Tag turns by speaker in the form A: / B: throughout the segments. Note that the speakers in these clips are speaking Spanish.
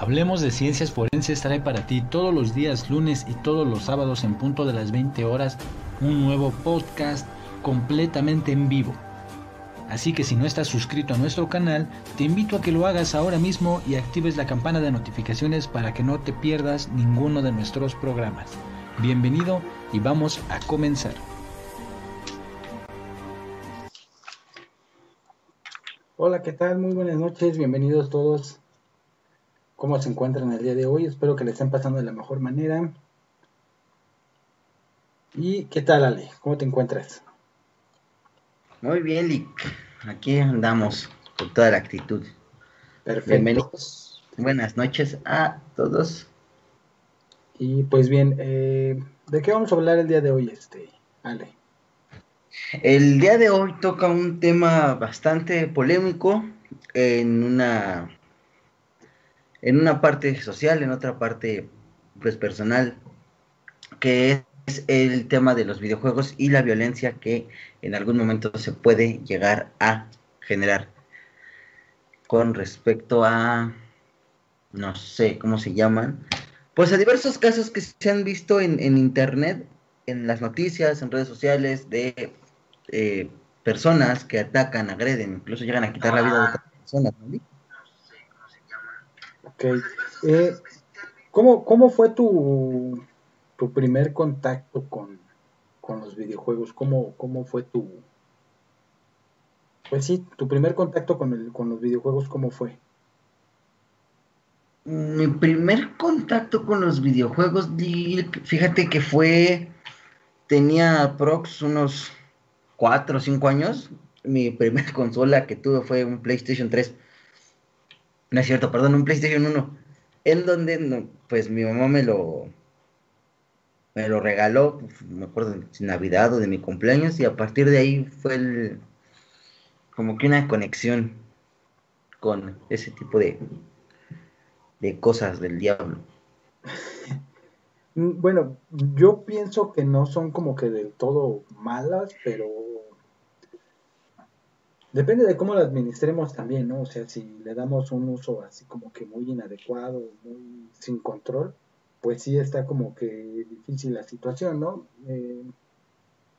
A: Hablemos de Ciencias Forenses trae para ti todos los días lunes y todos los sábados en punto de las 20 horas un nuevo podcast completamente en vivo. Así que si no estás suscrito a nuestro canal, te invito a que lo hagas ahora mismo y actives la campana de notificaciones para que no te pierdas ninguno de nuestros programas. Bienvenido y vamos a comenzar. Hola, ¿qué tal? Muy buenas noches, bienvenidos todos cómo se encuentran el día de hoy. Espero que le estén pasando de la mejor manera. ¿Y qué tal, Ale? ¿Cómo te encuentras?
B: Muy bien, Lick. Aquí andamos con toda la actitud.
A: Perfecto.
B: Bienvenidos. Buenas noches a todos.
A: Y pues bien, eh, ¿de qué vamos a hablar el día de hoy, este, Ale?
B: El día de hoy toca un tema bastante polémico en una en una parte social, en otra parte pues personal, que es el tema de los videojuegos y la violencia que en algún momento se puede llegar a generar con respecto a, no sé cómo se llaman, pues a diversos casos que se han visto en, internet, en las noticias, en redes sociales, de eh, personas que atacan, agreden, incluso llegan a quitar la vida de otras personas. ¿no?
A: Ok. Eh, ¿cómo, fue tu, tu primer contacto con, los videojuegos? ¿Cómo, ¿Cómo fue tu... Pues sí, tu primer contacto con, el, con los videojuegos, ¿cómo fue?
B: Mi primer contacto con los videojuegos, fíjate que fue, tenía prox unos 4 o 5 años. Mi primera consola que tuve fue un PlayStation 3. No es cierto, perdón, un PlayStation 1. En donde, pues mi mamá me lo, me lo regaló, pues, me acuerdo de Navidad o de mi cumpleaños, y a partir de ahí fue el, como que una conexión con ese tipo de, de cosas del diablo.
A: Bueno, yo pienso que no son como que del todo malas, pero Depende de cómo lo administremos también, ¿no? O sea, si le damos un uso así como que muy inadecuado, muy sin control, pues sí está como que difícil la situación, ¿no? Eh,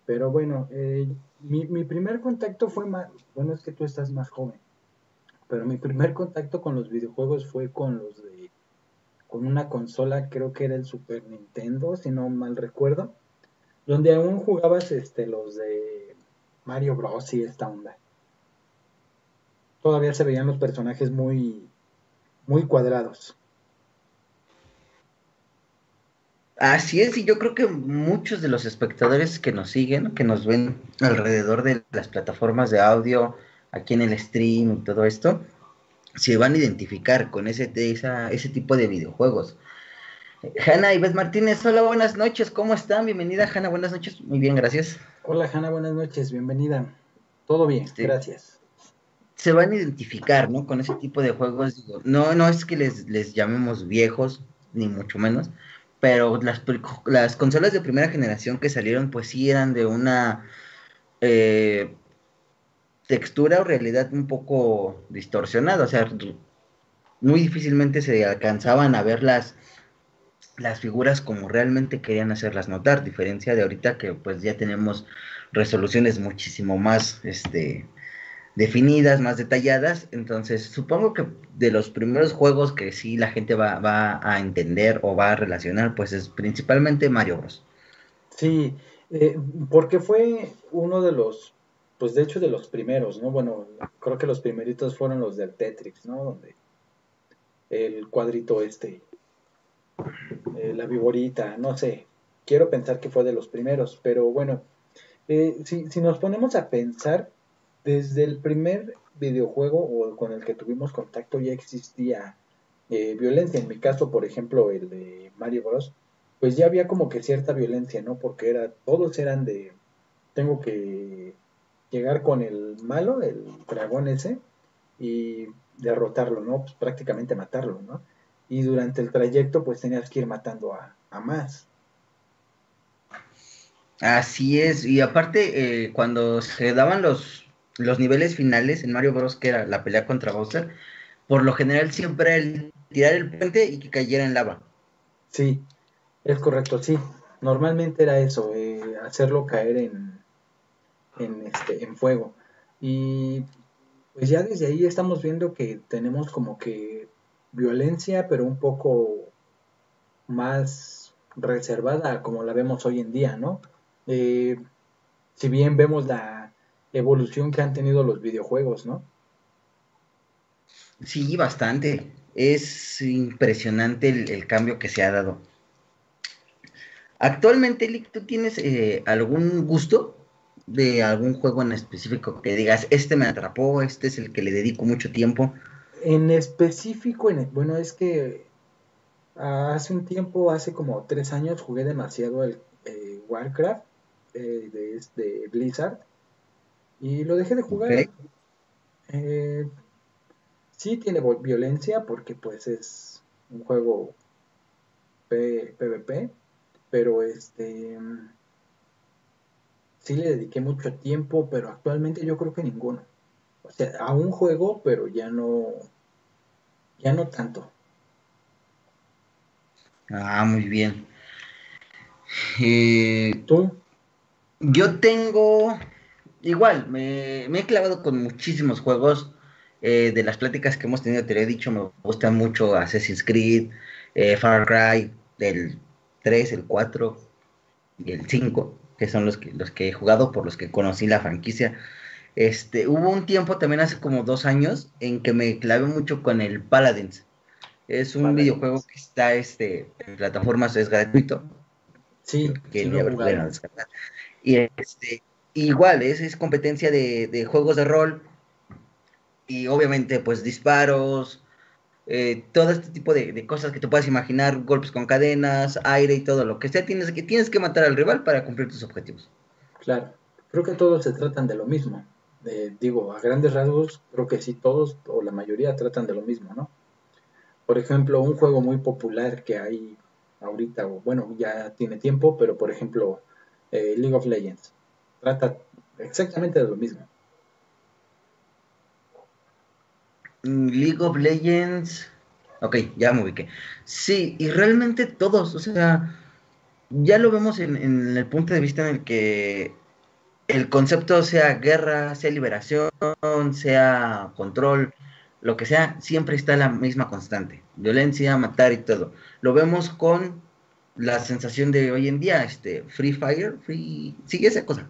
A: pero bueno, eh, mi, mi, primer contacto fue más, bueno, es que tú estás más joven, pero mi primer contacto con los videojuegos fue con los de, con una consola, creo que era el Super Nintendo, si no mal recuerdo, donde aún jugabas este, los de Mario Bros. y esta onda todavía se veían los personajes muy, muy cuadrados.
B: Así es, y yo creo que muchos de los espectadores que nos siguen, que nos ven alrededor de las plataformas de audio, aquí en el stream y todo esto, se van a identificar con ese, ese tipo de videojuegos. Hanna Ives Martínez, hola, buenas noches, ¿cómo están? Bienvenida, Hanna, buenas noches, muy bien, gracias.
A: Hola, Hanna, buenas noches, bienvenida. Todo bien, este, gracias
B: se van a identificar, ¿no? Con ese tipo de juegos. no, no es que les, les llamemos viejos, ni mucho menos, pero las, las consolas de primera generación que salieron, pues sí eran de una eh, textura o realidad un poco distorsionada, o sea, muy difícilmente se alcanzaban a ver las, las figuras como realmente querían hacerlas notar, diferencia de ahorita que pues ya tenemos resoluciones muchísimo más, este, definidas, más detalladas. Entonces, supongo que de los primeros juegos que sí la gente va, a entender o va a relacionar, pues es principalmente Mario Bros.
A: Sí, eh, porque fue uno de los, pues de hecho de los primeros, ¿no? Bueno, creo que los primeritos fueron los del Tetris, ¿no? Donde el cuadrito este, eh, la viborita, no sé, quiero pensar que fue de los primeros, pero bueno, eh, si, si nos ponemos a pensar, desde el primer videojuego o con el que tuvimos contacto ya existía eh, violencia. En mi caso, por ejemplo, el de Mario Bros. Pues ya había como que cierta violencia, ¿no? Porque era, todos eran de, tengo que llegar con el malo, el dragón ese, y derrotarlo, ¿no? Pues prácticamente matarlo, ¿no? Y durante el trayecto, pues tenías que ir matando a, más.
B: Así es, y aparte, eh, cuando se daban los, los niveles finales en Mario Bros. que era la pelea contra Bowser, por lo general siempre el tirar el puente y que cayera en lava.
A: Sí, es correcto, sí. Normalmente era eso, eh, hacerlo caer en, en, este, en fuego. Y pues ya desde ahí estamos viendo que tenemos como que violencia, pero un poco más reservada como la vemos hoy en día, ¿no? Eh, si bien vemos la evolución que han tenido los videojuegos, ¿no?
B: Sí, bastante. Es impresionante el, cambio que se ha dado. Actualmente, Lick, ¿tú tienes eh, algún gusto de algún juego en específico que digas, este me atrapó, este es el que le dedico mucho tiempo?
A: En específico, en, bueno, es que hace un tiempo, hace como tres años, jugué demasiado el eh, Warcraft eh, de, de, Blizzard y lo dejé de jugar. Eh, sí tiene violencia porque pues es un juego PvP, pero este sí le dediqué mucho tiempo, pero actualmente yo creo que ninguno. O sea, a un juego, pero ya no, ya no tanto.
B: Ah, muy bien. Eh, ¿Tú? Yo tengo, igual, me, he clavado con muchísimos juegos. Eh, de las pláticas que hemos tenido, te lo he dicho, me gusta mucho Assassin's Creed, eh, Far Cry, el 3, el 4 y el 5 que son los que, los que he jugado, por los que conocí la franquicia. Este, hubo un tiempo también hace como dos años en que me clavé mucho con el Paladins. Es un videojuego que está este, en plataformas, es gratuito.
A: Sí,
B: que Y este, igual, es, es competencia de, de, juegos de rol. Y obviamente, pues disparos, eh, todo este tipo de, cosas que te puedas imaginar, golpes con cadenas, aire y todo lo que sea, tienes que, tienes que matar al rival para cumplir tus objetivos.
A: Claro, creo que todos se tratan de lo mismo. digo, a grandes rasgos, creo que sí, todos o la mayoría tratan de lo mismo, ¿no? Por ejemplo, un juego muy popular que hay ahorita, o bueno, ya tiene tiempo, pero por ejemplo, eh, League of Legends, trata exactamente de lo mismo.
B: League of Legends. Ok, ya me ubiqué. Sí, y realmente todos, o sea, ya lo vemos en, el punto de vista en el que el concepto sea guerra, sea liberación, sea control, lo que sea, siempre está la misma constante. Violencia, matar y todo. Lo vemos con la sensación de hoy en día, este, Free Fire, Free... Sigue esa cosa.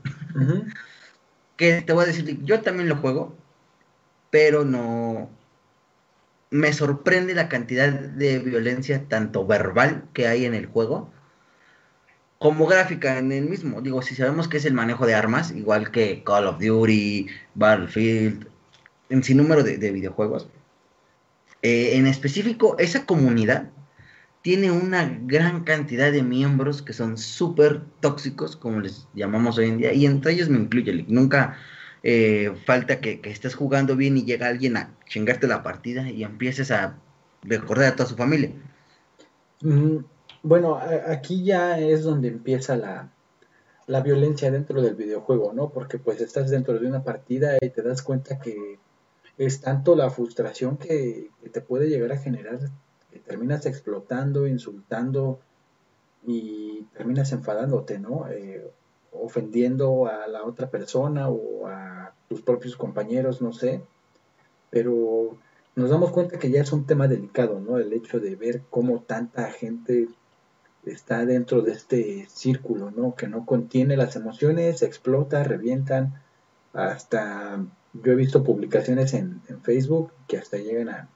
B: que te voy a decir, yo también lo juego, pero no, me sorprende la cantidad de violencia, tanto verbal que hay en el juego, como gráfica en el mismo. Digo, si sabemos que es el manejo de armas, igual que Call of Duty, Battlefield, en sin número de, videojuegos. Eh, en específico, esa comunidad tiene una gran cantidad de miembros que son súper tóxicos, como les llamamos hoy en día, y entre ellos me incluye. Nunca eh, falta que, estés jugando bien y llega alguien a chingarte la partida y empieces a recordar a toda su familia.
A: Mm, bueno, aquí ya es donde empieza la, violencia dentro del videojuego, ¿no? Porque pues estás dentro de una partida y te das cuenta que es tanto la frustración que, te puede llegar a generar que terminas explotando, insultando y terminas enfadándote, ¿no? Eh, ofendiendo a la otra persona o a tus propios compañeros, no sé, pero nos damos cuenta que ya es un tema delicado, ¿no? El hecho de ver cómo tanta gente está dentro de este círculo, ¿no? Que no contiene las emociones, explota, revientan, hasta yo he visto publicaciones en, Facebook que hasta llegan a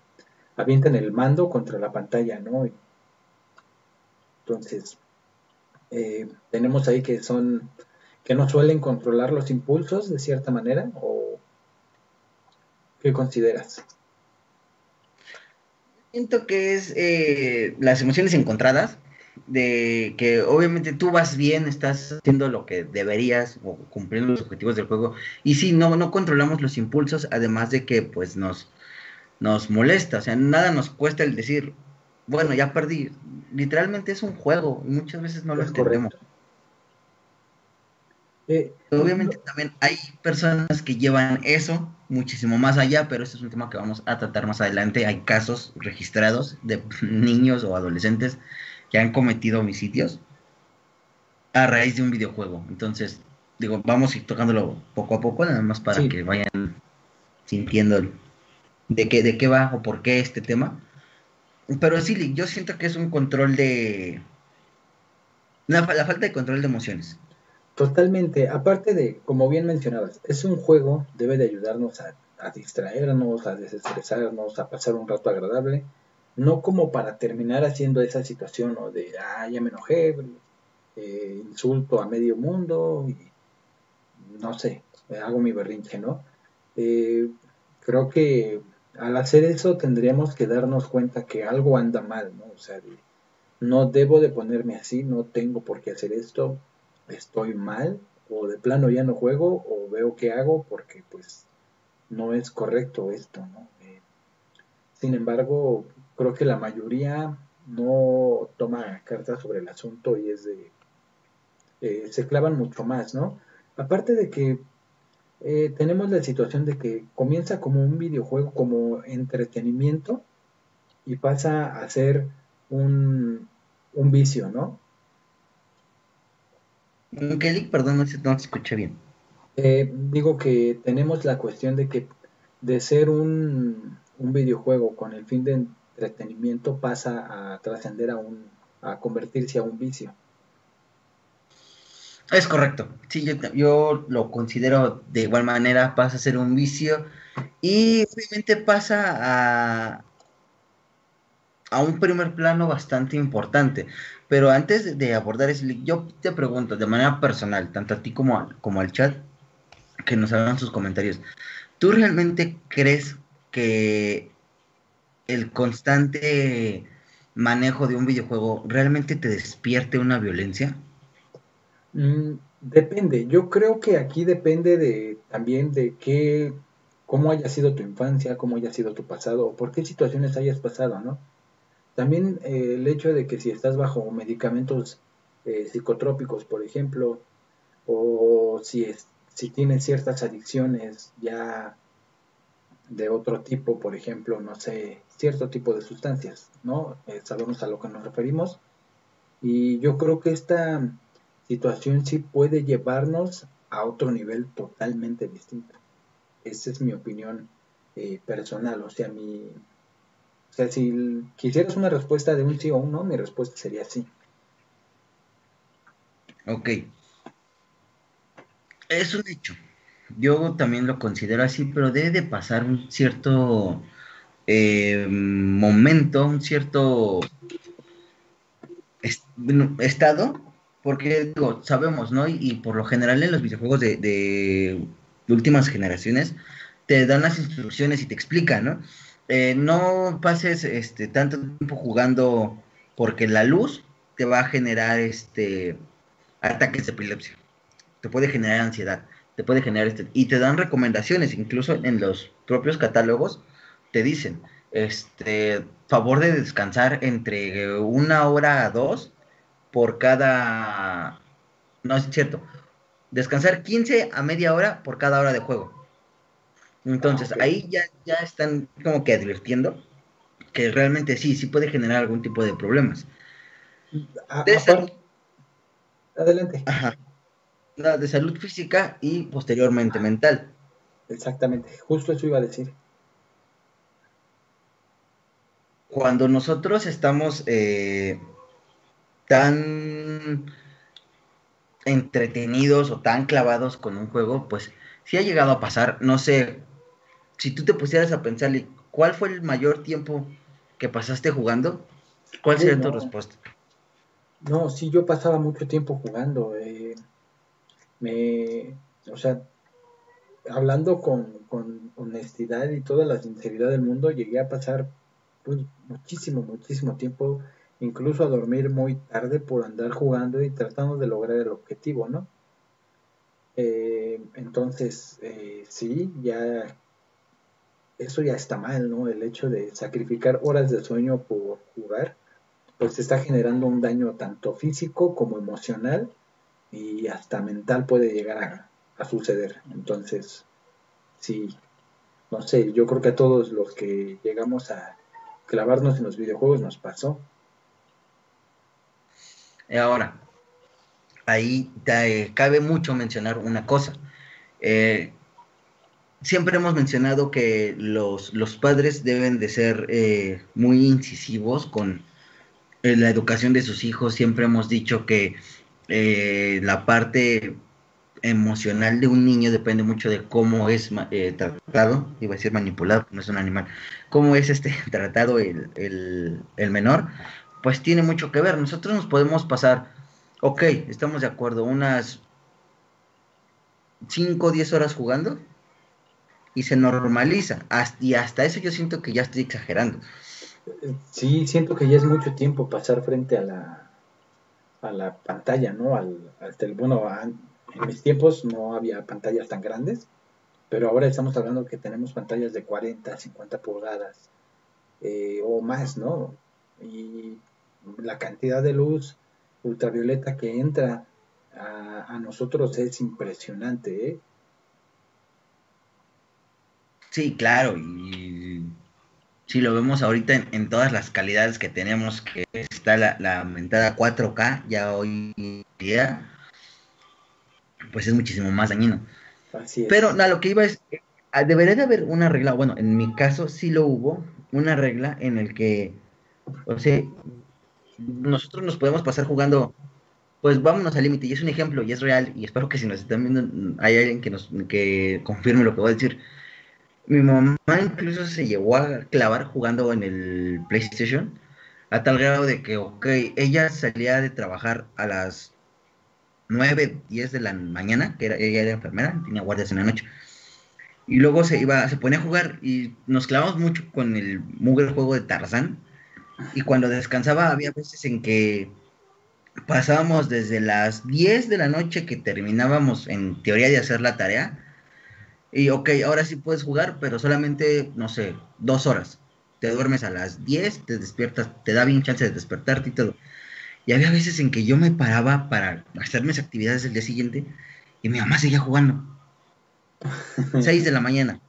A: avientan el mando contra la pantalla, ¿no? Entonces, eh, tenemos ahí que son que no suelen controlar los impulsos de cierta manera o qué consideras?
B: Siento que es eh, las emociones encontradas, de que obviamente tú vas bien, estás haciendo lo que deberías o cumpliendo los objetivos del juego y si no no controlamos los impulsos, además de que pues nos nos molesta, o sea, nada nos cuesta el decir, bueno, ya perdí. Literalmente es un juego y muchas veces no lo entendemos. Eh, Obviamente también hay personas que llevan eso muchísimo más allá, pero este es un tema que vamos a tratar más adelante. Hay casos registrados de niños o adolescentes que han cometido homicidios a raíz de un videojuego. Entonces, digo, vamos a ir tocándolo poco a poco, nada más para que vayan sintiendo de qué, de qué va o por qué este tema. Pero sí, yo siento que es un control de... La, falta de control de emociones.
A: Totalmente. Aparte de, como bien mencionabas, es un juego, debe de ayudarnos a, distraernos, a desestresarnos, a pasar un rato agradable. No como para terminar haciendo esa situación o de, ah, ya me enojé, eh, insulto a medio mundo y no sé, hago mi berrinche, ¿no? Eh, creo que al hacer eso tendríamos que darnos cuenta que algo anda mal, ¿no? O sea, no debo de ponerme así, no tengo por qué hacer esto, estoy mal, o de plano ya no juego, o veo qué hago porque pues no es correcto esto, ¿no? Eh, sin embargo, creo que la mayoría no toma cartas sobre el asunto y es de... Eh, se clavan mucho más, ¿no? Aparte de que eh, tenemos la situación de que comienza como un videojuego, como entretenimiento, y pasa a ser un, vicio, ¿no?
B: Kelly, perdón, no, no te escuché bien.
A: Eh, digo que tenemos la cuestión de que de ser un, un videojuego con el fin de entretenimiento pasa a trascender a un a convertirse a un vicio.
B: Es correcto. Sí, yo, lo considero de igual manera, pasa a ser un vicio y obviamente pasa a, a un primer plano bastante importante. Pero antes de abordar ese, yo te pregunto de manera personal, tanto a ti como, como al chat, que nos hagan sus comentarios. ¿Tú realmente crees que el constante manejo de un videojuego realmente te despierte una violencia?
A: Mm, depende, yo creo que aquí depende de también de qué, cómo haya sido tu infancia, cómo haya sido tu pasado, o por qué situaciones hayas pasado, ¿no? También eh, el hecho de que si estás bajo medicamentos eh, psicotrópicos, por ejemplo, o si, es, si tienes ciertas adicciones ya de otro tipo, por ejemplo, no sé, cierto tipo de sustancias, ¿no? Eh, sabemos a lo que nos referimos. Y yo creo que esta situación sí puede llevarnos a otro nivel totalmente distinto. Esa es mi opinión eh, personal. O sea, mi, o sea, si quisieras una respuesta de un sí o un no, mi respuesta sería sí.
B: Ok. Es un hecho. Yo también lo considero así, pero debe de pasar un cierto eh, momento, un cierto estado porque digo, sabemos, ¿no? Y, por lo general en los videojuegos de, últimas generaciones te dan las instrucciones y te explican, ¿no? Eh, no pases este, tanto tiempo jugando porque la luz te va a generar este ataques de epilepsia. Te puede generar ansiedad, te puede generar este y te dan recomendaciones, incluso en los propios catálogos te dicen, este, favor de descansar entre una hora a dos por cada... No es cierto. Descansar 15 a media hora por cada hora de juego. Entonces, ah, ahí ya, ya están como que advirtiendo que realmente sí, sí puede generar algún tipo de problemas. de salud.
A: Adelante.
B: Ajá. De salud física y posteriormente mental.
A: Exactamente, justo eso iba a decir.
B: Cuando nosotros estamos eh, tan entretenidos o tan clavados con un juego, pues si ha llegado a pasar, no sé, si tú te pusieras a pensar, ¿cuál fue el mayor tiempo que pasaste jugando? ¿Cuál sería tu respuesta?
A: No, sí, yo pasaba mucho tiempo jugando. Eh, me, o sea, hablando con, con, honestidad y toda la sinceridad del mundo, llegué a pasar pues, muchísimo, muchísimo tiempo incluso a dormir muy tarde por andar jugando y tratando de lograr el objetivo, ¿no? Eh, entonces, eh, sí, ya eso ya está mal, ¿no? El hecho de sacrificar horas de sueño por jugar, pues está generando un daño tanto físico como emocional y hasta mental puede llegar a, a suceder. Entonces, sí, no sé, yo creo que a todos los que llegamos a clavarnos en los videojuegos nos pasó.
B: Ahora, ahí cabe mucho mencionar una cosa. Eh, siempre hemos mencionado que los, los padres deben de ser eh, muy incisivos con eh, la educación de sus hijos. Siempre hemos dicho que la parte emocional de un niño depende mucho de cómo es tratado, iba a decir manipulado, no es un animal, cómo es este tratado el, el menor, pues tiene mucho que ver. Nosotros nos podemos pasar ok, estamos de acuerdo, unas 5 o 10 horas jugando y se normaliza. y hasta eso yo siento que ya estoy exagerando.
A: Sí, siento que ya es mucho tiempo pasar frente a la, a la pantalla, ¿no? Al, bueno, en mis tiempos no había pantallas tan grandes, pero ahora estamos hablando que tenemos pantallas de 40, 50 pulgadas eh, o más, ¿no? Y la cantidad de luz ultravioleta que entra a, nosotros es impresionante. ¿eh?
B: Sí, claro, y si lo vemos ahorita en, todas las calidades que tenemos, que está la, la aumentada 4K ya hoy día, pues es muchísimo más dañino. Pero a lo que iba es, eh, debería de haber una regla, bueno, en mi caso sí lo hubo, una regla en el que, o sea, nosotros nos podemos pasar jugando, pues vámonos al límite, y es un ejemplo, y es real, y espero que si nos están viendo hay alguien que nos que confirme lo que voy a decir. Mi mamá incluso se llegó a clavar jugando en el PlayStation, a tal grado de que, ok, ella salía de trabajar a las 9, 10 de la mañana, que era, ella era enfermera, tenía guardias en la noche. Y luego se iba, se ponía a jugar y nos clavamos mucho con el mugre juego de Tarzán y cuando descansaba había veces en que pasábamos desde las 10 de la noche que terminábamos en teoría de hacer la tarea. Y ok, ahora sí puedes jugar, pero solamente, no sé, dos horas. Te duermes a las 10, te despiertas, te da bien chance de despertarte y todo. Y había veces en que yo me paraba para hacer mis actividades del día siguiente y mi mamá seguía jugando. 6 de la mañana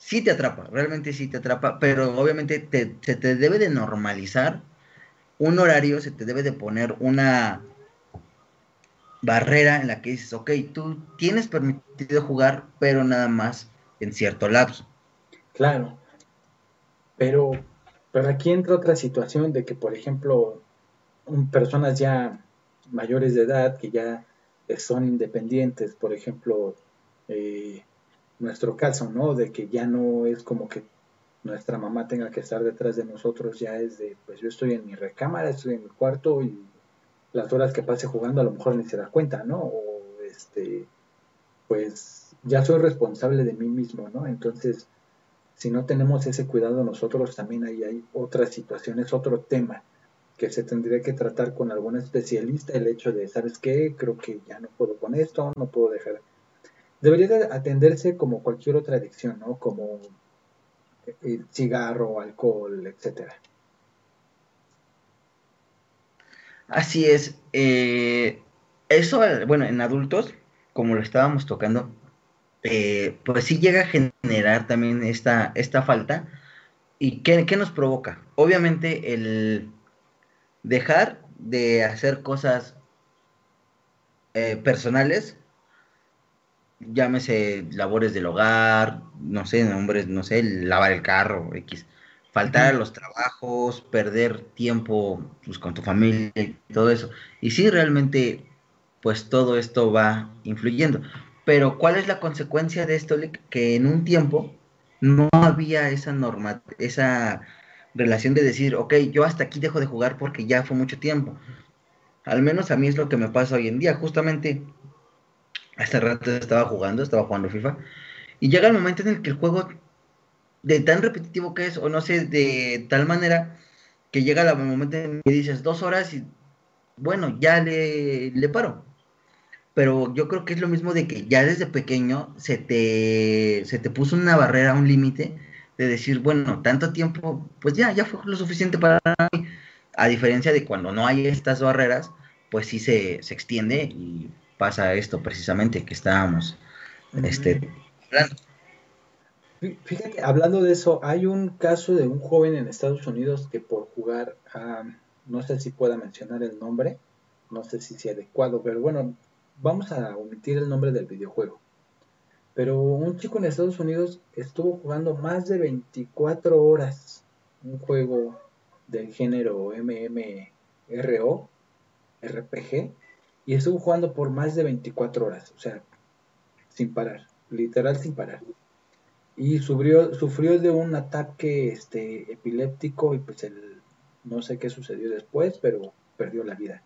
B: sí te atrapa, realmente sí te atrapa, pero obviamente se te debe de normalizar un horario, se te debe de poner una barrera en la que dices, ok, tú tienes permitido jugar, pero nada más en cierto lapso.
A: Claro, pero, pero aquí entra otra situación de que, por ejemplo, personas ya mayores de edad que ya son independientes, por ejemplo, eh, nuestro caso, ¿no? De que ya no es como que nuestra mamá tenga que estar detrás de nosotros, ya es de, pues yo estoy en mi recámara, estoy en mi cuarto y las horas que pase jugando a lo mejor ni se da cuenta, ¿no? O este, pues ya soy responsable de mí mismo, ¿no? Entonces, si no tenemos ese cuidado nosotros, también ahí hay otras situaciones, otro tema que se tendría que tratar con algún especialista, el hecho de, ¿sabes qué? Creo que ya no puedo con esto, no puedo dejar debería atenderse como cualquier otra adicción, ¿no? Como el cigarro, alcohol, etcétera.
B: Así es. Eh, eso, bueno, en adultos, como lo estábamos tocando, eh, pues sí llega a generar también esta, esta falta. ¿Y qué, nos provoca? Obviamente el dejar de hacer cosas eh, personales llámese labores del hogar, no sé, hombres, no sé, lavar el carro, X, faltar a los trabajos, perder tiempo pues, con tu familia y todo eso. Y sí, realmente, pues todo esto va influyendo. Pero ¿cuál es la consecuencia de esto? Que en un tiempo no había esa norma, esa relación de decir, ok, yo hasta aquí dejo de jugar porque ya fue mucho tiempo. Al menos a mí es lo que me pasa hoy en día. Justamente Hace rato estaba jugando, estaba jugando FIFA. Y llega el momento en el que el juego, de tan repetitivo que es, o no sé, de tal manera, que llega el momento en que dices dos horas y bueno, ya le, le paro. Pero yo creo que es lo mismo de que ya desde pequeño se te, se te puso una barrera, un límite de decir, bueno, tanto tiempo, pues ya, ya fue lo suficiente para mí. A diferencia de cuando no hay estas barreras, pues sí se, se extiende y pasa esto precisamente que estábamos este, hablando.
A: Fíjate, hablando de eso, hay un caso de un joven en Estados Unidos que por jugar a, no sé si pueda mencionar el nombre, no sé si sea adecuado, pero bueno, vamos a omitir el nombre del videojuego. Pero un chico en Estados Unidos estuvo jugando más de 24 horas un juego del género MMRO, RPG, y estuvo jugando por más de 24 horas, o sea, sin parar, literal sin parar. Y sufrió, sufrió de un ataque este, epiléptico y pues el, no sé qué sucedió después, pero perdió la vida.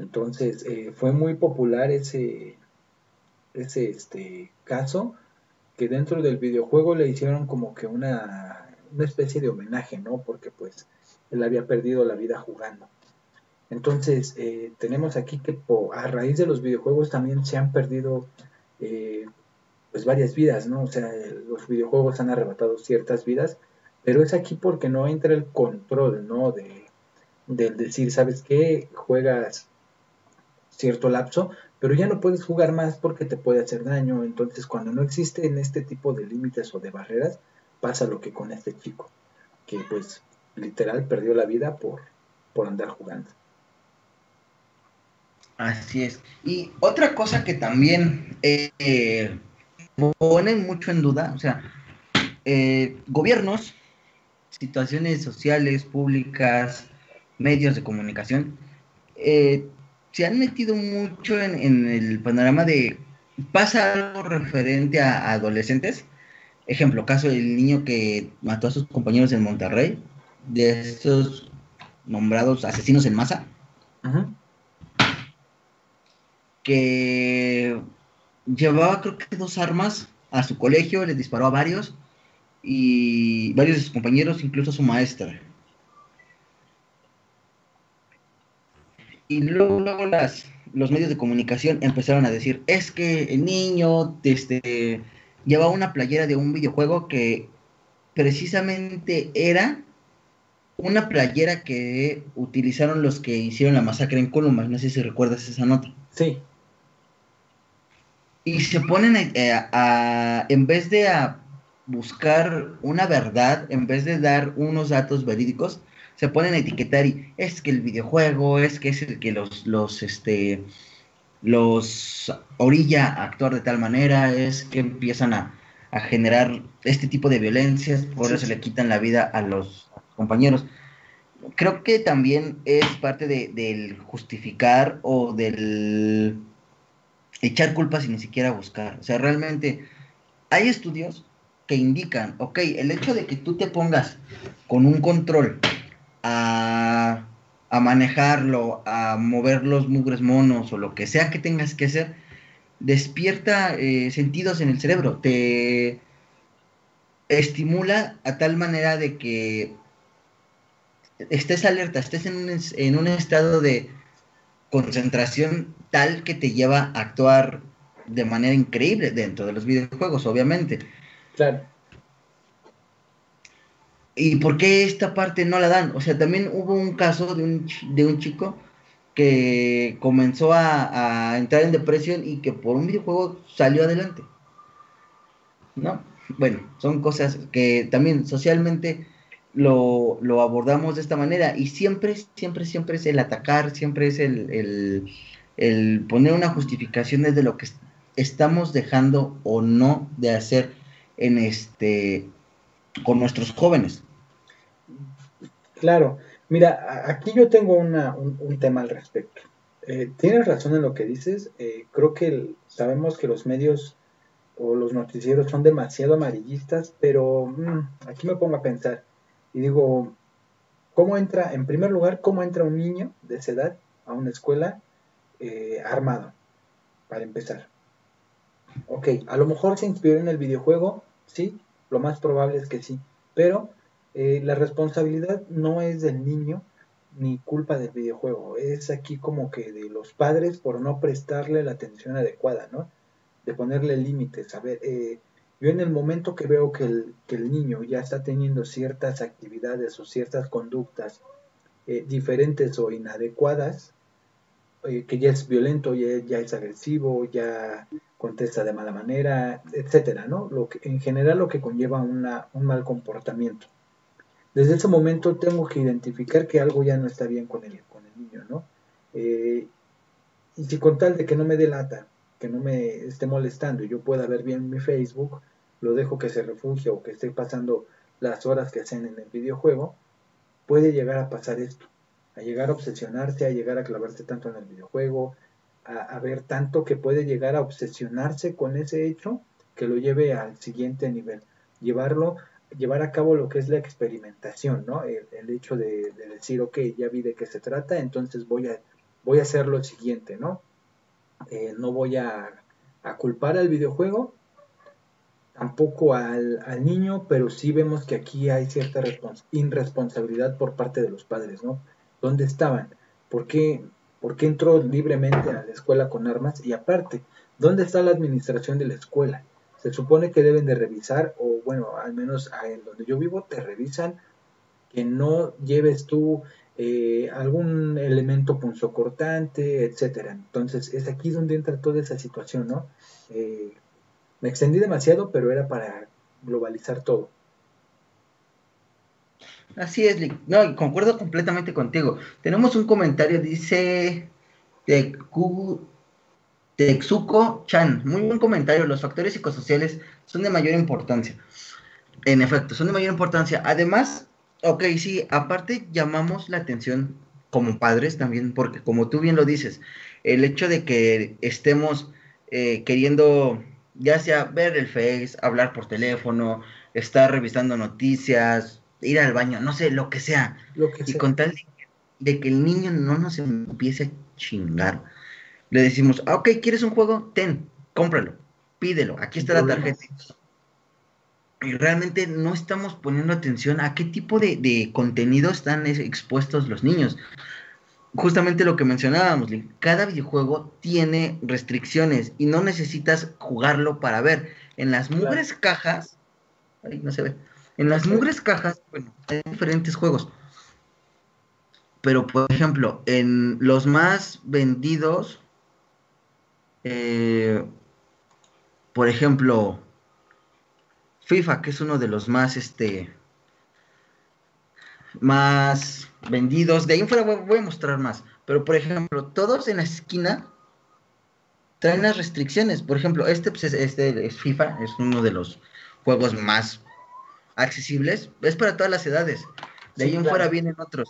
A: Entonces eh, fue muy popular ese, ese este, caso que dentro del videojuego le hicieron como que una, una especie de homenaje, ¿no? Porque pues él había perdido la vida jugando. Entonces, eh, tenemos aquí que a raíz de los videojuegos también se han perdido eh, pues varias vidas, ¿no? O sea, los videojuegos han arrebatado ciertas vidas, pero es aquí porque no entra el control, ¿no? De, del decir, ¿sabes qué? Juegas cierto lapso, pero ya no puedes jugar más porque te puede hacer daño. Entonces, cuando no existen este tipo de límites o de barreras, pasa lo que con este chico, que pues literal perdió la vida por, por andar jugando.
B: Así es. Y otra cosa que también eh, pone mucho en duda, o sea, eh, gobiernos, situaciones sociales, públicas, medios de comunicación, eh, se han metido mucho en, el panorama de pasa algo referente a, adolescentes. Ejemplo, caso del niño que mató a sus compañeros en Monterrey, de estos nombrados asesinos en masa, que llevaba creo que dos armas a su colegio, le disparó a varios y varios de sus compañeros, incluso a su maestra. Y luego, las, los medios de comunicación empezaron a decir, es que el niño este, llevaba una playera de un videojuego que precisamente era una playera que utilizaron los que hicieron la masacre en Columbus. No sé si recuerdas esa nota.
A: Sí.
B: Y se ponen a, en vez de a buscar una verdad, en vez de dar unos datos verídicos, se ponen a etiquetar y es que el videojuego, es que es el que los, los, este, los orilla a actuar de tal manera, es que empiezan a, generar este tipo de violencias, por eso le quitan la vida a los compañeros. Creo que también es parte de, del justificar o del echar culpas sin ni siquiera buscar. O sea, realmente hay estudios que indican, ok, el hecho de que tú te pongas con un control a, manejarlo, a mover los mugres monos o lo que sea que tengas que hacer, despierta eh, sentidos en el cerebro, te estimula a tal manera de que estés alerta, estés en en un estado de concentración tal que te lleva a actuar de manera increíble dentro de los videojuegos, obviamente.
A: Claro.
B: ¿Y por qué esta parte no la dan? O sea, también hubo un caso de un, de un chico que comenzó a, entrar en depresión y que por un videojuego salió adelante. ¿No? Bueno, son cosas que también socialmente lo, abordamos de esta manera y siempre, siempre, siempre es el atacar, siempre es el, el poner una justificación desde lo que estamos dejando o no de hacer en este con nuestros jóvenes.
A: Claro, mira, aquí yo tengo un, tema al respecto. Eh, tienes razón en lo que dices. Eh, creo que sabemos que los medios o los noticieros son demasiado amarillistas, pero mm, aquí me pongo a pensar y digo, ¿cómo entra, en primer lugar, cómo entra un niño de esa edad a una escuela eh, armado? Para empezar. Ok, a lo mejor se inspiró en el videojuego, sí, lo más probable es que sí, pero eh, la responsabilidad no es del niño ni culpa del videojuego, es aquí como que de los padres por no prestarle la atención adecuada, ¿no? De ponerle límites. A ver, eh, yo en el momento que veo que el, que el, niño ya está teniendo ciertas actividades o ciertas conductas eh, diferentes o inadecuadas, que ya es violento, ya, ya es agresivo, ya contesta de mala manera, etcétera, ¿no? Lo que, en general lo que conlleva una, un mal comportamiento. Desde ese momento tengo que identificar que algo ya no está bien con el, con el niño, ¿no? Eh, y si con tal de que no me delata, que no me esté molestando y yo pueda ver bien mi Facebook, lo dejo que se refugie o que esté pasando las horas que hacen en el videojuego, puede llegar a pasar esto, a llegar a obsesionarse, a llegar a clavarse tanto en el videojuego, a, ver tanto que puede llegar a obsesionarse con ese hecho que lo lleve al siguiente nivel, llevarlo, llevar a cabo lo que es la experimentación, ¿no? El, hecho de, decir, ok, ya vi de qué se trata, entonces voy a, voy a hacer lo siguiente, ¿no? Eh, no voy a, a culpar al videojuego, tampoco al, al, niño, pero sí vemos que aquí hay cierta irresponsabilidad por parte de los padres, ¿no? ¿Dónde estaban? ¿Por qué, ¿Por qué entró libremente a la escuela con armas? Y aparte, ¿dónde está la administración de la escuela? Se supone que deben de revisar, o bueno, al menos en donde yo vivo, te revisan que no lleves tú eh, algún elemento punzocortante, etcétera. Entonces, es aquí donde entra toda esa situación, ¿no? Eh, me extendí demasiado, pero era para globalizar todo.
B: Así es, No, concuerdo completamente contigo. Tenemos un comentario, dice Texuko Chan. Muy buen comentario. Los factores psicosociales son de mayor importancia. En efecto, son de mayor importancia. Además, ok, sí, aparte llamamos la atención como padres también, porque como tú bien lo dices, el hecho de que estemos eh, queriendo ya sea ver el Face, hablar por teléfono, estar revisando noticias, ir al baño, no sé, lo que sea. y con tal de, que el niño no nos empiece a chingar, le decimos, ah, ok, ¿quieres un juego? Ten, cómpralo, pídelo, aquí está la tarjeta. Y realmente no estamos poniendo atención a qué tipo de, de contenido están expuestos los niños justamente lo que mencionábamos, cada videojuego tiene restricciones y no necesitas jugarlo para ver. En las mugres cajas, ahí no se ve, en las mugres cajas, bueno, hay diferentes juegos. Pero, por ejemplo, en los más vendidos, eh, por ejemplo, FIFA, que es uno de los más, este, más vendidos. De ahí en fuera voy, a mostrar más. Pero, por ejemplo, todos en la esquina traen las restricciones. Por ejemplo, este, pues, este es FIFA, es uno de los juegos más accesibles. Es para todas las edades. De ahí en fuera vienen otros.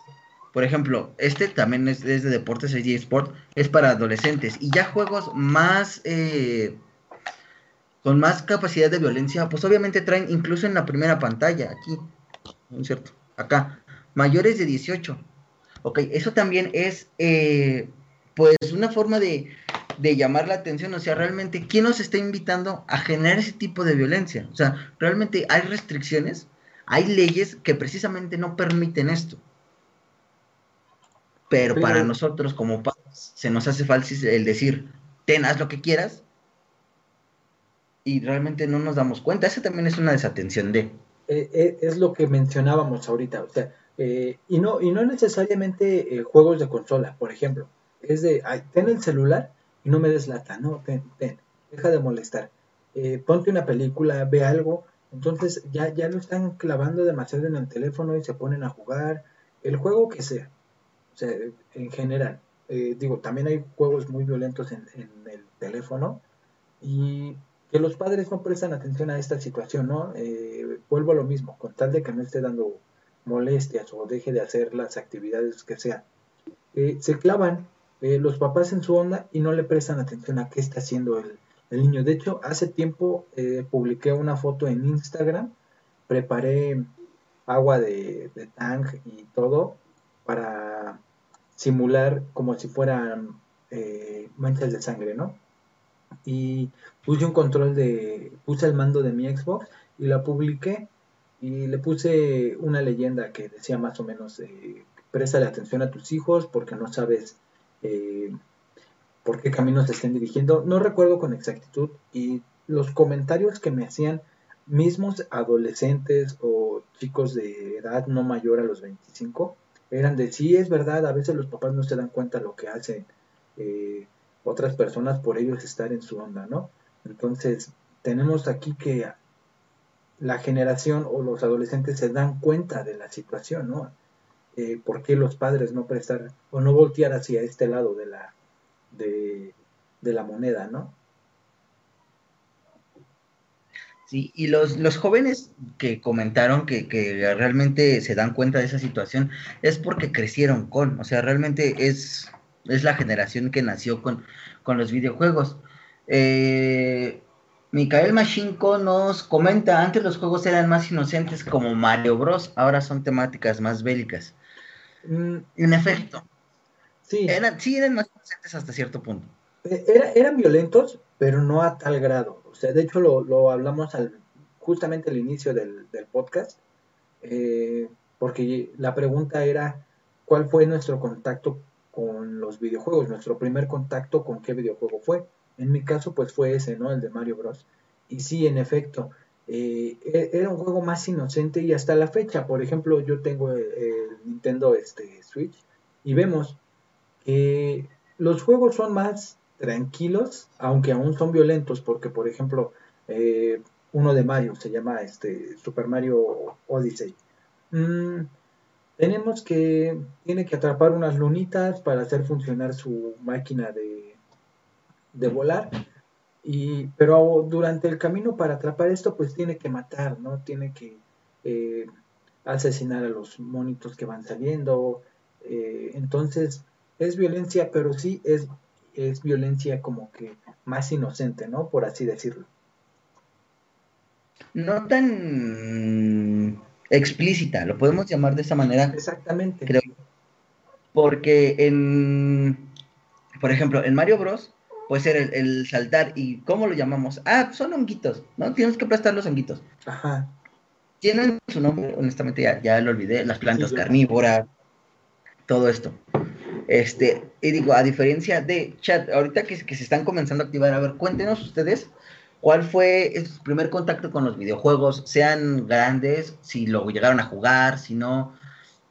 B: Por ejemplo, este también es, de deportes, es Sport, es para adolescentes. Y ya juegos más... Eh, con más capacidad de violencia, pues obviamente traen incluso en la primera pantalla, aquí, ¿no es cierto? Acá, mayores de 18. Ok, eso también es eh, pues una forma de, llamar la atención, o sea, realmente, ¿quién nos está invitando a generar ese tipo de violencia? O sea, realmente hay restricciones, hay leyes que precisamente no permiten esto. Pero, para nosotros como padres se nos hace falso el decir, ten, haz lo que quieras, y realmente no nos damos cuenta. Esa también es una desatención de...
A: Eh, eh, es lo que mencionábamos ahorita, o sea, eh, y, no, y no necesariamente eh, juegos de consola, por ejemplo. Es de, ten el celular y no me des lata, no, ten, ten, deja de molestar. Eh, ponte una película, ve algo. Entonces ya, ya lo están clavando demasiado en el teléfono y se ponen a jugar el juego que sea. O sea, en general. digo, también hay juegos muy violentos en, en, el teléfono y que los padres no prestan atención a esta situación, ¿no? vuelvo a lo mismo, con tal de que no esté dando molestias o deje de hacer las actividades que sean. Eh, se clavan eh, los papás en su onda y no le prestan atención a qué está haciendo el, niño. De hecho, hace tiempo eh, publiqué una foto en Instagram, preparé agua de, de y todo para simular como si fueran manchas de sangre, ¿no? Y puse un control de, puse el mando de mi Xbox y la publiqué y le puse una leyenda que decía más o menos, eh, la atención a tus hijos porque no sabes eh, por qué caminos se estén dirigiendo. No recuerdo con exactitud y los comentarios que me hacían mismos adolescentes o chicos de edad no mayor a los 25 eran de sí es verdad, a veces los papás no se dan cuenta lo que hacen eh, otras personas por ellos estar en su onda, ¿no? Entonces, tenemos aquí que la generación o los adolescentes se dan cuenta de la situación, ¿no? Eh, ¿Por qué los padres no prestar o no voltear hacia este lado de la, de, la moneda, ¿no?
B: Sí, y los, los jóvenes que comentaron que, que, realmente se dan cuenta de esa situación es porque crecieron con, o sea, realmente es, es la generación que nació con, con los videojuegos. Eh, Micael Machinko nos comenta, antes los juegos eran más inocentes como Mario Bros, ahora son temáticas más bélicas. Mm, en efecto. Sí. Eran, sí, eran más inocentes hasta cierto punto.
A: Eh, eran violentos, pero no a tal grado. O sea, de hecho lo, hablamos al, justamente al inicio del, podcast, eh, porque la pregunta era, ¿cuál fue nuestro contacto con los videojuegos? Nuestro primer contacto con qué videojuego fue. En mi caso, pues fue ese, ¿no? El de Mario Bros. Y sí, en efecto, eh, e-, era un juego más inocente y hasta la fecha, por ejemplo, yo tengo el, Nintendo este, Switch y vemos que los juegos son más tranquilos, aunque aún son violentos, porque por ejemplo, eh, uno de Mario se llama este, Super Mario Odyssey. Mm, tenemos que, tiene que atrapar unas lunitas para hacer funcionar su máquina de de volar. Y, pero durante el camino para atrapar esto, pues tiene que matar, ¿no? Tiene que eh, asesinar a los monitos que van saliendo. Eh, entonces, es violencia, pero sí es, es violencia como que más inocente, ¿no? Por así decirlo.
B: No tan explícita, lo podemos llamar de esa manera.
A: Exactamente.
B: Creo. Porque en, por ejemplo, en Mario Bros puede ser el, saltar. ¿Y cómo lo llamamos? Ah, son honguitos, ¿no? Tienes que aplastar los honguitos. Ajá. Tienen su nombre, honestamente ya, ya lo olvidé, las plantas carnívoras, todo esto. Este, y digo, a diferencia de chat, ahorita que, que se están comenzando a activar, a ver, cuéntenos ustedes cuál fue su primer contacto con los videojuegos, sean grandes, si lo llegaron a jugar, si no,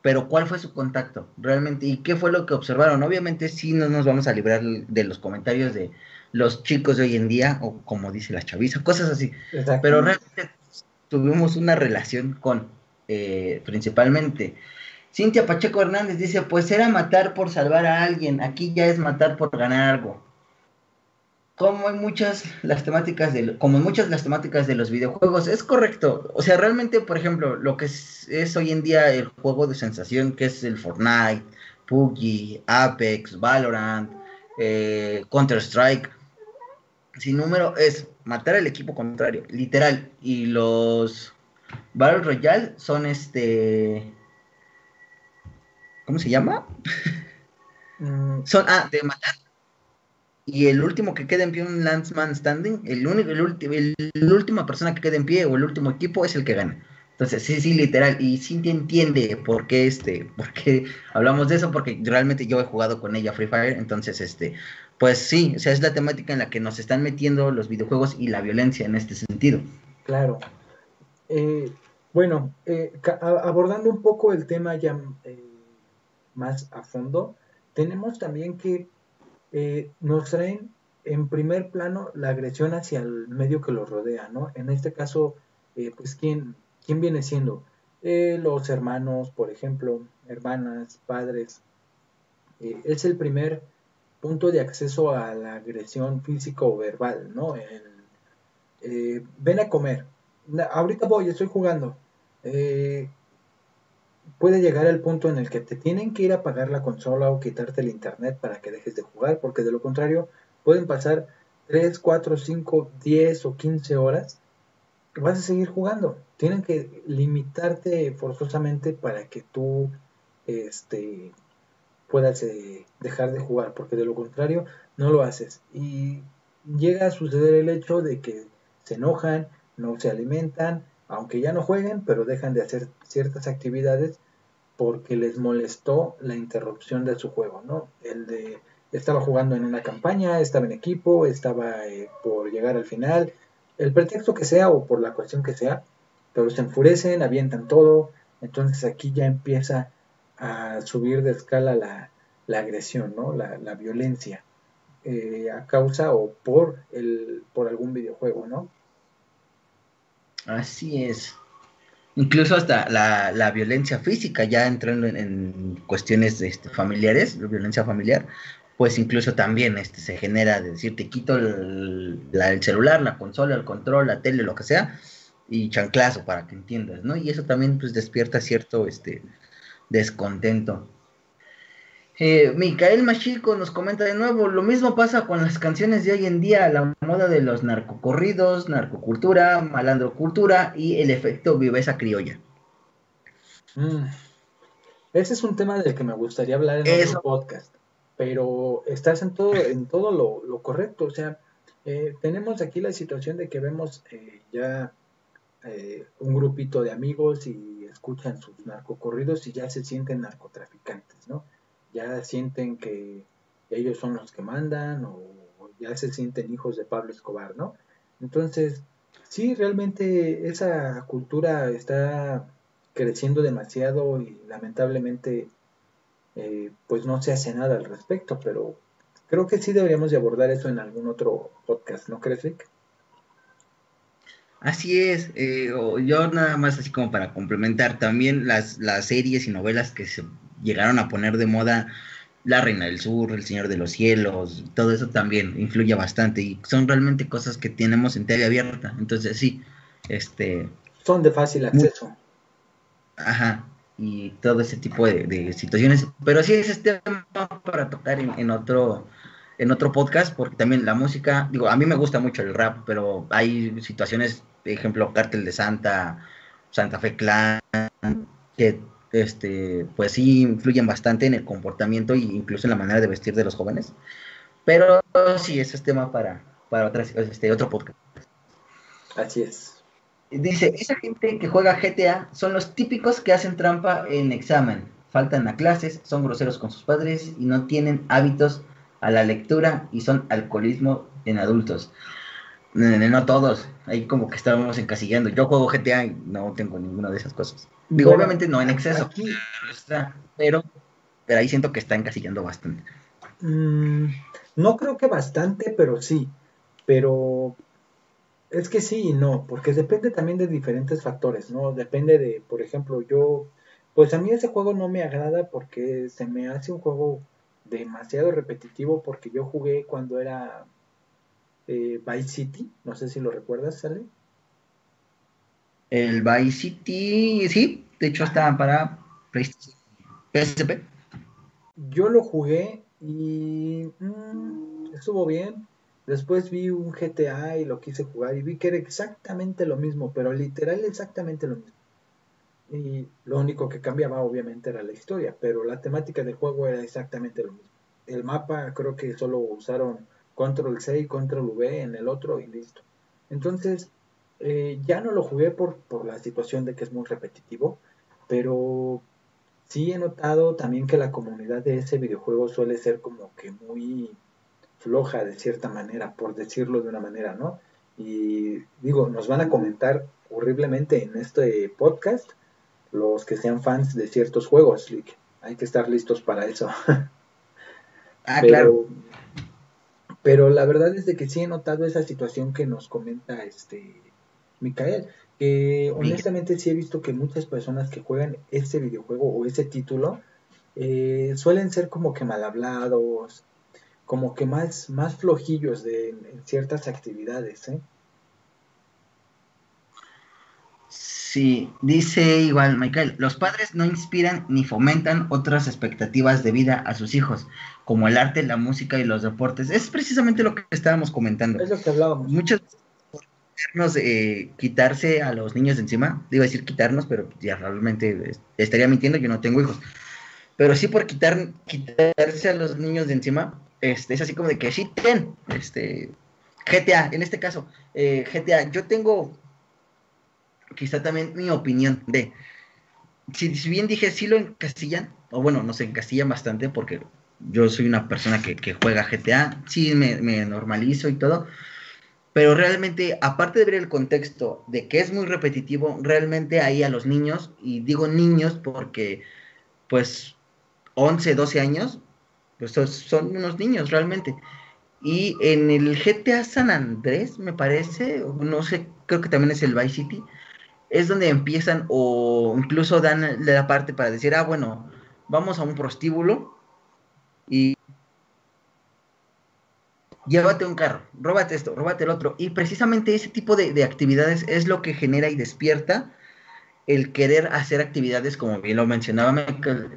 B: pero ¿cuál fue su contacto realmente? ¿Y qué fue lo que observaron? Obviamente sí no nos vamos a librar de los comentarios de los chicos de hoy en día, o como dice la chaviza, cosas así. Pero realmente tuvimos una relación con, eh, principalmente. Cintia Pacheco Hernández dice, pues era matar por salvar a alguien, aquí ya es matar por ganar algo como hay muchas las temáticas de como muchas las temáticas de los videojuegos es correcto o sea realmente por ejemplo lo que es, hoy en día el juego de sensación que es el Fortnite PUBG Apex Valorant eh, Counter Strike sin número es matar al equipo contrario literal y los Battle Royale son este ¿cómo se llama? Mm. son ah de matar y el último que quede en pie, un Landsman Standing, el único, el último, el, última persona que quede en pie o el último equipo es el que gana. Entonces, sí, sí, literal, y Cintia entiende por qué este, por qué hablamos de eso, porque realmente yo he jugado con ella Free Fire, entonces este, pues sí, o sea, es la temática en la que nos están metiendo los videojuegos y la violencia en este sentido.
A: Claro. Eh, bueno, eh, abordando un poco el tema ya eh, más a fondo, tenemos también que eh, nos traen en primer plano la agresión hacia el medio que los rodea, ¿no? En este caso, eh, pues, ¿quién, ¿quién, viene siendo? Eh, los hermanos, por ejemplo, hermanas, padres. es el primer punto de acceso a la agresión física o verbal, ¿no? ven a comer. Ahorita voy, estoy jugando puede llegar al punto en el que te tienen que ir a apagar la consola o quitarte el internet para que dejes de jugar, porque de lo contrario pueden pasar 3, 4, 5, 10 o 15 horas vas a seguir jugando. Tienen que limitarte forzosamente para que tú este, puedas eh, dejar de jugar, porque de lo contrario no lo haces. Y llega a suceder el hecho de que se enojan, no se alimentan, aunque ya no jueguen, pero dejan de hacer ciertas actividades porque les molestó la interrupción de su juego, ¿no? El de estaba jugando en una campaña, estaba en equipo, estaba eh, por llegar al final, el pretexto que sea o por la cuestión que sea, pero se enfurecen, avientan todo, entonces aquí ya empieza a subir de escala la, agresión, ¿no? La, la, violencia. eh, a causa o por, el, por algún videojuego, ¿no?
B: Así es. Incluso hasta la, la violencia física, ya entrando en, cuestiones este, familiares, violencia familiar, pues incluso también este, se genera de decir, te quito el, el, celular, la consola, el control, la tele, lo que sea, y chanclazo para que entiendas, ¿no? Y eso también pues despierta cierto este, descontento. Eh, Micael Machico nos comenta de nuevo, lo mismo pasa con las canciones de hoy en día, la moda de los narcocorridos, narcocultura, malandrocultura y el efecto viveza criolla.
A: Mm. Ese es un tema del que me gustaría hablar en otro podcast, pero estás en todo, en todo lo, correcto, o sea, eh, tenemos aquí la situación de que vemos eh, ya un grupito de amigos y escuchan sus narcocorridos y ya se sienten narcotraficantes, ¿no? Ya sienten que ellos son los que mandan o ya se sienten hijos de Pablo Escobar, ¿no? Entonces, sí, realmente esa cultura está creciendo demasiado y lamentablemente eh, pues no se hace nada al respecto, pero creo que sí deberíamos de abordar eso en algún otro podcast, ¿no crees, Rick?
B: Así es, eh, yo nada más así como para complementar también las, las series y novelas que se llegaron a poner de moda La Reina del Sur, El Señor de los Cielos, todo eso también influye bastante y son realmente cosas que tenemos en tele abierta. Entonces sí, este...
A: Son de fácil acceso.
B: Ajá, y todo ese tipo de, situaciones. Pero sí, ese tema para tocar en, otro en otro podcast, porque también la música, digo, a mí me gusta mucho el rap, pero hay situaciones, por ejemplo, Cártel de Santa, Santa Fe Clan, que este, pues sí influyen bastante en el comportamiento e incluso en la manera de vestir de los jóvenes. Pero sí, ese es tema para, para este, otro podcast.
A: Así es.
B: Dice, esa gente que juega GTA son los típicos que hacen trampa en examen, faltan a clases, son groseros con sus padres y no tienen hábitos a la lectura y son alcoholismo en adultos. No todos, ahí como que estábamos encasillando. Yo juego GTA y no tengo ninguna de esas cosas. Digo, obviamente no en exceso, pero, pero ahí siento que está encasillando bastante.
A: Mm, no creo que bastante, pero sí. Pero es que sí y no, porque depende también de diferentes factores, ¿no? Depende de, por ejemplo, yo, pues a mí ese juego no me agrada porque se me hace un juego demasiado repetitivo porque yo jugué cuando era eh, Vice City, no sé si lo recuerdas, ¿sale?
B: El Vice City, sí, de hecho está para PSP.
A: Yo lo jugué y mm, estuvo bien. Después vi un GTA y lo quise jugar y vi que era exactamente lo mismo, pero literal exactamente lo mismo. Y lo único que cambiaba obviamente era la historia, pero la temática del juego era exactamente lo mismo. El mapa creo que solo usaron control C y control V en el otro y listo. Entonces, eh, ya no lo jugué por, por la situación de que es muy repetitivo, pero sí he notado también que la comunidad de ese videojuego suele ser como que muy floja de cierta manera, por decirlo de una manera, ¿no? Y digo, nos van a comentar horriblemente en este podcast los que sean fans de ciertos juegos, Hay que estar listos para eso.
B: ah, claro.
A: Pero la verdad es de que sí he notado esa situación que nos comenta este Micael, que honestamente sí he visto que muchas personas que juegan ese videojuego o ese título eh, suelen ser como que mal hablados, como que más, más flojillos de, en ciertas actividades, ¿eh?
B: Sí, dice igual Michael, los padres no inspiran ni fomentan otras expectativas de vida a sus hijos, como el arte, la música y los deportes. Es precisamente lo que estábamos comentando.
A: Es lo que hablábamos.
B: Muchos eh, quitarse a los niños de encima, digo decir quitarnos, pero ya realmente estaría mintiendo, yo no tengo hijos. Pero sí por quitar, quitarse a los niños de encima, este, es así como de que sí, ten, este, GTA, en este caso, eh, GTA, yo tengo quizá también mi opinión de, si, bien dije sí lo encastillan, o bueno, no sé, encastillan bastante porque yo soy una persona que, juega GTA, sí me, me, normalizo y todo, pero realmente, aparte de ver el contexto de que es muy repetitivo, realmente ahí a los niños, y digo niños porque pues 11, 12 años, pues son unos niños realmente. Y en el GTA San Andrés, me parece, no sé, creo que también es el Vice City, es donde empiezan o incluso dan la parte para decir, ah, bueno, vamos a un prostíbulo y llévate un carro, róbate esto, róbate el otro. Y precisamente ese tipo de, actividades es lo que genera y despierta el querer hacer actividades, como bien lo mencionaba,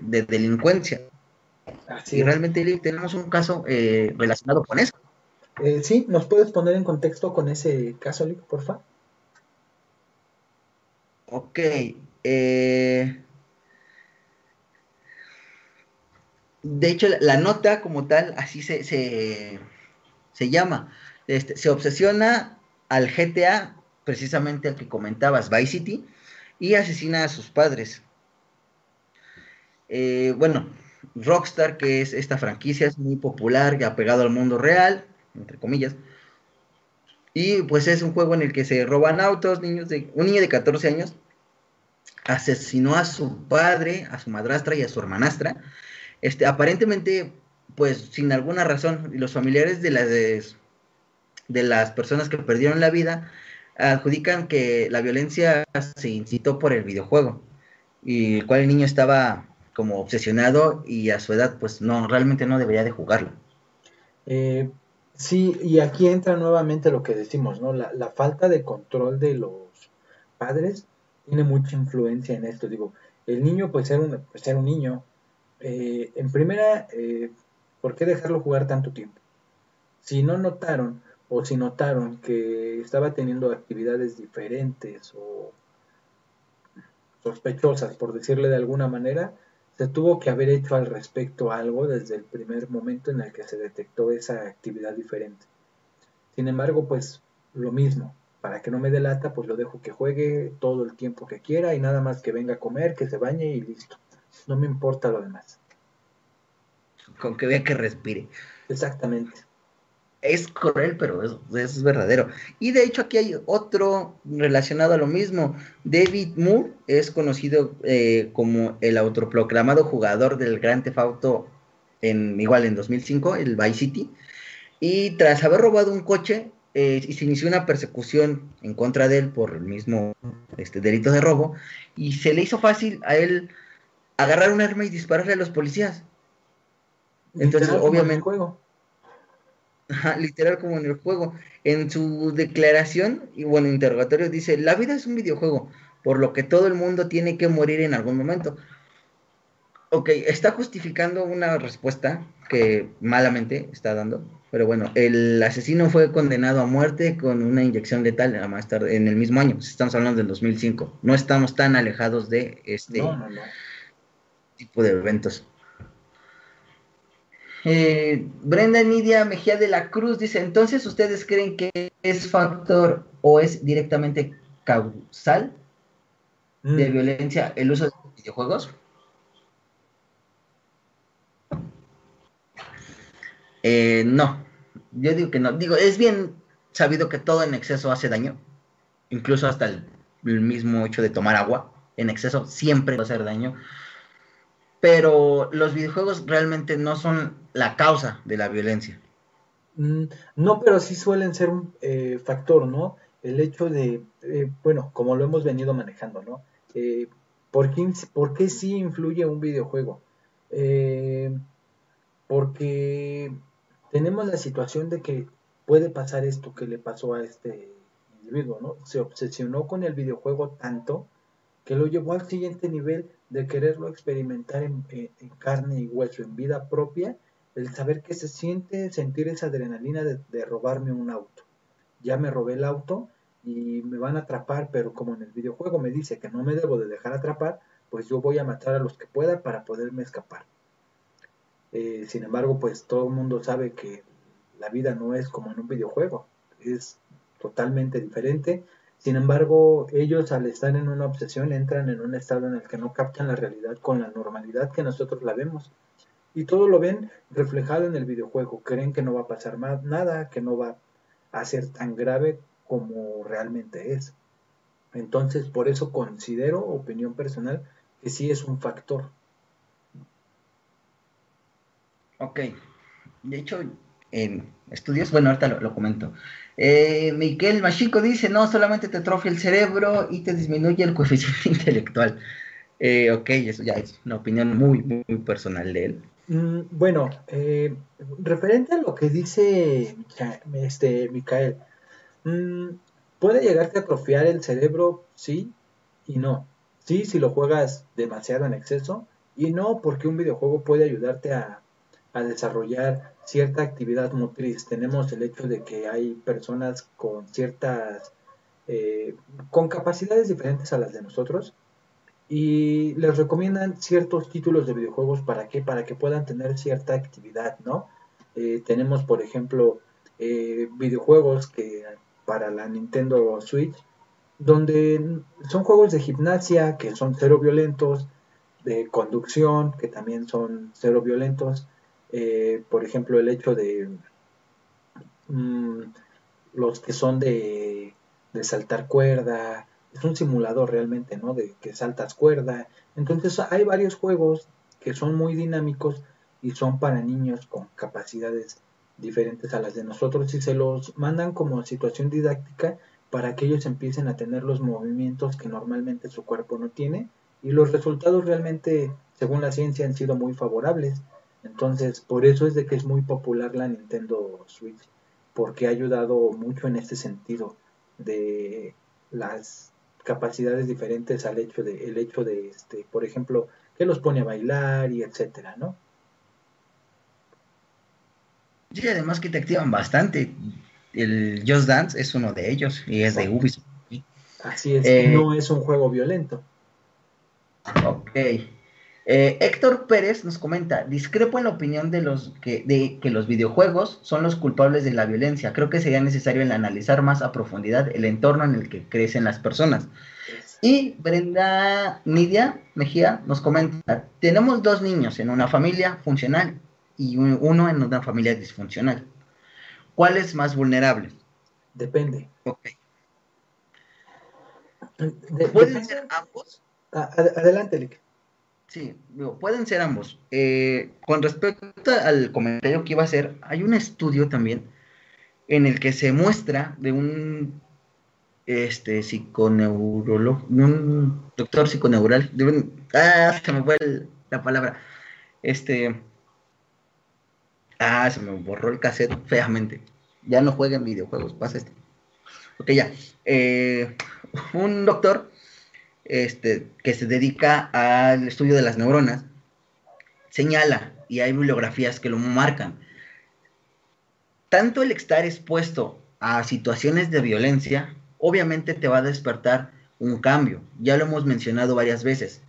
B: de delincuencia. Así y realmente tenemos un caso eh, relacionado con eso.
A: Eh, sí, ¿nos puedes poner en contexto con ese caso, Lick, por favor?
B: Ok. Eh, de hecho, la, nota como tal, así se, se, llama. Este, se obsesiona al GTA, precisamente al que comentabas, Vice City, y asesina a sus padres. Eh, bueno, Rockstar, que es esta franquicia, es muy popular, ha pegado al mundo real, entre comillas. Y pues es un juego en el que se roban autos, niños de, un niño de 14 años asesinó a su padre, a su madrastra y a su hermanastra. Este, aparentemente, pues sin alguna razón, los familiares de las, de, las personas que perdieron la vida adjudican que la violencia se incitó por el videojuego, y el cual el niño estaba como obsesionado y a su edad, pues no, realmente no debería de jugarlo.
A: Eh, sí, y aquí entra nuevamente lo que decimos, ¿no? La, la falta de control de los padres tiene mucha influencia en esto. Digo, el niño, pues ser un, pues, un niño. Eh, en primera, eh, ¿por qué dejarlo jugar tanto tiempo? Si no notaron, o si notaron que estaba teniendo actividades diferentes o sospechosas, por decirle de alguna manera, se tuvo que haber hecho al respecto algo desde el primer momento en el que se detectó esa actividad diferente. Sin embargo, pues lo mismo, para que no me delata, pues lo dejo que juegue todo el tiempo que quiera y nada más que venga a comer, que se bañe y listo. No me importa lo demás.
B: Con que vea que respire.
A: Exactamente.
B: Es cruel, pero es, es verdadero. Y de hecho aquí hay otro relacionado a lo mismo. David Moore es conocido eh, como el autoproclamado jugador del Gran Theft Auto en, igual en 2005, el Vice City. Y tras haber robado un coche, eh, y se inició una persecución en contra de él por el mismo este, delito de robo y se le hizo fácil a él agarrar un arma y dispararle a los policías. Entonces, obviamente... Juego. literal como en el juego. En su declaración y bueno, interrogatorio dice, la vida es un videojuego, por lo que todo el mundo tiene que morir en algún momento. Ok, está justificando una respuesta que malamente está dando, pero bueno, el asesino fue condenado a muerte con una inyección letal a más tarde, en el mismo año. Estamos hablando del 2005. No estamos tan alejados de este tipo de eventos. Eh, Brenda Nidia Mejía de la Cruz dice, entonces ustedes creen que es factor o es directamente causal de mm. violencia el uso de videojuegos? Eh, no, yo digo que no. Digo, es bien sabido que todo en exceso hace daño. Incluso hasta el, mismo hecho de tomar agua en exceso siempre va a hacer daño. Pero los videojuegos realmente no son la causa de la violencia.
A: Mm, no, pero sí suelen ser un eh, factor, ¿no? El hecho de, eh, bueno, como lo hemos venido manejando, ¿no? Eh, ¿por, qué, ¿por, qué, sí influye un videojuego? porque tenemos la situación de que puede pasar esto que le pasó a este individuo, ¿no? Se obsesionó con el videojuego tanto que lo llevó al siguiente nivel de quererlo experimentar en, carne y hueso, en vida propia, el saber que se siente, sentir esa adrenalina de, robarme un auto. Ya me robé el auto y me van a atrapar, pero como en el videojuego me dice que no me debo de dejar atrapar, pues yo voy a matar a los que pueda para poderme escapar. Eh, sin embargo, pues todo el mundo sabe que la vida no es como en un videojuego, es totalmente diferente. Sin embargo, ellos al estar en una obsesión entran en un estado en el que no captan la realidad con la normalidad que nosotros la vemos. Y todo lo ven reflejado en el videojuego. Creen que no va a pasar más, nada, que no va a ser tan grave como realmente es. Entonces, por eso considero, opinión personal, que sí es un factor.
B: Ok. De hecho, en estudios. Bueno, ahorita lo, comento. Eh, Miquel Machico dice, no, solamente te atrofia el cerebro y te disminuye el coeficiente intelectual. Eh, ok, eso ya es una opinión muy, muy, personal de él.
A: Mm, bueno, eh, referente a lo que dice este, Micael, mm, puede llegarte a atrofiar el cerebro, sí y no. Sí, si lo juegas demasiado en exceso, y no porque un videojuego puede ayudarte a, a desarrollar cierta actividad motriz. Tenemos el hecho de que hay personas con ciertas, eh, con capacidades diferentes a las de nosotros y les recomiendan ciertos títulos de videojuegos para que, para que puedan tener cierta actividad, ¿no? Eh, tenemos, por ejemplo, eh, videojuegos que para la Nintendo Switch, donde son juegos de gimnasia que son cero violentos, de conducción que también son cero violentos, eh, por ejemplo, el hecho de mm, los que son de, de, saltar cuerda, es un simulador realmente, ¿no? De que saltas cuerda. Entonces hay varios juegos que son muy dinámicos y son para niños con capacidades diferentes a las de nosotros y se los mandan como situación didáctica para que ellos empiecen a tener los movimientos que normalmente su cuerpo no tiene y los resultados realmente, según la ciencia, han sido muy favorables. Entonces, por eso es de que es muy popular la Nintendo Switch, porque ha ayudado mucho en este sentido de las capacidades diferentes al hecho de el hecho de este, por ejemplo, que los pone a bailar y etcétera, ¿no?
B: Sí, además que te activan bastante. El Just Dance es uno de ellos y es de Ubisoft.
A: Así es, eh, no es un juego violento.
B: Ok. Eh, Héctor Pérez nos comenta, discrepo en la opinión de los que, de que los videojuegos son los culpables de la violencia. Creo que sería necesario analizar más a profundidad el entorno en el que crecen las personas. Y Brenda Nidia Mejía nos comenta, tenemos dos niños en una familia funcional y uno en una familia disfuncional. ¿Cuál es más vulnerable?
A: Depende.
B: Ok. ¿Pueden ser ambos?
A: adelante, Lick.
B: Sí, pueden ser ambos. Eh, con respecto al comentario que iba a hacer, hay un estudio también en el que se muestra de un este psiconeurólogo, un doctor psiconeural, ah, se me fue la palabra, este, ah, se me borró el cassette feamente, ya no jueguen videojuegos, pasa este, ok, ya, eh, un doctor este, que se dedica al estudio de las neuronas, señala, y hay bibliografías que lo marcan, tanto el estar expuesto a situaciones de violencia, obviamente te va a despertar un cambio. Ya lo hemos mencionado varias veces.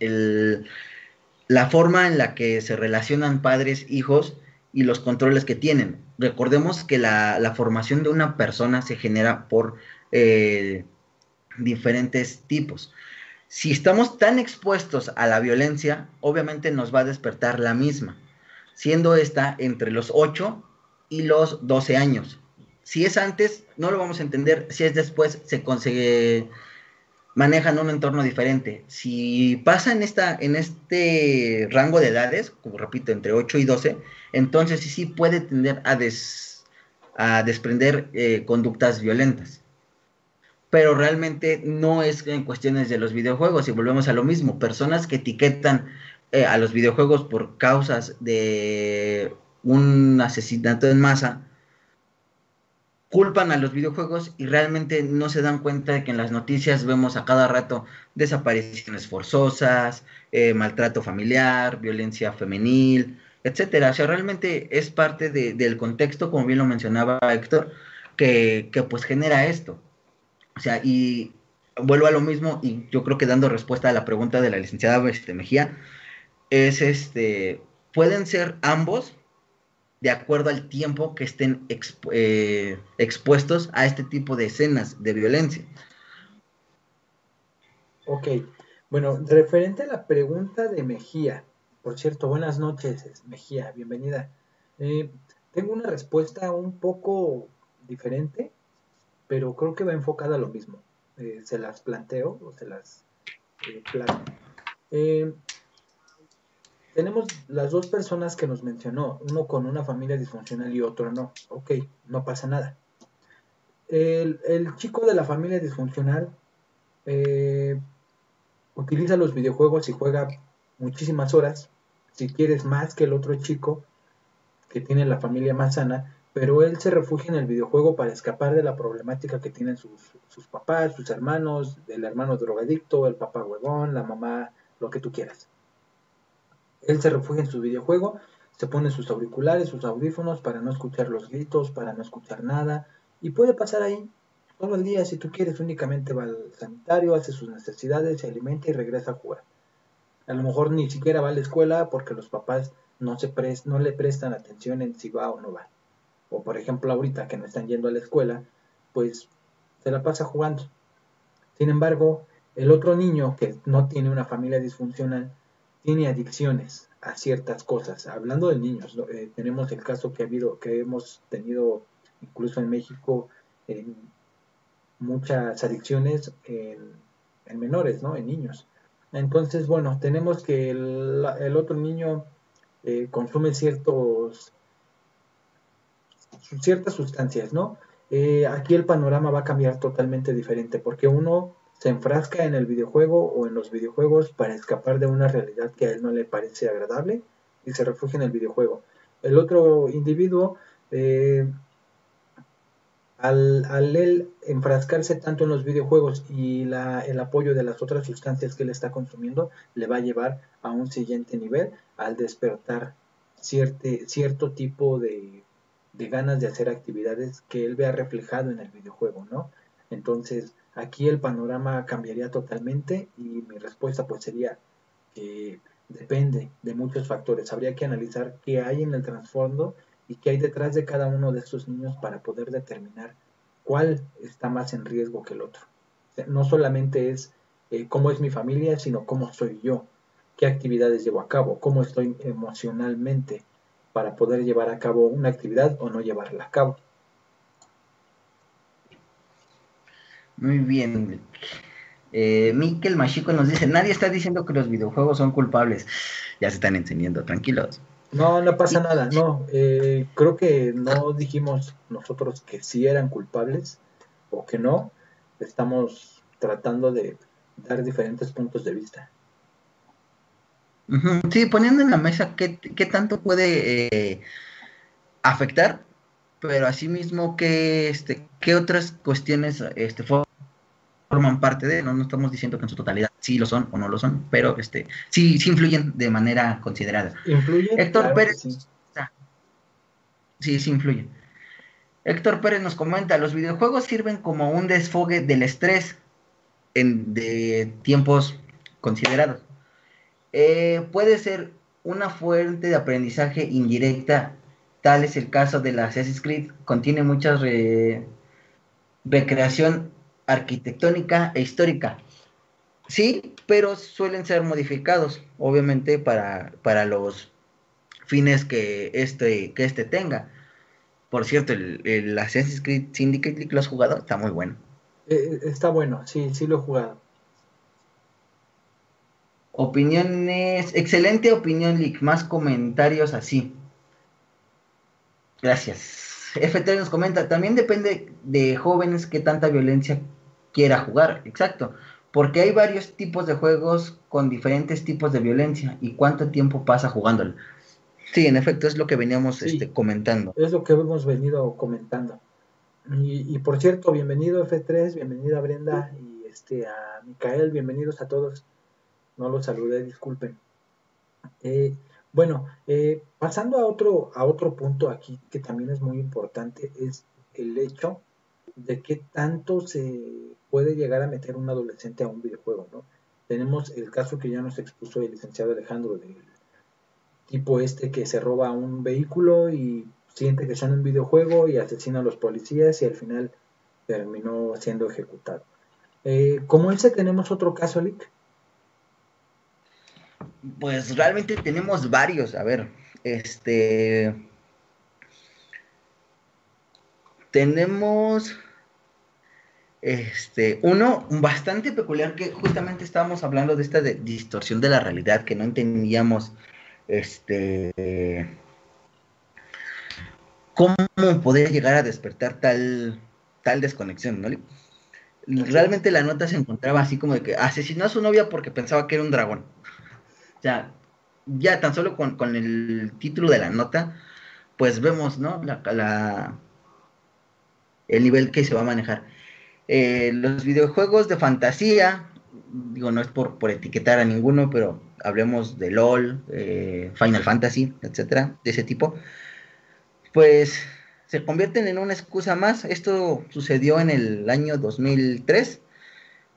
B: la forma en la que se relacionan padres, hijos y los controles que tienen. Recordemos que la, formación de una persona se genera por eh, diferentes tipos si estamos tan expuestos a la violencia, obviamente nos va a despertar la misma, siendo esta entre los 8 y los 12 años. Si es antes, no lo vamos a entender. Si es después, se consigue manejan un entorno diferente. Si pasa en, esta, en este rango de edades, como repito, entre 8 y 12, entonces sí, sí puede tender a, a desprender eh, conductas violentas pero realmente no es en cuestiones de los videojuegos y volvemos a lo mismo, personas que etiquetan eh, a los videojuegos por causas de un asesinato en masa, culpan a los videojuegos y realmente no se dan cuenta de que en las noticias vemos a cada rato desapariciones forzosas, eh, maltrato familiar, violencia femenil, etcétera. O sea, realmente es parte del contexto, como bien lo mencionaba Héctor, que, que pues genera esto. O sea, y vuelvo a lo mismo, y yo creo que dando respuesta a la pregunta de la licenciada este, Mejía, es este, pueden ser ambos de acuerdo al tiempo que estén eh, expuestos a este tipo de escenas de violencia.
A: Ok, bueno, referente a la pregunta de Mejía, por cierto, buenas noches, Mejía, bienvenida. Eh, tengo una respuesta un poco diferente pero creo que va enfocada a lo mismo. Eh, se las planteo o se las eh. Eh, tenemos las dos personas que nos mencionó, uno con una familia disfuncional y otro no. Ok, no pasa nada. El, chico de la familia disfuncional eh, utiliza los videojuegos y juega muchísimas horas, si quieres más que el otro chico que tiene la familia más sana, pero él se refugia en el videojuego para escapar de la problemática que tienen sus, papás, sus hermanos, el hermano drogadicto, el papá huevón, la mamá, lo que tú quieras. Él se refugia en su videojuego, se pone sus auriculares, sus audífonos para no escuchar los gritos, para no escuchar nada, y puede pasar ahí todo el día si tú quieres, únicamente va al sanitario, hace sus necesidades, se alimenta y regresa a jugar. A lo mejor ni siquiera va a la escuela porque los papás no, se no le prestan atención en si va o no va. O por ejemplo ahorita que no están yendo a la escuela, pues se la pasa jugando. Sin embargo, el otro niño que no tiene una familia disfuncional tiene adicciones a ciertas cosas. Hablando de niños, eh, tenemos el caso que ha habido, que hemos tenido incluso en México, en muchas adicciones en, menores, ¿no? En niños. Entonces, bueno, tenemos que el, otro niño eh, consume ciertos ciertas sustancias, ¿no? Eh, aquí el panorama va a cambiar totalmente diferente porque uno se enfrasca en el videojuego o en los videojuegos para escapar de una realidad que a él no le parece agradable y se refugia en el videojuego. El otro individuo eh, al, al, él enfrascarse tanto en los videojuegos y la, el apoyo de las otras sustancias que él está consumiendo, le va a llevar a un siguiente nivel al despertar cierto tipo de, de ganas de hacer actividades que él vea reflejado en el videojuego, ¿no? Entonces, aquí el panorama cambiaría totalmente y mi respuesta pues sería que depende de muchos factores. Habría que analizar qué hay en el trasfondo y qué hay detrás de cada uno de estos niños para poder determinar cuál está más en riesgo que el otro. no solamente es eh, cómo es mi familia, sino cómo soy yo, qué actividades llevo a cabo, cómo estoy emocionalmente para poder llevar a cabo una actividad o no llevarla a cabo.
B: Muy bien. Eh, Miquel Machico nos dice, nadie está diciendo que los videojuegos son culpables. Ya se están encendiendo, tranquilos.
A: No, no pasa nada, no. Eh, creo que no dijimos nosotros que sí eran culpables o que no. Estamos tratando de dar diferentes puntos de vista.
B: Sí, poniendo en la mesa qué, qué tanto puede eh, afectar, pero asimismo qué, este, qué otras cuestiones este, forman parte de, no, no estamos diciendo que en su totalidad sí lo son o no lo son, pero este, sí, sí influyen de manera considerada.
A: ¿Influyen?
B: Héctor Pérez. Sí. sí, influyen. Héctor Pérez nos comenta, los videojuegos sirven como un desfogue del estrés en, de tiempos considerados. Eh, puede ser una fuente de aprendizaje indirecta, tal es el caso de la Assassin's Creed, contiene mucha recreación arquitectónica e histórica. Sí, pero suelen ser modificados, obviamente, para, para los fines que este, que este tenga. Por cierto, el, el Assassin's Creed Syndicate ¿lo has jugado? Está muy bueno.
A: Eh, está bueno, sí, sí lo he jugado.
B: Opiniones, excelente opinión, Lick. Más comentarios así. Gracias. F3 nos comenta, también depende de jóvenes que tanta violencia quiera jugar, exacto, porque hay varios tipos de juegos con diferentes tipos de violencia y cuánto tiempo pasa jugándolo. Sí, en efecto, es lo que veníamos este, comentando.
A: Es lo que hemos venido comentando. Y, por cierto, bienvenido F3, bienvenida Brenda y este a Micael, bienvenidos a todos. No los saludé, disculpen. Eh, bueno, eh, pasando a otro, a otro punto aquí que también es muy importante, es el hecho de qué tanto se puede llegar a meter un adolescente a un videojuego, ¿no? Tenemos el caso que ya nos expuso el licenciado Alejandro del tipo este que se roba un vehículo y siente que en un videojuego y asesina a los policías y al final terminó siendo ejecutado. Eh, como ese tenemos otro caso, Lick.
B: Pues realmente tenemos varios. A ver, este. Tenemos este, uno bastante peculiar que justamente estábamos hablando de esta distorsión de la realidad, que no entendíamos este, cómo poder llegar a despertar tal, tal desconexión, ¿no? Realmente la nota se encontraba así como de que asesinó a su novia porque pensaba que era un dragón. Sea, ya tan solo con, el título de la nota, pues vemos, ¿no? El nivel que se va a manejar. Eh, los videojuegos de fantasía, digo, no es por, por, etiquetar a ninguno, pero hablemos de LOL, eh, Final Fantasy, etcétera, de ese tipo, pues se convierten en una excusa más. Esto sucedió en el año 2003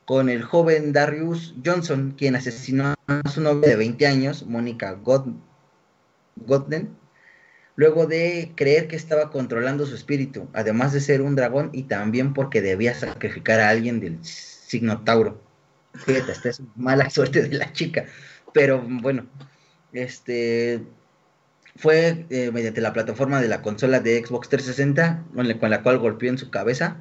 B: con el joven Darius Johnson, quien asesinó a su novia de 20 años, Mónica Godden, luego de creer que estaba controlando su espíritu, además de ser un dragón y también porque debía sacrificar a alguien del signo Tauro. Fíjate, esta es mala suerte de la chica. Pero bueno, este fue eh, mediante la plataforma de la consola de Xbox 360 con la, cual golpeó en su cabeza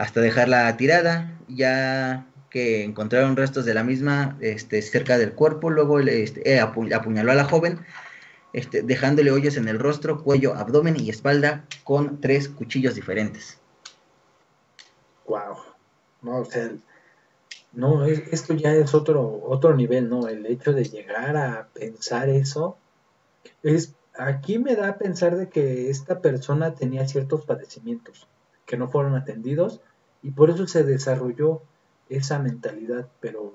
B: hasta dejarla tirada, ya que encontraron restos de la misma este, cerca del cuerpo, luego este, eh, apuñaló a la joven, este, dejándole hoyos en el rostro, cuello, abdomen y espalda con tres cuchillos diferentes.
A: Wow. No, o sea, no, esto ya es otro, otro nivel, ¿no? El hecho de llegar a pensar eso es, aquí me da a pensar de que esta persona tenía ciertos padecimientos que no fueron atendidos y por eso se desarrolló esa mentalidad, pero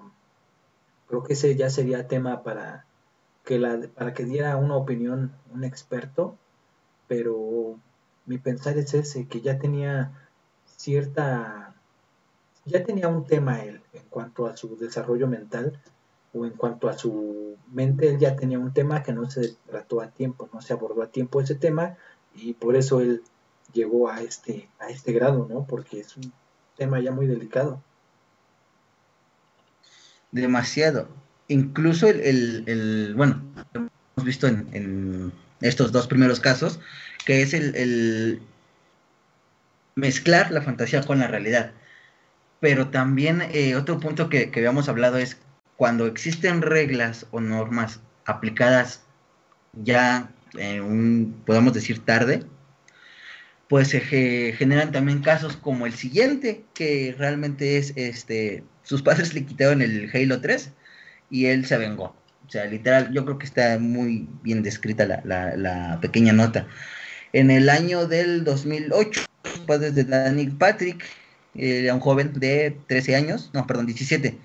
A: creo que ese ya sería tema para que la para que diera una opinión un experto, pero mi pensar es ese que ya tenía cierta ya tenía un tema él en cuanto a su desarrollo mental o en cuanto a su mente, él ya tenía un tema que no se trató a tiempo, no se abordó a tiempo ese tema y por eso él llegó a este, a este grado, ¿no? Porque es un tema ya muy delicado.
B: Demasiado. Incluso el, bueno, hemos visto en, estos dos primeros casos, que es el, el mezclar la fantasía con la realidad pero también eh, otro punto que, habíamos hablado es cuando existen reglas o normas aplicadas ya en un, podemos decir, tarde, pues se generan también casos como el siguiente, que realmente es, este, sus padres le quitaron el Halo 3 y él se vengó. O sea, literal, yo creo que está muy bien descrita la, la pequeña nota. En el año del 2008, los padres de Danny Patrick era un joven de 13 años, no, perdón, 17.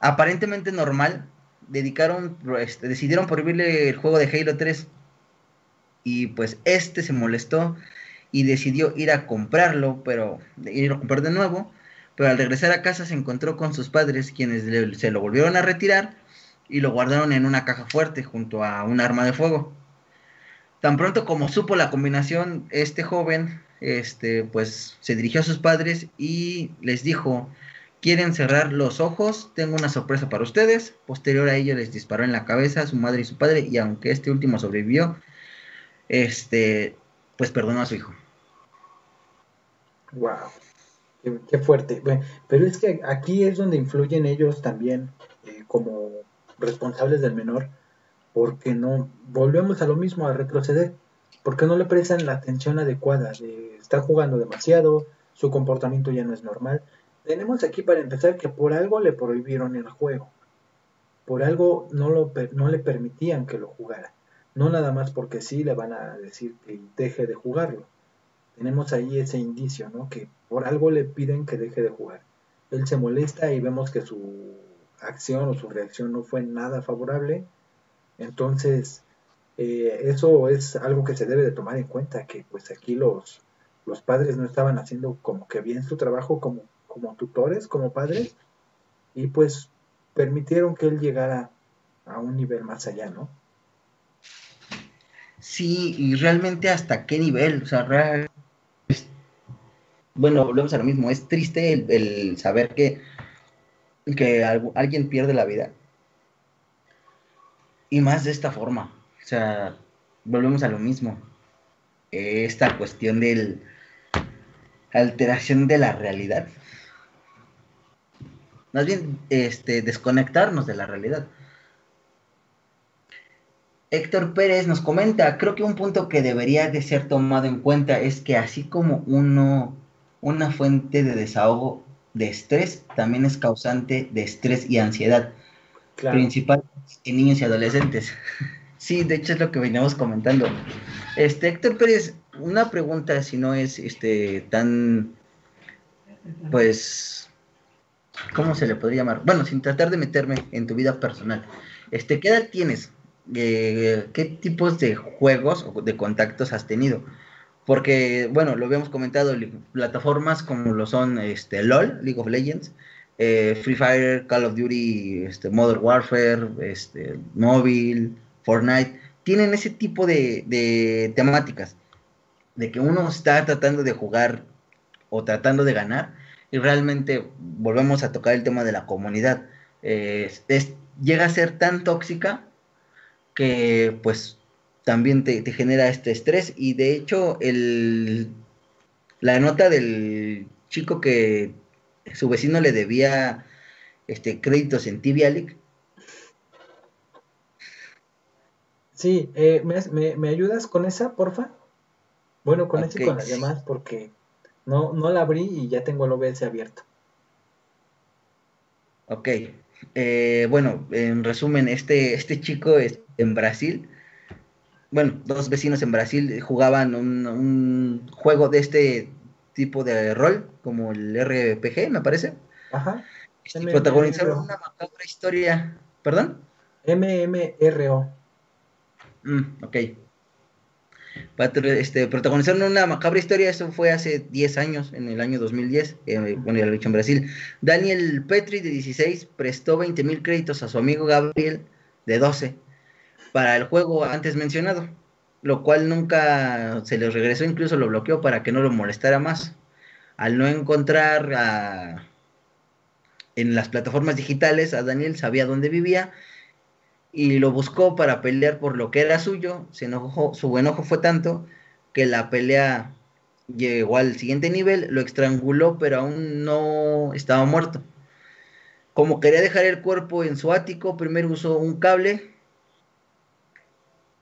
B: Aparentemente normal, dedicaron, este, decidieron prohibirle el juego de Halo 3 y pues este se molestó y decidió ir a comprarlo, pero ir a comprar de nuevo, pero al regresar a casa se encontró con sus padres quienes se lo volvieron a retirar y lo guardaron en una caja fuerte junto a un arma de fuego. Tan pronto como supo la combinación, este joven este, pues se dirigió a sus padres y les dijo, quieren cerrar los ojos, tengo una sorpresa para ustedes. Posterior a ello les disparó en la cabeza a su madre y su padre y aunque este último sobrevivió, este, pues perdonó a su hijo.
A: Wow, qué, fuerte. pero es que aquí es donde influyen ellos también eh, como responsables del menor, porque no volvemos a lo mismo, a retroceder porque no le prestan la atención adecuada, de estar jugando demasiado, su comportamiento ya no es normal. Tenemos aquí para empezar que por algo le prohibieron el juego, por algo no, lo, no le permitían que lo jugara, no nada más porque sí le van a decir que deje de jugarlo. Tenemos ahí ese indicio, ¿no? Que por algo le piden que deje de jugar. Él se molesta y vemos que su acción o su reacción no fue nada favorable. Entonces, eh, eso es algo que se debe de tomar en cuenta, que pues aquí los, los padres no estaban haciendo como que bien su trabajo como, como tutores, como padres, y pues permitieron que él llegara a un nivel más allá, ¿no?
B: Sí, y realmente hasta qué nivel, o sea, bueno, volvemos a lo mismo, es triste el, saber que, que alguien pierde la vida. Y más de esta forma. O sea, volvemos a lo mismo. Esta cuestión del alteración de la realidad. Más bien, este, desconectarnos de la realidad. Héctor Pérez nos comenta, creo que un punto que debería de ser tomado en cuenta es que así como uno, una fuente de desahogo de estrés, también es causante de estrés y ansiedad, principalmente en niños y adolescentes. sí, de hecho es lo que veníamos comentando. Este, Héctor Pérez, una pregunta, si no es este tan, pues, ¿cómo se le podría llamar? Bueno, sin tratar de meterme en tu vida personal. Este, ¿qué edad tienes? Eh, qué tipos de juegos o de contactos has tenido. Porque, bueno, lo habíamos comentado, plataformas como lo son este, LOL, League of Legends, eh, Free Fire, Call of Duty, este, Modern Warfare, este, Mobile, Fortnite, tienen ese tipo de, temáticas, de que uno está tratando de jugar o tratando de ganar, y realmente volvemos a tocar el tema de la comunidad. Eh, llega a ser tan tóxica que pues también te, genera este estrés y de hecho el, la nota del chico que su vecino le debía este créditos en Tibialic.
A: Sí, eh, ¿me, ayudas con esa, porfa? Bueno, con esa y con las demás porque no, no la abrí y ya tengo el OBS abierto.
B: Ok, eh, bueno, en resumen, este, este chico es, en Brasil, bueno, dos vecinos en Brasil jugaban un, juego de este tipo de rol, como el RPG, me parece. Ajá. Y protagonizaron una macabra historia. ¿Perdón?
A: MMRO.
B: Mm, ok. Este, protagonizaron una macabra historia, eso fue hace 10 años, en el año 2010, eh, bueno, ya lo he dicho en Brasil. Daniel Petri, de 16, prestó 20 mil créditos a su amigo Gabriel, de 12, para el juego antes mencionado, lo cual nunca se le regresó, incluso lo bloqueó para que no lo molestara más. Al no encontrar en las plataformas digitales a Daniel, sabía dónde vivía y lo buscó para pelear por lo que era suyo. Se enojó, su enojo fue tanto que la pelea llegó al siguiente nivel, lo estranguló, pero aún no estaba muerto. Como quería dejar el cuerpo en su ático, primero usó un cable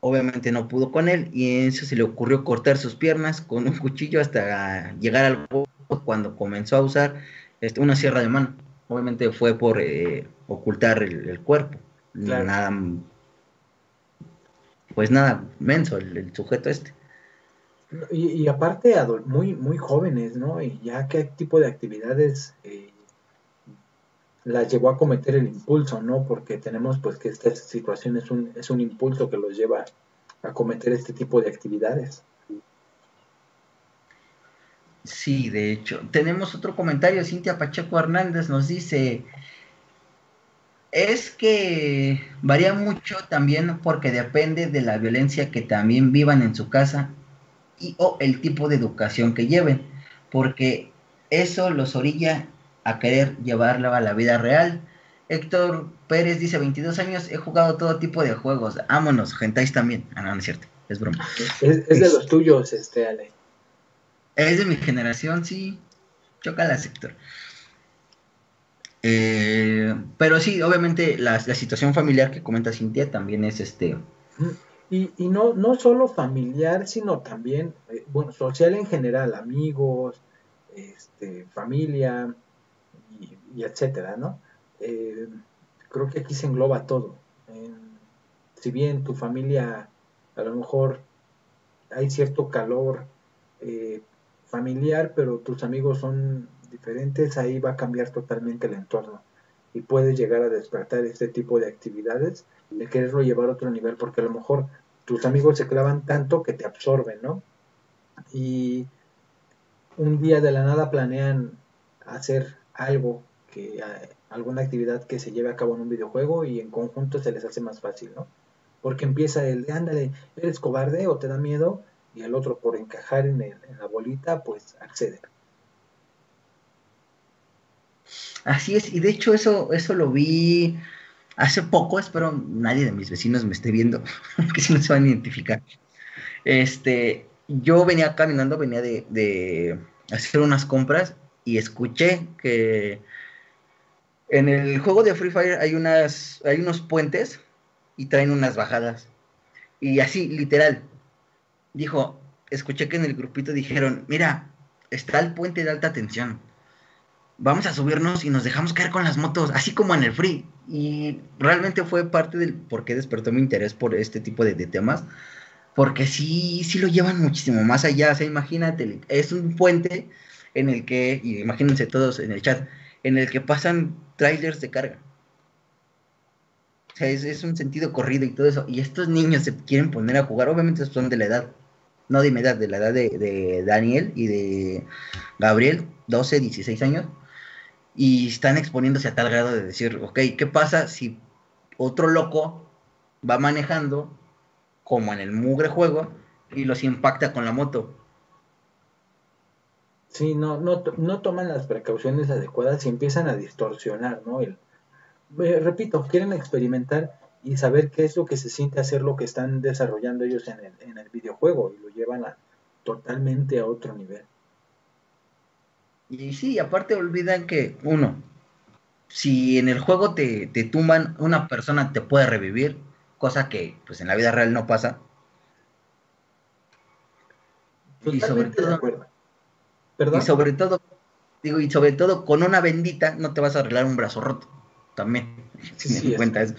B: obviamente no pudo con él y eso se le ocurrió cortar sus piernas con un cuchillo hasta llegar al cuando comenzó a usar este, una sierra de mano. Obviamente fue por eh, ocultar el, cuerpo. Nada, pues nada, menso el, sujeto este.
A: Y, aparte, muy, muy jóvenes, ¿no? Y ya qué tipo de actividades eh, las llevó a cometer el impulso, ¿no? Porque tenemos pues que esta situación es un, es un impulso que los lleva a cometer este tipo de actividades.
B: Sí, de hecho. Tenemos otro comentario, Cintia Pacheco Hernández nos dice, es que varía mucho también porque depende de la violencia que también vivan en su casa y o el tipo de educación que lleven, porque eso los orilla a querer llevarla a la vida real. Héctor Pérez dice, 22 años, he jugado todo tipo de juegos. Vámonos, gentáis también. Ah, no, no es cierto, es broma.
A: Es, de los tuyos, este, Ale.
B: Es de mi generación, sí. Chócalas, Héctor. Eh, pero sí, obviamente la, situación familiar que comenta Cintia también es este...
A: Y, y no, no solo familiar, sino también, eh, bueno, social en general, amigos, este, familia, y, etcétera, ¿no? Eh, creo que aquí se engloba todo. si bien tu familia a lo mejor hay cierto calor eh, familiar, pero tus amigos son diferentes, ahí va a cambiar totalmente el entorno y puedes llegar a despertar este tipo de actividades, de quererlo llevar a otro nivel, porque a lo mejor tus amigos se clavan tanto que te absorben, ¿no? Y un día de la nada planean hacer algo, que alguna actividad que se lleve a cabo en un videojuego y en conjunto se les hace más fácil, ¿no? Porque empieza el de, ándale, eres cobarde o te da miedo, y el otro por encajar en, la bolita, pues accede.
B: Así es, y de hecho eso, eso lo vi hace poco, espero nadie de mis vecinos me esté viendo, que si no se van a identificar. Este, yo venía caminando, venía de, de hacer unas compras y escuché que en el juego de Free Fire hay unas hay unos puentes y traen unas bajadas. Y así, literal. Dijo, escuché que en el grupito dijeron, mira, está el puente de alta tensión. Vamos a subirnos y nos dejamos caer con las motos, así como en el free. Y realmente fue parte del por qué despertó mi interés por este tipo de, de temas. Porque sí, sí lo llevan muchísimo más allá. O sea, imagínate, es un puente en el que, y imagínense todos en el chat, en el que pasan trailers de carga. O sea, es, un sentido corrido y todo eso. Y estos niños se quieren poner a jugar, obviamente son de la edad, no de mi edad, de la edad de, Daniel y de Gabriel, 12, 16 años. Y están exponiéndose a tal grado de decir, ok, ¿qué pasa si otro loco va manejando como en el mugre juego y los impacta con la moto?
A: Sí, no, no, no toman las precauciones adecuadas y empiezan a distorsionar, ¿no? El, eh, repito, quieren experimentar y saber qué es lo que se siente hacer lo que están desarrollando ellos en el, en el videojuego y lo llevan a, totalmente a otro nivel.
B: Y sí, aparte olvidan que, uno, si en el juego te, te tumban, una persona te puede revivir, cosa que pues en la vida real no pasa. y sobre todo, y sobre todo, digo, y sobre todo con una bendita no te vas a arreglar un brazo roto. También,
A: sí, cuenta es,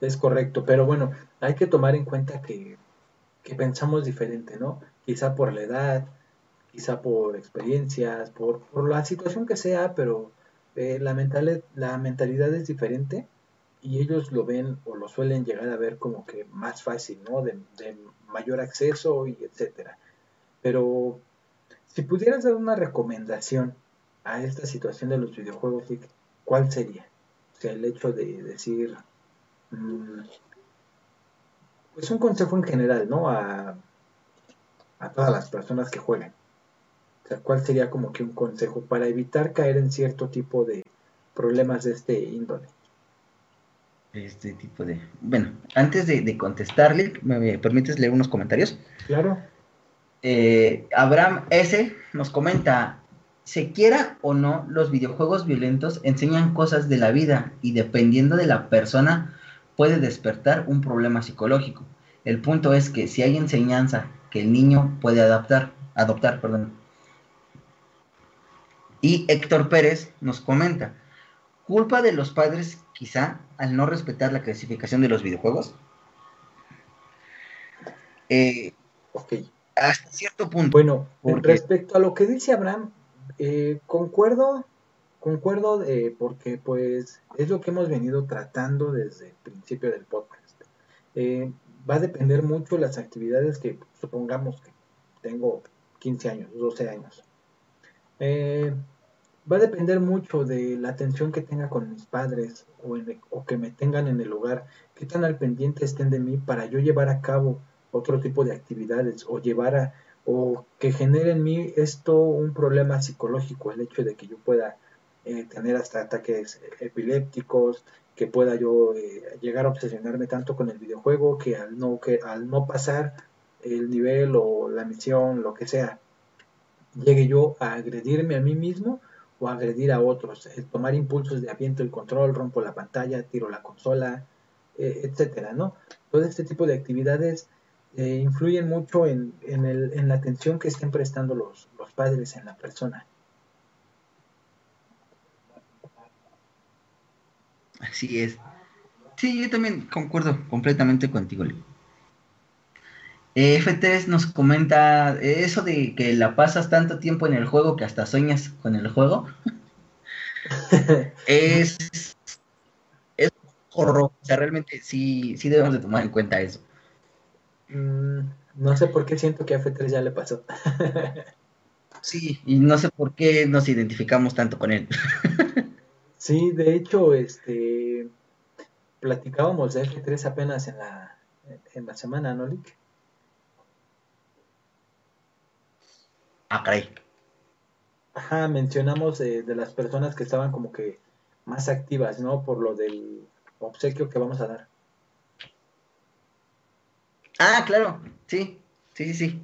A: Es correcto, pero bueno, hay que tomar en cuenta que, pensamos diferente, ¿no? Quizá por la edad, quizá por experiencias, por, la situación que sea, pero eh, la, mental, la mentalidad es diferente y ellos lo ven o lo suelen llegar a ver como que más fácil, ¿no? De, mayor acceso y etcétera. Pero si pudieras dar una recomendación a esta situación de los videojuegos, ¿cuál sería? O sea, el hecho de decir, mm, pues un consejo en general, ¿no? A, a todas las personas que jueguen. Sea, ¿cuál sería como que un consejo para evitar caer en cierto tipo de problemas de este índole?
B: Este tipo de... Bueno, antes de, de contestarle, ¿me permites leer unos comentarios?
A: Claro.
B: Eh, Abraham S. nos comenta, se quiera o no, los videojuegos violentos enseñan cosas de la vida y dependiendo de la persona puede despertar un problema psicológico. El punto es que si hay enseñanza que el niño puede adaptar, adoptar, perdón. Y Héctor Pérez nos comenta, culpa de los padres quizá al no respetar la clasificación de los videojuegos.
A: Eh, ok
B: hasta cierto punto.
A: Bueno, respecto a lo que dice Abraham, eh, concuerdo, concuerdo eh, porque pues es lo que hemos venido tratando desde el principio del podcast. Eh, va a depender mucho las actividades que supongamos que tengo 15 años, 12 años. Va a depender mucho de la atención que tenga con mis padres o, o que me tengan en el hogar, qué tan al pendiente estén de mí para yo llevar a cabo otro tipo de actividades o llevar a o que genere en mí esto un problema psicológico, el hecho de que yo pueda eh, tener hasta ataques epilépticos, que pueda yo eh, llegar a obsesionarme tanto con el videojuego que al no que al no pasar el nivel o la misión, lo que sea, llegue yo a agredirme a mí mismo o a agredir a otros, tomar impulsos de aviento el control, rompo la pantalla, tiro la consola, eh, etcétera, ¿no? Todo este tipo de actividades eh, influyen mucho en, la atención que estén prestando los padres en la persona.
B: Así es. Sí, yo también concuerdo completamente contigo, eh, F3 nos comenta eso de que la pasas tanto tiempo en el juego que hasta sueñas con el juego. es, es horror. O sea, realmente sí, sí debemos de tomar en cuenta eso.
A: Mm, no sé por qué siento que a F3 ya le pasó.
B: sí, y no sé por qué nos identificamos tanto con él.
A: sí, de hecho, este platicábamos de F3 apenas en la, en la semana, ¿no, Lick?
B: Ah, caray.
A: Ajá, mencionamos de las personas que estaban como que más activas, ¿no? Por lo del obsequio que vamos a dar.
B: Ah, claro, sí, sí, sí, sí.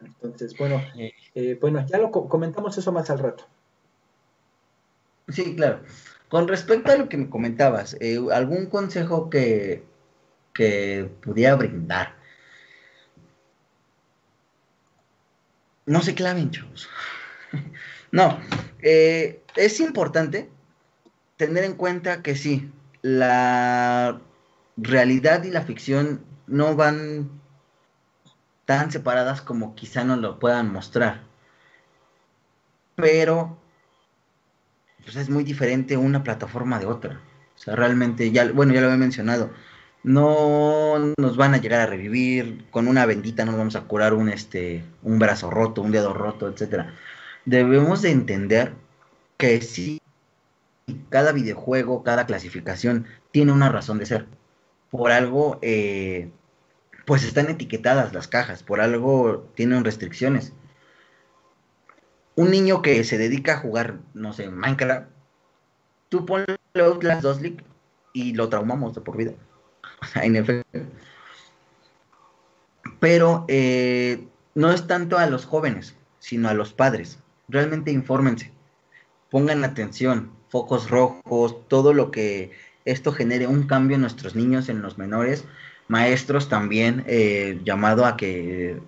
A: Entonces, bueno, eh, bueno, ya lo comentamos eso más al rato.
B: Sí, claro. Con respecto a lo que me comentabas, eh, ¿algún consejo que, que pudiera brindar no se claven, chavos. no, eh, es importante tener en cuenta que sí, la realidad y la ficción no van tan separadas como quizá nos lo puedan mostrar. Pero pues es muy diferente una plataforma de otra. O sea, realmente, ya, bueno, ya lo he mencionado, no nos van a llegar a revivir, con una bendita nos vamos a curar un, este, un brazo roto, un dedo roto, etcétera. Debemos de entender que sí, cada videojuego, cada clasificación tiene una razón de ser. Por algo, eh, pues están etiquetadas las cajas, por algo tienen restricciones. Un niño que se dedica a jugar, no sé, Minecraft, tú ponle las dos League y lo traumamos de por vida. en efecto. Pero eh, no es tanto a los jóvenes, sino a los padres. Realmente infórmense, pongan atención, focos rojos, todo lo que esto genere un cambio en nuestros niños, en los menores, maestros también, eh, llamado a que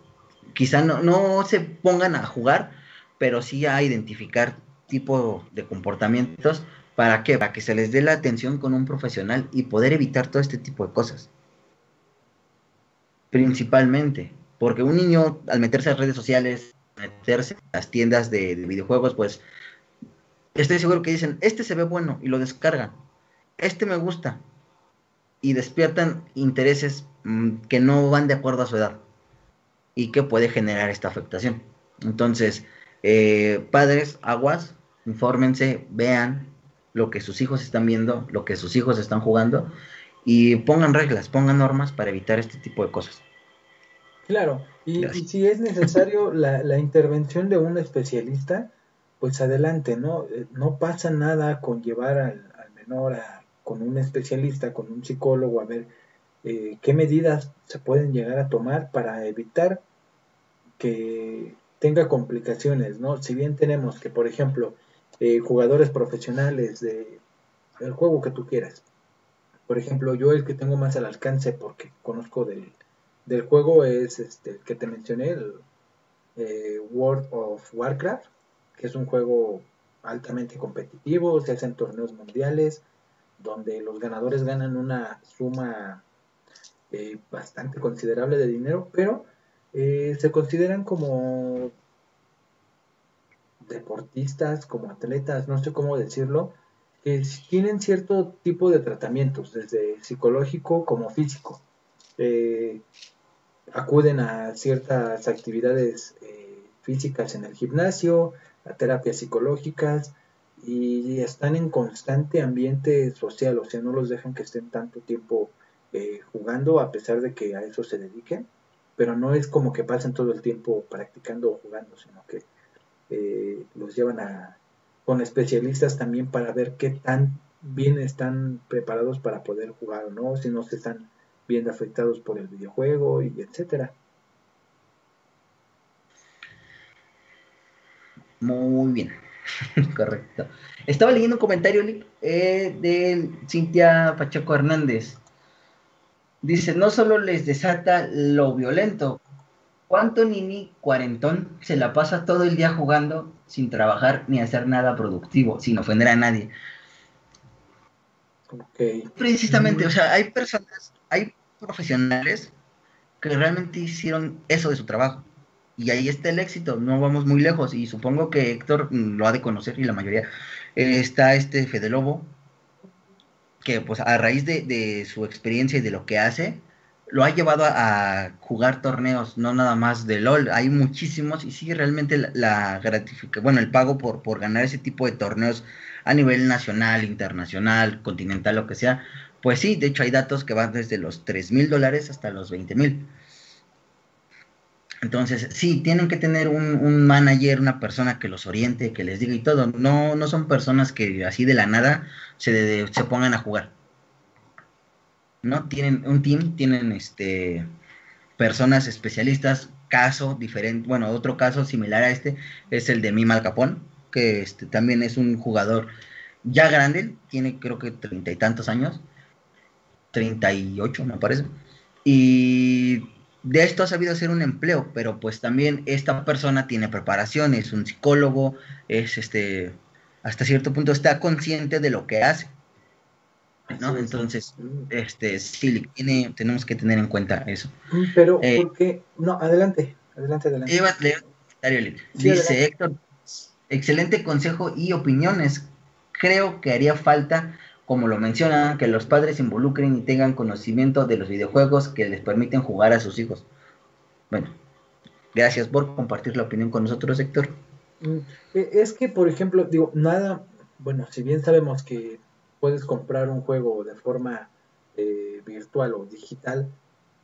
B: quizá no, no se pongan a jugar, pero sí a identificar tipo de comportamientos ¿Para qué? Para que se les dé la atención con un profesional y poder evitar todo este tipo de cosas. Principalmente, porque un niño al meterse a redes sociales, meterse a las tiendas de, videojuegos, pues estoy seguro que dicen, este se ve bueno y lo descargan, este me gusta y despiertan intereses mm, que no van de acuerdo a su edad y que puede generar esta afectación. Entonces, eh, padres, aguas, infórmense, vean, lo que sus hijos están viendo, lo que sus hijos están jugando y pongan reglas, pongan normas para evitar este tipo de cosas.
A: Claro, y, si es necesario la, intervención de un especialista, pues adelante, ¿no? Eh, no pasa nada con llevar al, menor con un especialista, con un psicólogo, a ver eh, qué medidas se pueden llegar a tomar para evitar que tenga complicaciones, ¿no? Si bien tenemos que, por ejemplo, eh, jugadores profesionales de el juego que tú quieras. Por ejemplo, yo el que tengo más al alcance porque conozco del, juego es este que te mencioné, el eh, World of Warcraft, que es un juego altamente competitivo, se hacen torneos mundiales, donde los ganadores ganan una suma eh, bastante considerable de dinero, pero se consideran como deportistas, como atletas, no sé cómo decirlo, que tienen cierto tipo de tratamientos, desde psicológico como físico. Eh, acuden a ciertas actividades eh, físicas en el gimnasio, a terapias psicológicas y están en constante ambiente social, o sea, no los dejan que estén tanto tiempo eh, jugando a pesar de que a eso se dediquen, pero no es como que pasen todo el tiempo practicando o jugando, sino que eh, los llevan a, con especialistas también para ver qué tan bien están preparados para poder jugar o no, si no se están viendo afectados por el videojuego y etcétera.
B: Muy bien, correcto. Estaba leyendo un comentario eh, de Cintia Pacheco Hernández. Dice, no solo les desata lo violento, ¿Cuánto nini cuarentón se la pasa todo el día jugando sin trabajar ni hacer nada productivo, sin ofender a nadie? Precisamente, o sea, hay personas, hay profesionales que realmente hicieron eso de su trabajo. Y ahí está el éxito, no vamos muy lejos. Y supongo que Héctor lo ha de conocer y la mayoría. Eh, está este Fede Lobo, que pues a raíz de, de su experiencia y de lo que hace, lo ha llevado a, jugar torneos, no nada más de LOL, hay muchísimos y sí realmente la, gratifica, bueno, el pago por, por ganar ese tipo de torneos a nivel nacional, internacional, continental, lo que sea, pues sí, de hecho hay datos que van desde los 3 mil dólares hasta los 20 mil. Entonces, sí, tienen que tener un, un, manager, una persona que los oriente, que les diga y todo. No, no son personas que así de la nada se, se pongan a jugar. ¿No? Tienen un team, tienen este personas especialistas, caso diferente, bueno, otro caso similar a este es el de Mima Capón, que este, también es un jugador ya grande, tiene creo que treinta y tantos años, treinta y ocho me parece, y de esto ha sabido hacer un empleo, pero pues también esta persona tiene preparación, es un psicólogo, es este, hasta cierto punto está consciente de lo que hace. ¿No? Entonces, este, sí, tiene, tenemos que tener en cuenta eso.
A: Pero, eh, ¿por qué? No, adelante, adelante, adelante.
B: Dice Héctor, excelente consejo y opiniones. Creo que haría falta como lo menciona, que los padres se involucren y tengan conocimiento de los videojuegos que les permiten jugar a sus hijos. Bueno, gracias por compartir la opinión con nosotros, Héctor.
A: Mm, e, es que, por ejemplo, digo, nada, bueno, si bien sabemos que puedes comprar un juego de forma eh, virtual o digital,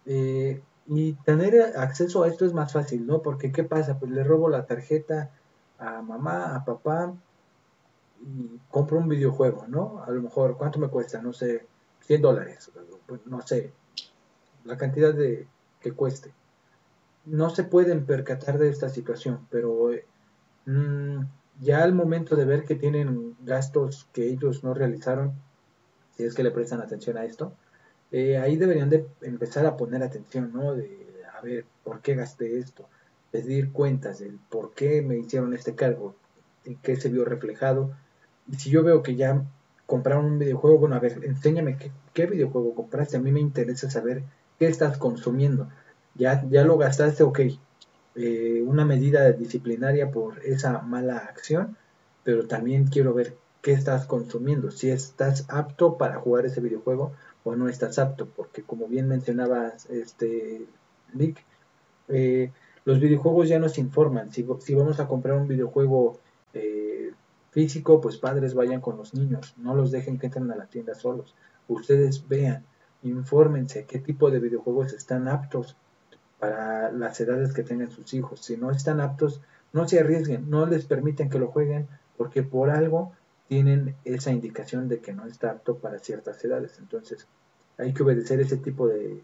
A: eh, y tener acceso a esto es más fácil, ¿no? Porque, ¿qué pasa? Pues le robo la tarjeta a mamá, a papá, y compro un videojuego, ¿no? A lo mejor, ¿cuánto me cuesta? No sé, 100 dólares, pues, no sé, la cantidad de que cueste. No se pueden percatar de esta situación, pero mm, ya al momento de ver que tienen gastos que ellos no realizaron, si es que le prestan atención a esto, eh, ahí deberían de empezar a poner atención, ¿no? De, a ver, ¿por qué gasté esto? Pedir cuentas del por qué me hicieron este cargo, en qué se vio reflejado, y si yo veo que ya compraron un videojuego, bueno, a ver, enséñame qué, videojuego compraste. A mí me interesa saber qué estás consumiendo. Ya, ya lo gastaste, ok. Eh, una medida disciplinaria por esa mala acción, pero también quiero ver qué estás consumiendo, si estás apto para jugar ese videojuego o no estás apto, porque como bien mencionabas, este, Nick, eh, los videojuegos ya nos informan, si, si vamos a comprar un videojuego eh, físico, pues padres vayan con los niños, no los dejen que entren a la tienda solos. Ustedes vean, infórmense qué tipo de videojuegos están aptos para las edades que tengan sus hijos. Si no están aptos, no se arriesguen, no les permiten que lo jueguen porque por algo tienen esa indicación de que no está apto para ciertas edades. Entonces, hay que obedecer ese tipo de,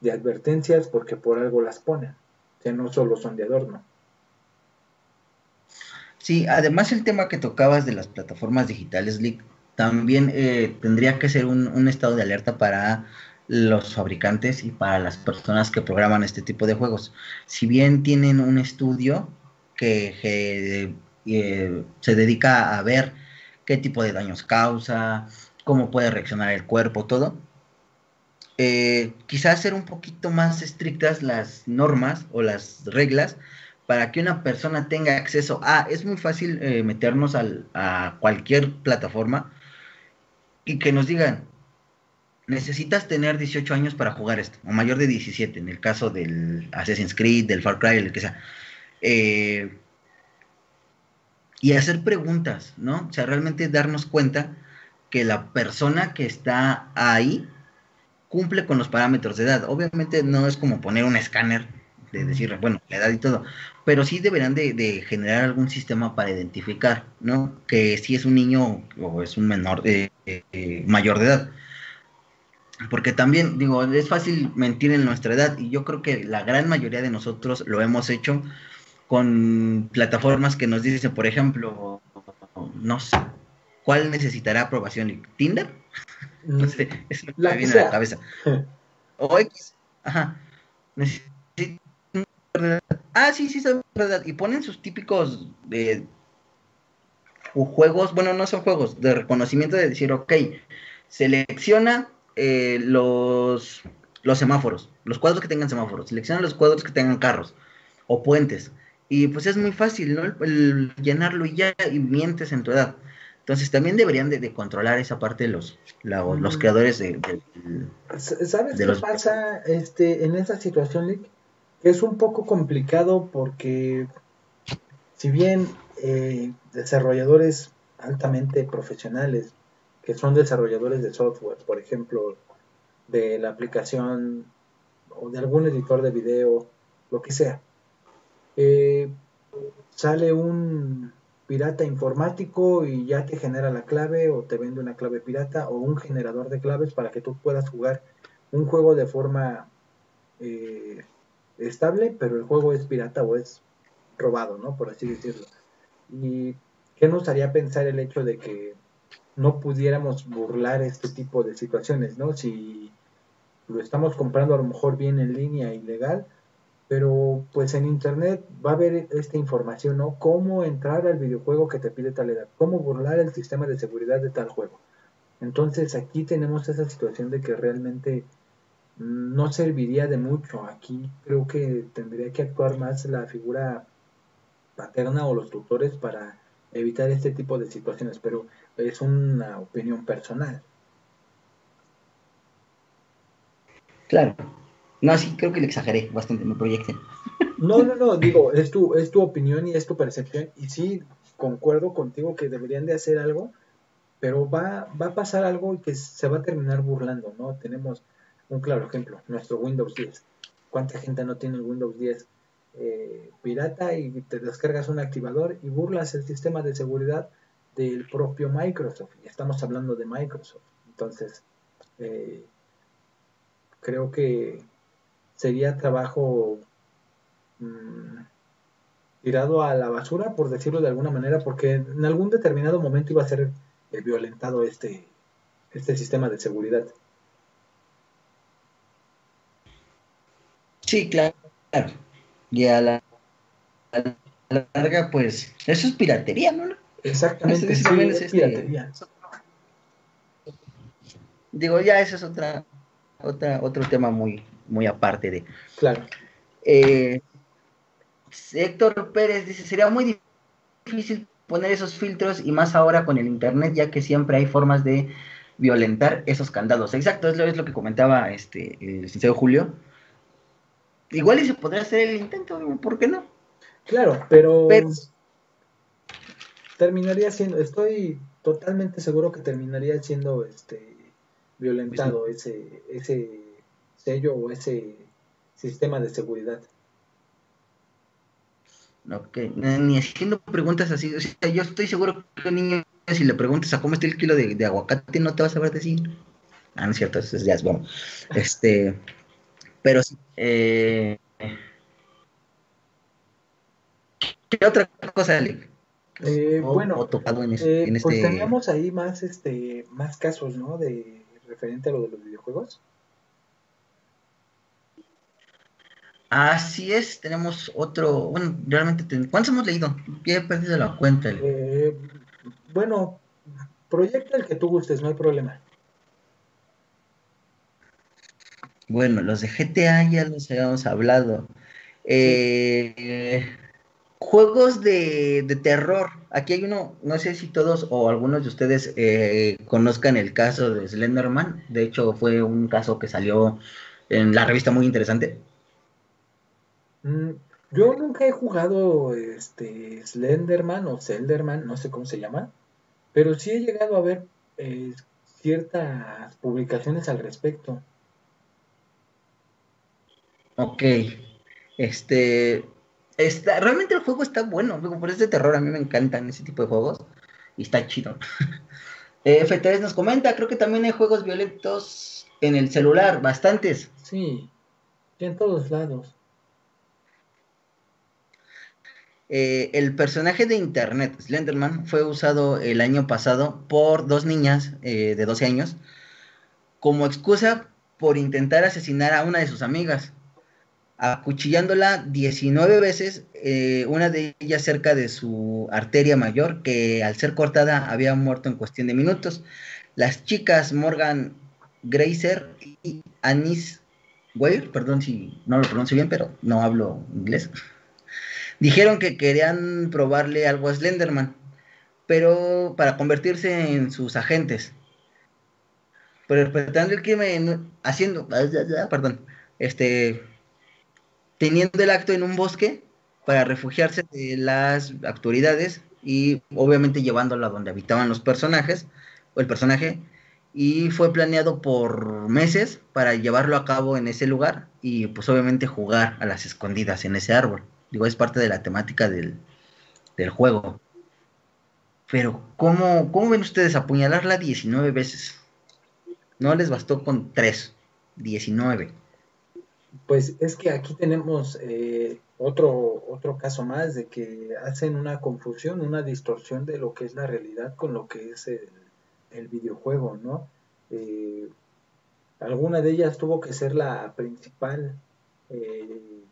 A: de advertencias porque por algo las ponen, que no solo son de adorno.
B: Sí, además el tema que tocabas de las plataformas digitales, Lick, también eh, tendría que ser un, estado de alerta para los fabricantes y para las personas que programan este tipo de juegos. Si bien tienen un estudio que eh, se dedica a ver qué tipo de daños causa, cómo puede reaccionar el cuerpo, todo, eh, quizás ser un poquito más estrictas las normas o las reglas para que una persona tenga acceso a, es muy fácil eh, meternos a cualquier plataforma y que nos digan, necesitas tener 18 años para jugar esto, o mayor de 17, en el caso del Assassin's Creed, del Far Cry, el que sea. Eh, y hacer preguntas, ¿no? O sea, realmente darnos cuenta que la persona que está ahí cumple con los parámetros de edad. Obviamente no es como poner un escáner de decir, bueno, la edad y todo, pero sí deberán de, generar algún sistema para identificar, ¿no? Que si es un niño o es un menor, de eh, mayor de edad. Porque también, digo, es fácil mentir en nuestra edad y yo creo que la gran mayoría de nosotros lo hemos hecho con plataformas que nos dicen, por ejemplo, no sé, ¿cuál necesitará aprobación? ¿Tinder? no sé, eso me viene a la cabeza. O X, ajá. Ah, sí, sí, es verdad. Y ponen sus típicos eh, juegos, bueno, no son juegos, de reconocimiento de decir, ok, selecciona eh, los, los semáforos, los cuadros que tengan semáforos, selecciona los cuadros que tengan carros o puentes. Y pues es muy fácil, ¿no? El, llenarlo y ya y mientes en tu edad. Entonces también deberían de, controlar esa parte los, los mm. creadores de,
A: ¿Sabes qué pasa este, en esa situación, Lick? es un poco complicado porque si bien eh, desarrolladores altamente profesionales, que son desarrolladores de software, por ejemplo, de la aplicación o de algún editor de video, lo que sea, eh, sale un pirata informático y ya te genera la clave o te vende una clave pirata o un generador de claves para que tú puedas jugar un juego de forma eh, estable, pero el juego es pirata o es robado, ¿no? Por así decirlo. ¿Y qué nos haría pensar el hecho de que no pudiéramos burlar este tipo de situaciones, ¿no? Si lo estamos comprando a lo mejor bien en línea ilegal, pero pues en internet va a haber esta información, ¿no? Cómo entrar al videojuego que te pide tal edad, cómo burlar el sistema de seguridad de tal juego. Entonces aquí tenemos esa situación de que realmente no serviría de mucho. Aquí creo que tendría que actuar más la figura paterna o los tutores para evitar este tipo de situaciones, pero es una opinión personal.
B: Claro. No, sí, creo que le exageré bastante, me proyecté.
A: No, no, no, digo, es tu, es tu opinión y es tu percepción. Y sí, concuerdo contigo que deberían de hacer algo, pero va, va a pasar algo que se va a terminar burlando, ¿no? Tenemos un claro ejemplo, nuestro Windows 10. ¿Cuánta gente no tiene el Windows 10 eh, pirata y te descargas un activador y burlas el sistema de seguridad del propio Microsoft? Estamos hablando de Microsoft. Entonces, eh, creo que sería trabajo mm, tirado a la basura, por decirlo de alguna manera, porque en algún determinado momento iba a ser eh, violentado este, este sistema de seguridad.
B: Sí, claro. Y a la, larga, pues, eso es piratería, ¿no?
A: Exactamente,
B: es,
A: este, piratería.
B: Digo, ya eso es otra, otra, otro tema muy, muy aparte de.
A: Claro.
B: Eh, Héctor Pérez dice, sería muy difícil poner esos filtros y más ahora con el internet, ya que siempre hay formas de violentar esos candados. Exacto, es lo, es lo que comentaba este el licenciado Julio igual y se podría hacer el intento, ¿por qué no?
A: Claro, pero, terminaría siendo, estoy totalmente seguro que terminaría siendo este violentado ese, ese sello o ese sistema de seguridad.
B: Ok, ni haciendo preguntas así, o sea, yo estoy seguro que un niño, si le preguntas a cómo está el kilo de, aguacate, no te vas a saber decir. Ah, no es cierto, eso ya es bueno. Este, pero sí. Eh, ¿Qué otra cosa,
A: Ale? Eh, bueno,
B: tocado en,
A: eh, pues este... teníamos ahí más, este, más casos, ¿no? De referente a lo de los videojuegos.
B: Así es, tenemos otro, bueno, realmente, ¿cuántos hemos leído? Ya he perdido la cuenta.
A: Eh, bueno, proyecta el que tú gustes, no hay problema.
B: Bueno, los de GTA ya los habíamos hablado. Eh, juegos de, terror. Aquí hay uno, no sé si todos o algunos de ustedes eh, conozcan el caso de Slenderman. De hecho, fue un caso que salió en la revista muy interesante.
A: Mm, yo nunca he jugado este Slenderman o Zelderman, no sé cómo se llama, pero sí he llegado a ver eh, ciertas publicaciones al respecto.
B: Ok. Este. Está, realmente el juego está bueno. Por ese terror a mí me encantan ese tipo de juegos. Y está chido. Eh, F3 nos comenta, creo que también hay juegos violentos en el celular, bastantes.
A: Sí, en todos lados.
B: Eh, el personaje de internet, Slenderman, fue usado el año pasado por dos niñas eh, de 12 años como excusa por intentar asesinar a una de sus amigas acuchillándola 19 veces, eh, una de ellas cerca de su arteria mayor, que al ser cortada había muerto en cuestión de minutos. Las chicas Morgan Grazer y Anis Weir, perdón si no lo pronuncio bien, pero no hablo inglés, dijeron que querían probarle algo a Slenderman, pero para convertirse en sus agentes. Perpetrando el crimen, haciendo, perdón, este, teniendo el acto en un bosque para refugiarse de las autoridades y obviamente llevándolo a donde habitaban los personajes o el personaje y fue planeado por meses para llevarlo a cabo en ese lugar y pues obviamente jugar a las escondidas en ese árbol. Digo, es parte de la temática del, juego. Pero, ¿cómo, ¿cómo ven ustedes apuñalarla 19 veces? No les bastó con 3, 19.
A: Pues es que aquí tenemos eh, otro, otro caso más de que hacen una confusión, una distorsión de lo que es la realidad con lo que es el, videojuego, ¿no? Eh, alguna de ellas tuvo que ser la principal, eh,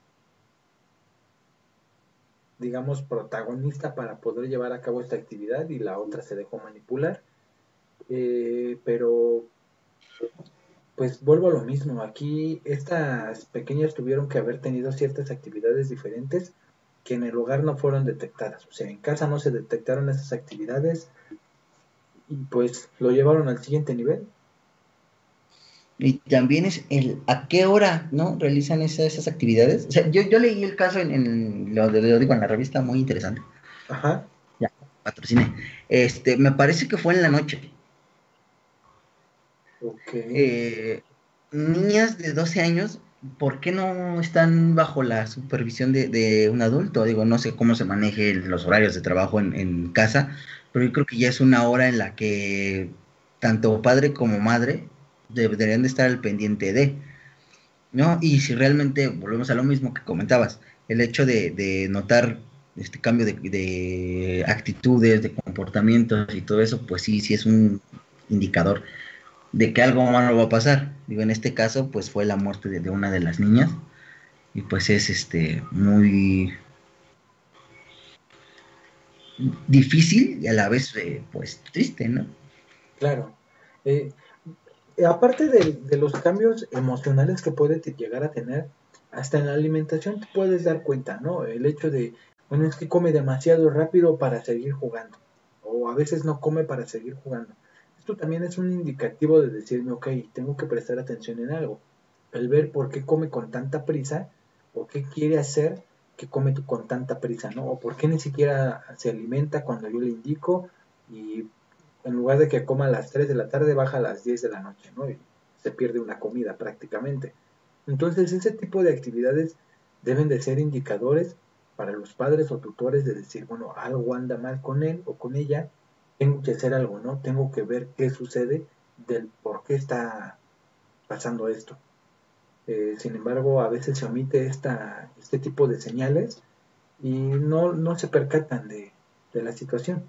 A: digamos, protagonista para poder llevar a cabo esta actividad y la otra se dejó manipular. Pero, pues vuelvo a lo mismo, aquí estas pequeñas tuvieron que haber tenido ciertas actividades diferentes que en el hogar no fueron detectadas. O sea, en casa no se detectaron esas actividades y pues lo llevaron al siguiente nivel.
B: Y también es el a qué hora, ¿no? Realizan esas, actividades. O sea, yo, yo leí el caso en, lo, digo en la revista, muy interesante. Ajá. Ya, patrociné. Este, me parece que fue en la noche. Eh, niñas de 12 años, ¿por qué no están bajo la supervisión de, un adulto? Digo, no sé cómo se maneje los horarios de trabajo en, en casa, pero yo creo que ya es una hora en la que tanto padre como madre deberían de estar al pendiente de, ¿no? Y si realmente, volvemos a lo mismo que comentabas, el hecho de, notar este cambio de, actitudes, de comportamientos y todo eso, pues sí, sí es un indicador de que algo malo va a pasar. Digo, en este caso, pues fue la muerte de, una de las niñas y pues es este muy difícil y a la vez eh, pues triste, ¿no?
A: Claro. Eh, aparte de, los cambios emocionales que puede llegar a tener, hasta en la alimentación te puedes dar cuenta, ¿no? El hecho de, bueno, es que come demasiado rápido para seguir jugando, o a veces no come para seguir jugando. Esto también es un indicativo de decirme, ok, tengo que prestar atención en algo. El ver por qué come con tanta prisa, o qué quiere hacer que come con tanta prisa, ¿no? O por qué ni siquiera se alimenta cuando yo le indico y en lugar de que coma a las 3 de la tarde, baja a las 10 de la noche, ¿no? Y se pierde una comida prácticamente. Entonces, ese tipo de actividades deben de ser indicadores para los padres o tutores de decir, bueno, algo anda mal con él o con ella, tengo que hacer algo, ¿no? Tengo que ver qué sucede, del por qué está pasando esto. Eh, sin embargo, a veces se omite esta, este tipo de señales y no, no se percatan de la situación.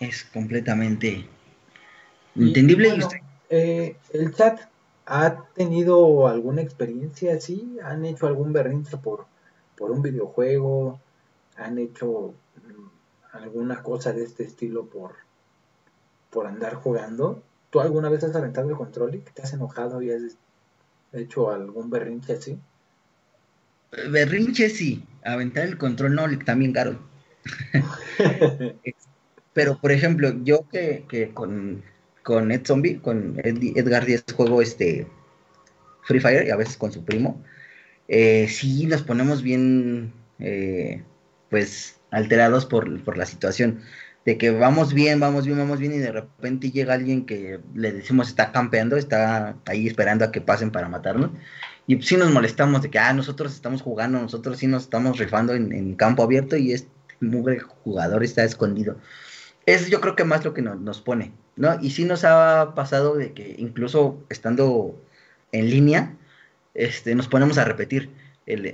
B: Es completamente entendible.
A: Eh, ¿El chat ha tenido alguna experiencia así? ¿Han hecho algún berrinche por, por un videojuego? ¿Han hecho mm, alguna cosa de este estilo por, por andar jugando? ¿Tú alguna vez has aventado el control y te has enojado y has hecho algún berrinche así?
B: Berrinche sí, aventar el control no, también caro. Pero, por ejemplo, yo que, con, con Ed Zombie, con Edgar Díaz juego este Free Fire y a veces con su primo, eh, sí nos ponemos bien, eh, pues, alterados por, por la situación de que vamos bien, vamos bien, vamos bien y de repente llega alguien que le decimos está campeando, está ahí esperando a que pasen para matarnos. Y sí nos molestamos de que, ah, nosotros estamos jugando, nosotros sí nos estamos rifando en, en campo abierto y es mugre jugador está escondido. Es yo creo que más lo que nos pone, ¿no? Y sí nos ha pasado de que incluso estando en línea, este, nos ponemos a repetir.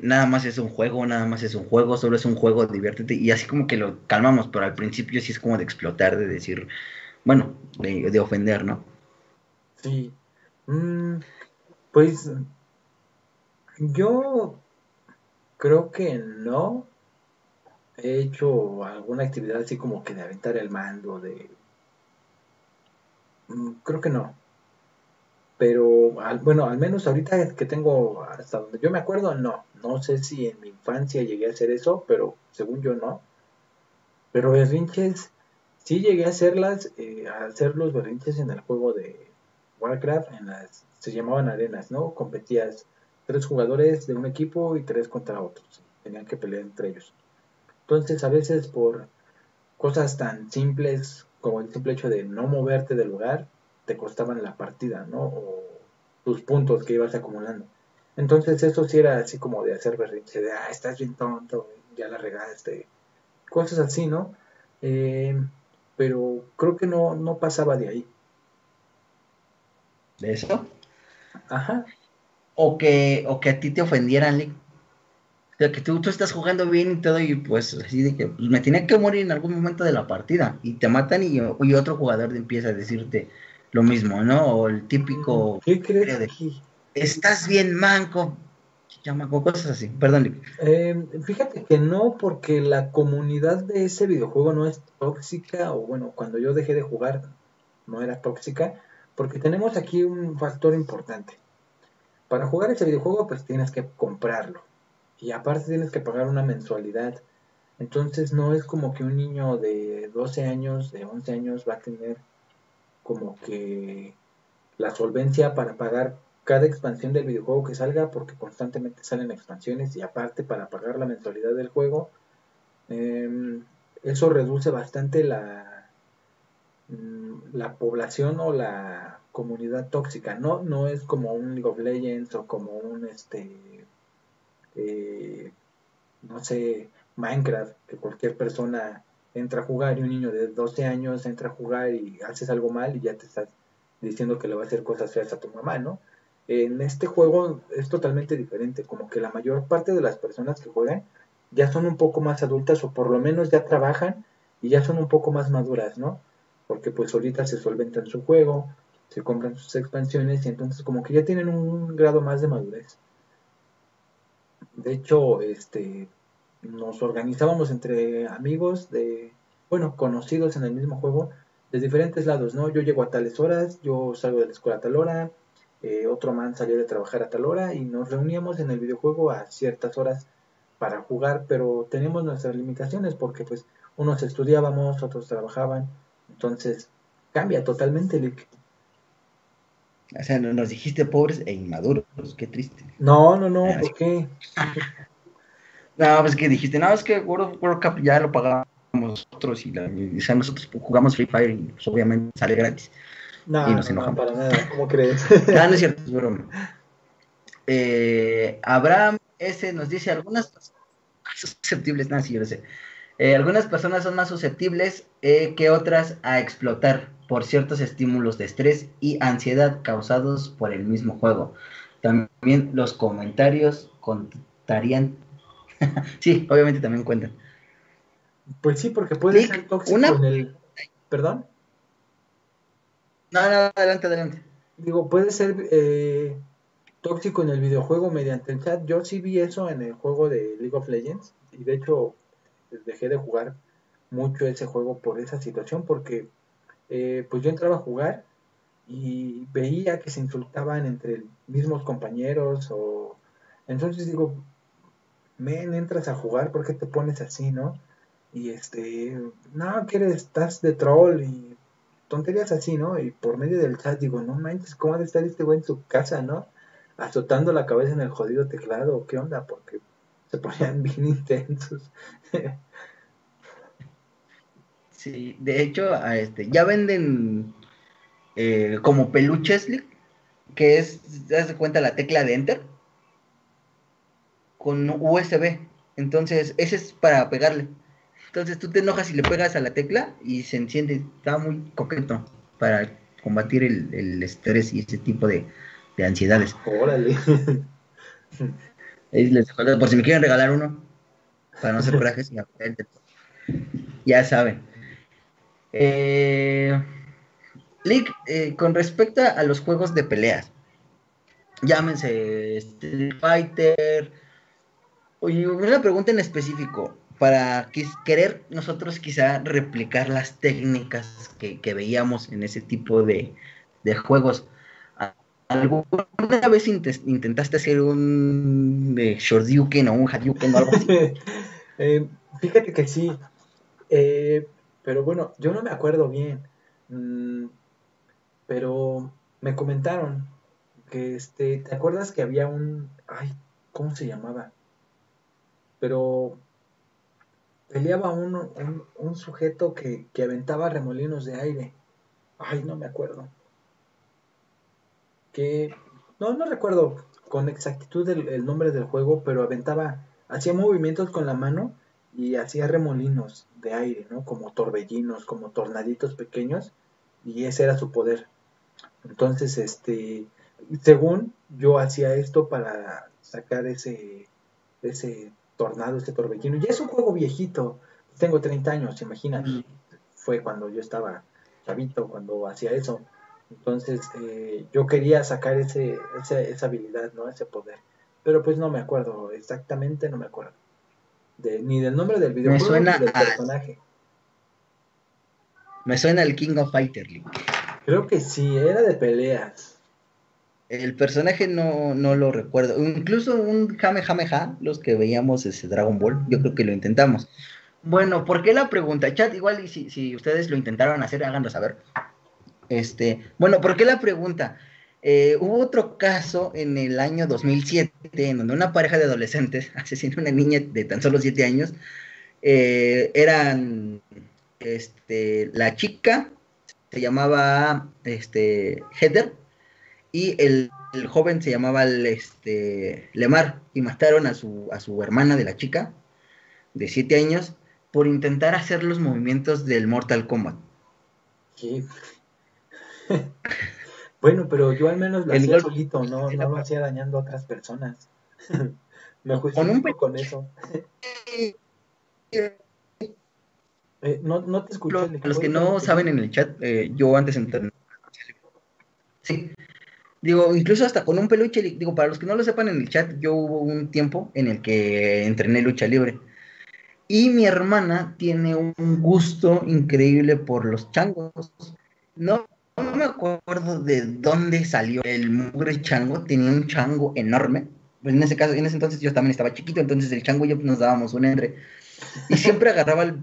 B: Nada más es un juego, nada más es un juego, solo es un juego, diviértete. Y así como que lo calmamos, pero al principio sí es como de explotar, de decir, bueno, de, ofender, ¿no?
A: Sí. Mm, pues yo creo que no, he hecho alguna actividad así como que de aventar el mando, de... Mm, creo que no. Pero bueno, al menos ahorita que tengo, hasta donde yo me acuerdo, no. No sé si en mi infancia llegué a hacer eso, pero según yo no. Pero berrinches, sí llegué a hacerlas, eh, a hacer los berrinches en el juego de Warcraft, en las, se llamaban arenas, ¿no? Competías tres jugadores de un equipo y tres contra otros. Tenían que pelear entre ellos. Entonces, a veces por cosas tan simples como el simple hecho de no moverte del lugar, te costaban la partida, ¿no? O tus puntos que ibas acumulando. Entonces, eso sí era así como de hacer berrinche, de, ah, estás bien tonto, ya la regaste. Cosas así, ¿no? Eh, pero creo que no, no pasaba de ahí.
B: ¿De eso? Ajá. O que, o que a ti te ofendieran, sea, que tú, tú estás jugando bien y todo, y pues así de que pues, me tenía que morir en algún momento de la partida. Y te matan y, y otro jugador empieza a decirte lo mismo, ¿no? O el típico...
A: ¿Qué crees?
B: de, Estás bien manco, chamaco, cosas así. Perdón.
A: Eh, fíjate que no, porque la comunidad de ese videojuego no es tóxica, o bueno, cuando yo dejé de jugar no era tóxica, porque tenemos aquí un factor importante. Para jugar ese videojuego, pues tienes que comprarlo y aparte tienes que pagar una mensualidad. Entonces no es como que un niño de 12 años, de 11 años va a tener como que la solvencia para pagar cada expansión del videojuego que salga porque constantemente salen expansiones y aparte para pagar la mensualidad del juego. Em, eso reduce bastante la, mm, la población o la comunidad tóxica. No, no es como un League of Legends o como un este eh, no sé, Minecraft, que cualquier persona entra a jugar y un niño de 12 años entra a jugar y haces algo mal y ya te estás diciendo que le va a hacer cosas feas a tu mamá, ¿no? En este juego es totalmente diferente, como que la mayor parte de las personas que juegan ya son un poco más adultas o por lo menos ya trabajan y ya son un poco más maduras, ¿no? Porque pues solitas se solventan su juego, se compran sus expansiones y entonces como que ya tienen un grado más de madurez. De hecho, este, nos organizábamos entre amigos de, bueno, conocidos en el mismo juego, de diferentes lados, ¿no? Yo llego a tales horas, yo salgo de la escuela a tal hora, eh, otro man salió de trabajar a tal hora y nos reuníamos en el videojuego a ciertas horas para jugar, pero teníamos nuestras limitaciones porque pues unos estudiábamos, otros trabajaban, entonces cambia totalmente, Lick.
B: O sea, nos dijiste pobres e inmaduros, qué triste.
A: No, no, no, ¿por qué?
B: no, pues que dijiste, no, es que World, Cup ya lo pagamos nosotros y, la, o sea, nosotros jugamos Free Fire y pues, obviamente sale gratis.
A: No, y nos enojamos. no, para nada, ¿cómo crees?
B: no, no es cierto, es broma. Eh, Abraham S nos dice algunas susceptibles, nada, sí, yo lo sé. Eh, algunas personas son más susceptibles eh, que otras a explotar por ciertos estímulos de estrés y ansiedad causados por el mismo juego. También los comentarios contarían. sí, obviamente también cuentan.
A: Pues sí, porque puede ser tóxico en el. ¿Perdón?
B: No, no, adelante, adelante.
A: Digo, puede ser eh, tóxico en el videojuego mediante el chat. Yo sí vi eso en el juego de League of Legends. Y de hecho, dejé de jugar mucho ese juego por esa situación, porque eh, pues yo entraba a jugar y veía que se insultaban entre mismos compañeros o entonces digo men entras a jugar ¿por qué te pones así no? y este no que estás de troll y tonterías así no y por medio del chat digo no manches cómo ha de estar este güey en su casa no azotando la cabeza en el jodido teclado qué onda porque se ponían bien intensos
B: Sí, de hecho, este, ya venden eh, como peluches, que es, te das cuenta la tecla de Enter con USB. Entonces, ese es para pegarle. Entonces tú te enojas y le pegas a la tecla y se enciende. Está muy coqueto para combatir el, estrés y ese tipo de, ansiedades.
A: Órale.
B: por si me quieren regalar uno, para no hacer corajes, ya saben. Eh, eh, con respecto a los juegos de peleas, llámense Street Fighter. Oye, una pregunta en específico, para querer nosotros quizá replicar las técnicas que, veíamos en ese tipo de, juegos. ¿Alguna vez intentaste hacer un de Shoryuken o un Hadouken o algo así?
A: Eh, fíjate que sí. Eh, pero bueno, yo no me acuerdo bien. Mm, pero me comentaron que este, ¿te acuerdas que había un, ay, ¿cómo se llamaba? Pero peleaba un, un, sujeto que, que, aventaba remolinos de aire. Ay, no me acuerdo. Que, no, no recuerdo con exactitud el nombre del juego, pero aventaba, hacía movimientos con la mano y hacía remolinos de aire, ¿no? Como torbellinos, como tornaditos pequeños, y ese era su poder. Entonces, este, según yo hacía esto para sacar ese, ese tornado, este torbellino. Ya es un juego viejito. Tengo 30 años, imagínate. Fue cuando yo estaba chavito, cuando hacía eso. Entonces, eh, yo quería sacar ese, esa habilidad, ¿no? Ese poder. Pero pues no me acuerdo, exactamente no me acuerdo. De, ni del nombre del videojuego ni del personaje.
B: Me suena el King of Fighter League.
A: Creo que sí, era de peleas.
B: El personaje no, no lo recuerdo. Incluso un Jamejameja, los que veíamos ese Dragon Ball, yo creo que lo intentamos. Bueno, ¿por qué la pregunta? Chat, igual y si, si ustedes lo intentaron hacer, háganlo saber. Este, bueno, ¿por qué la pregunta? Eh, hubo otro caso en el año 2007 en donde una pareja de adolescentes asesinó a una niña de tan solo 7 años. Eh, eran este, la chica se llamaba este, Heather y el, joven se llamaba este, Lemar y mataron a su, a su hermana de la chica de 7 años por intentar hacer los movimientos del Mortal Kombat.
A: bueno, pero yo al menos lo hacía solito, no, no lo hacía dañando a otras personas. Me justifico con, con eso. Eh, no, no, te escucho.
B: Los que no saben en el chat, eh, yo antes entré. Sí. Digo, incluso hasta con un peluche, digo, para los que no lo sepan en el chat, yo hubo un tiempo en el que entrené lucha libre. Y mi hermana tiene un gusto increíble por los changos. No, no me acuerdo de dónde salió el mugre chango, tenía un chango enorme. En ese caso, en ese entonces yo también estaba chiquito, entonces el chango y yo nos dábamos un entre. Y siempre agarraba el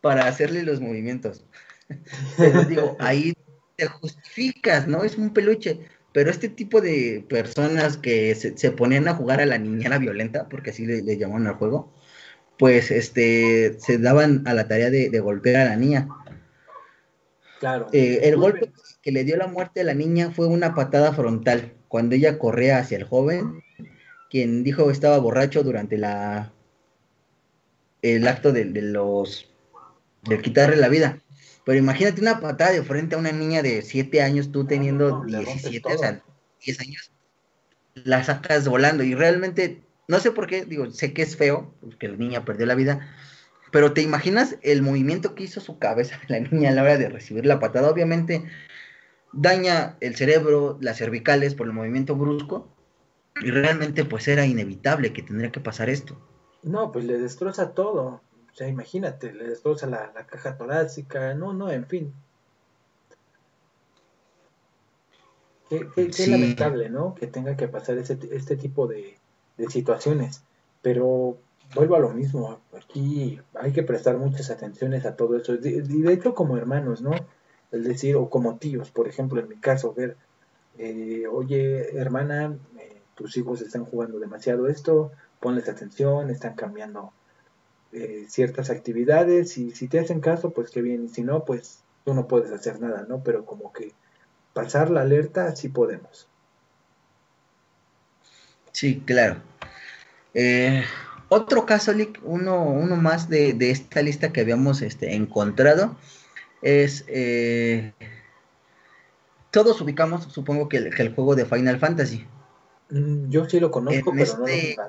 B: para hacerle los movimientos. Pero digo, ahí te justificas, ¿no? Es un peluche. Pero este tipo de personas que se, ponían a jugar a la niñera violenta, porque así le, le, llamaban al juego, pues este se daban a la tarea de, golpear a la niña.
A: Claro.
B: Eh, el golpe que le dio la muerte a la niña fue una patada frontal, cuando ella corría hacia el joven, quien dijo estaba borracho durante la el acto de los de quitarle la vida. Pero imagínate una patada de frente a una niña de 7 años, tú teniendo 17, o sea, 10 años, la sacas volando. Y realmente, no sé por qué, digo, sé que es feo, porque la niña perdió la vida, pero te imaginas el movimiento que hizo su cabeza la niña a la hora de recibir la patada. Obviamente, daña el cerebro, las cervicales por el movimiento brusco, y realmente, pues era inevitable que tendría que pasar esto.
A: No, pues le destroza todo. O sea, imagínate, le destroza la, caja torácica, no, no, en fin. Qué, lamentable, ¿no? Que tenga que pasar este tipo de, situaciones. Pero vuelvo a lo mismo, aquí hay que prestar muchas atenciones a todo eso. Y de, hecho como hermanos, ¿no? Es decir, o como tíos, por ejemplo, en mi caso, ver, eh, oye, hermana, eh, tus hijos están jugando demasiado esto, ponles atención, están cambiando eh, ciertas actividades y si te hacen caso, pues qué bien, y si no, pues tú no puedes hacer nada, ¿no? Pero como que pasar la alerta, sí podemos.
B: Sí, claro. Eh, otro caso, uno, uno más de, esta lista que habíamos este, encontrado, es... Eh, todos ubicamos, supongo que el, juego de Final Fantasy.
A: Mm, yo sí lo conozco, pero no lo he este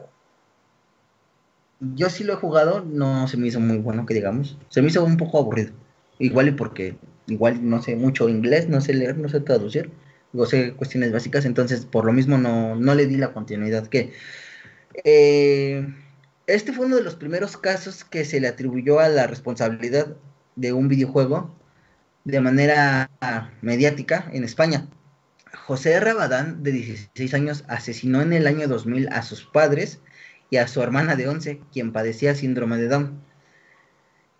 B: yo sí lo he jugado, no se me hizo muy bueno, que digamos. Se me hizo un poco aburrido. Igual y porque, igual no sé mucho inglés, no sé leer, no sé traducir. No sé cuestiones básicas, entonces por lo mismo no, no le di la continuidad que... Eh, este fue uno de los primeros casos que se le atribuyó a la responsabilidad de un videojuego de manera mediática en España. José Rabadán, de 16 años, asesinó en el año 2000 a sus padres y a su hermana de 11, quien padecía síndrome de Down.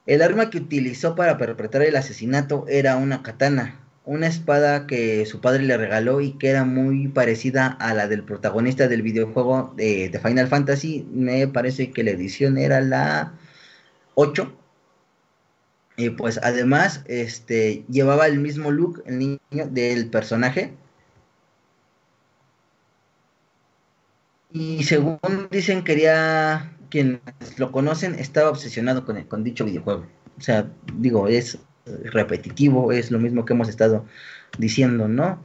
B: El arma que utilizó para perpetrar el asesinato era una katana, una espada que su padre le regaló y que era muy parecida a la del protagonista del videojuego de, Final Fantasy. Me parece que la edición era la 8. Y pues además este, llevaba el mismo look el niño del personaje Y según dicen, quería, quienes lo conocen, estaba obsesionado con, con dicho videojuego. O sea, digo, es repetitivo, es lo mismo que hemos estado diciendo, ¿no?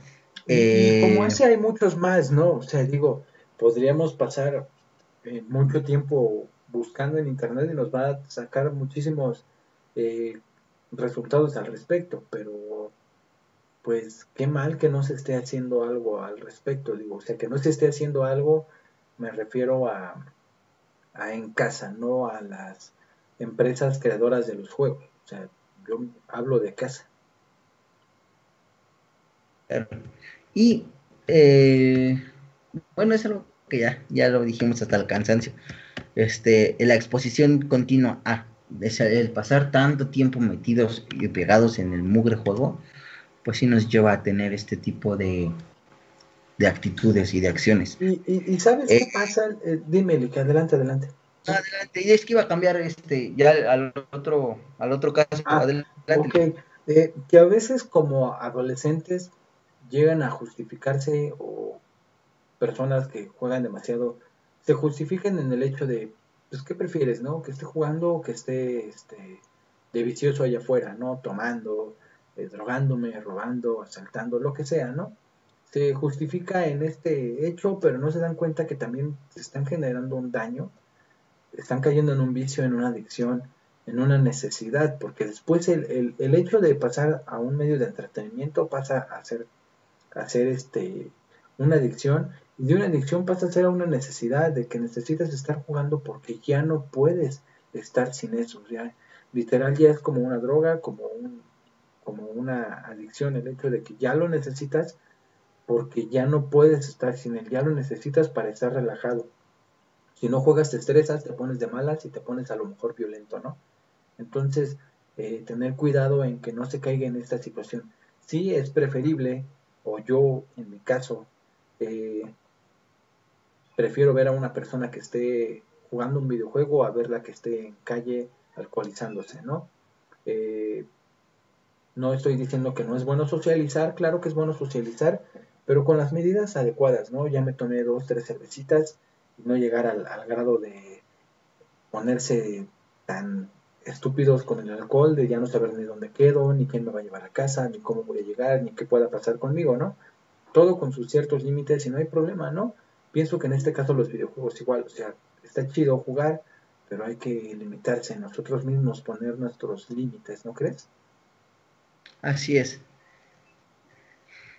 A: Y, como eh, ese hay muchos más, ¿no? O sea, digo, podríamos pasar eh, mucho tiempo buscando en internet y nos va a sacar muchísimos eh, resultados al respecto, pero pues qué mal que no se esté haciendo algo al respecto, digo, o sea, que no se esté haciendo algo, me refiero a, a en casa, no a las empresas creadoras de los juegos, o sea, yo hablo de casa.
B: Y eh, bueno, es algo que ya, ya lo dijimos hasta el cansancio. Este, la exposición continua a el pasar tanto tiempo metidos y pegados en el mugre juego, pues sí nos lleva a tener este tipo de, de actitudes y de acciones.
A: ¿Y, sabes qué eh, pasa? Eh, dime, que adelante, adelante.
B: Adelante, y es que iba a cambiar este ya al otro, al otro caso. Ah,
A: adelante. Eh, que a veces como adolescentes llegan a justificarse o personas que juegan demasiado se justifican en el hecho de, pues, ¿qué prefieres, no? Que esté jugando o que esté este, de vicioso allá afuera, ¿no? Tomando, eh, drogándome, robando, asaltando, lo que sea, ¿no? Se justifica en este hecho, pero no se dan cuenta que también se están generando un daño, están cayendo en un vicio, en una adicción, en una necesidad, porque después el, el hecho de pasar a un medio de entretenimiento pasa a ser hacer este, una adicción y de una adicción pasa a ser a una necesidad de que necesitas estar jugando porque ya no puedes estar sin eso. Ya, literal ya es como una droga, como, un, como una adicción, el hecho de que ya lo necesitas porque ya no puedes estar sin él, ya lo necesitas para estar relajado. Si no juegas te estresas, te pones de malas y te pones a lo mejor violento, ¿no? Entonces, eh, tener cuidado en que no se caiga en esta situación. Sí es preferible o yo en mi caso eh, prefiero ver a una persona que esté jugando un videojuego a verla que esté en calle alcoholizándose, ¿no? Eh, no estoy diciendo que no es bueno socializar, claro que es bueno socializar, pero con las medidas adecuadas, ¿no? Ya me tomé dos, tres cervecitas y no llegar al grado de ponerse tan estúpidos con el alcohol, de ya no saber ni dónde quedo, ni quién me va a llevar a casa, ni cómo voy a llegar, ni qué pueda pasar conmigo, ¿no? Todo con sus ciertos límites y no hay problema, ¿no? Pienso que en este caso los videojuegos igual, o sea, está chido jugar, pero hay que limitarse nosotros mismos, poner nuestros límites, ¿no crees?
B: Así es.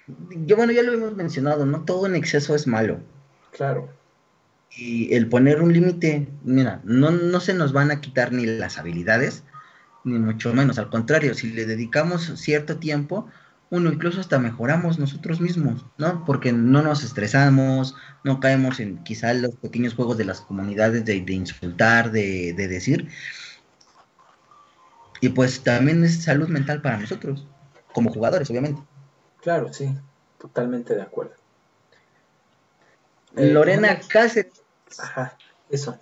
B: Yo, bueno, ya lo hemos mencionado, no todo en exceso es malo.
A: Claro.
B: Y el poner un límite, mira, no, no se nos van a quitar ni las habilidades, ni mucho menos. Al contrario, si le dedicamos cierto tiempo, uno incluso hasta mejoramos nosotros mismos, ¿no? Porque no nos estresamos, no caemos en quizá los pequeños juegos de las comunidades de, insultar, de, de, decir. Y pues también es salud mental para nosotros, como jugadores, obviamente.
A: Claro, sí, totalmente de acuerdo.
B: Lorena Cáceres
A: Ajá, eso.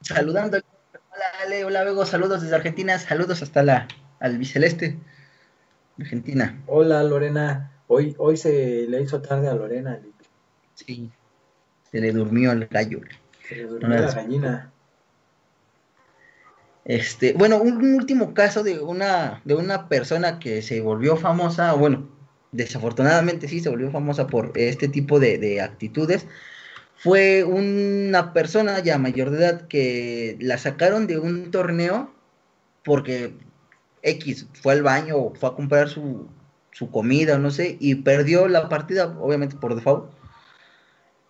B: Saludando. Hola, Ale, hola, Bego, saludos desde Argentina, saludos hasta la albiceleste, Argentina.
A: Hola, Lorena. Hoy, hoy se le hizo tarde a Lorena.
B: Sí, se le durmió el gallo.
A: Se le durmió la gallina.
B: Este, bueno, un, último caso de una, de una persona que se volvió famosa, bueno, desafortunadamente sí se volvió famosa por este tipo de, de actitudes, fue una persona ya mayor de edad que la sacaron de un torneo porque X fue al baño o fue a comprar su, su comida no sé y perdió la partida, obviamente por default.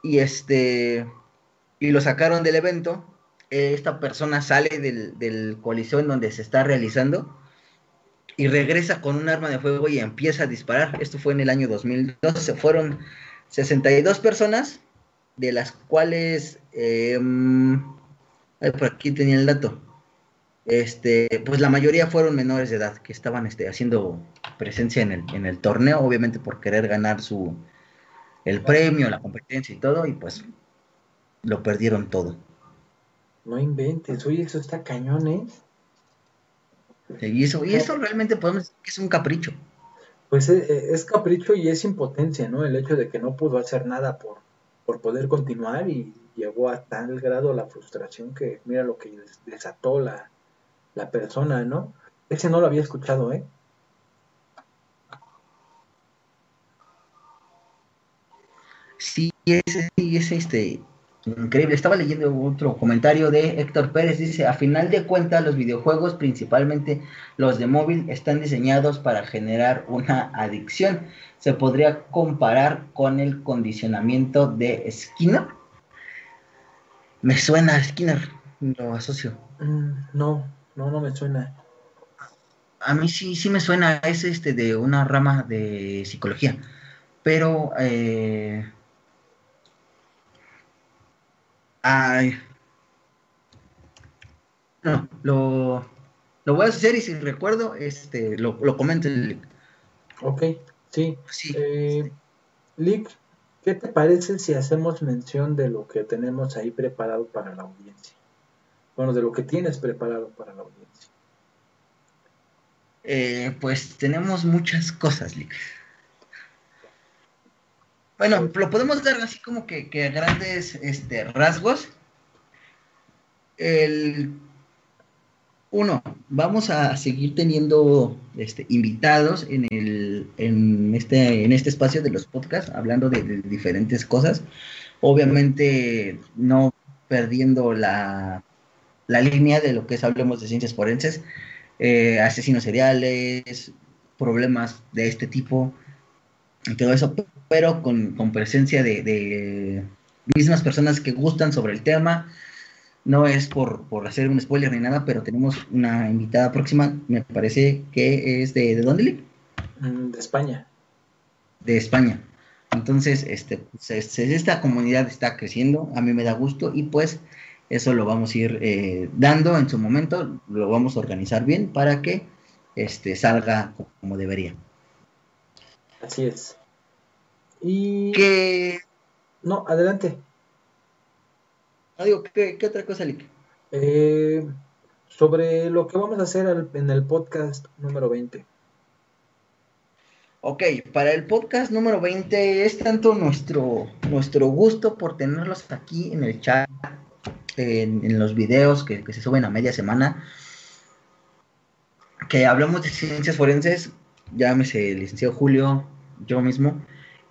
B: Y este y lo sacaron del evento. Esta persona sale del, del coliseo en donde se está realizando y regresa con un arma de fuego y empieza a disparar. Esto fue en el año 2012. Fueron 62 personas de las cuales, eh, por aquí tenía el dato, este, pues la mayoría fueron menores de edad que estaban este, haciendo presencia en el, en el torneo, obviamente por querer ganar su el premio, la competencia y todo, y pues lo perdieron todo.
A: No inventes, oye, eso está cañón, ¿eh?
B: Y eso, y eso realmente podemos decir que es un capricho.
A: Pues es, eh, es capricho y es impotencia, ¿no? El hecho de que no pudo hacer nada por, por poder continuar y llegó a tal grado la frustración que mira lo que desató la, la persona, ¿no? Ese no lo había escuchado, ¿eh?
B: Sí, ese, sí, ese, este, Increíble. Estaba leyendo otro comentario de Héctor Pérez. Dice, a final de cuentas, los videojuegos, principalmente los de móvil, están diseñados para generar una adicción. Se podría comparar con el condicionamiento de Skinner. Me suena Skinner, lo asocio.
A: Mm, no, no, no me suena.
B: A mí sí, sí me suena, es este de una rama de psicología. Pero eh, Ay. No, lo, lo voy a hacer y si recuerdo, este, lo, lo comento en el
A: Ok, sí. sí. Eh, Lick, ¿qué te parece si hacemos mención de lo que tenemos ahí preparado para la audiencia? Bueno, de lo que tienes preparado para la audiencia.
B: Eh, pues tenemos muchas cosas, Lick. Bueno, lo podemos dar así como que, a grandes este, rasgos. El uno, vamos a seguir teniendo este, invitados en, el, en, este, en este espacio de los podcasts, hablando de, diferentes cosas. Obviamente, no perdiendo la, línea de lo que es hablemos de ciencias forenses, eh, asesinos seriales, problemas de este tipo, y todo eso, pero con, presencia de, mismas personas que gustan sobre el tema. No es por, hacer un spoiler ni nada, pero tenemos una invitada próxima, me parece que es de, ¿de dónde,
A: mm, De España.
B: De España. Entonces, este, pues, esta comunidad está creciendo, a mí me da gusto y pues eso lo vamos a ir eh, dando en su momento, lo vamos a organizar bien para que este, salga como debería.
A: Así es. Y... Que... No, adelante.
B: Ah, ¿qué, otra cosa, Lick?
A: Eh, sobre lo que vamos a hacer en el podcast número 20.
B: Ok, para el podcast número 20 es tanto nuestro, nuestro gusto por tenerlos aquí en el chat, en, los videos que, que, se suben a media semana, que hablamos de ciencias forenses, llámese el licenciado Julio, yo mismo,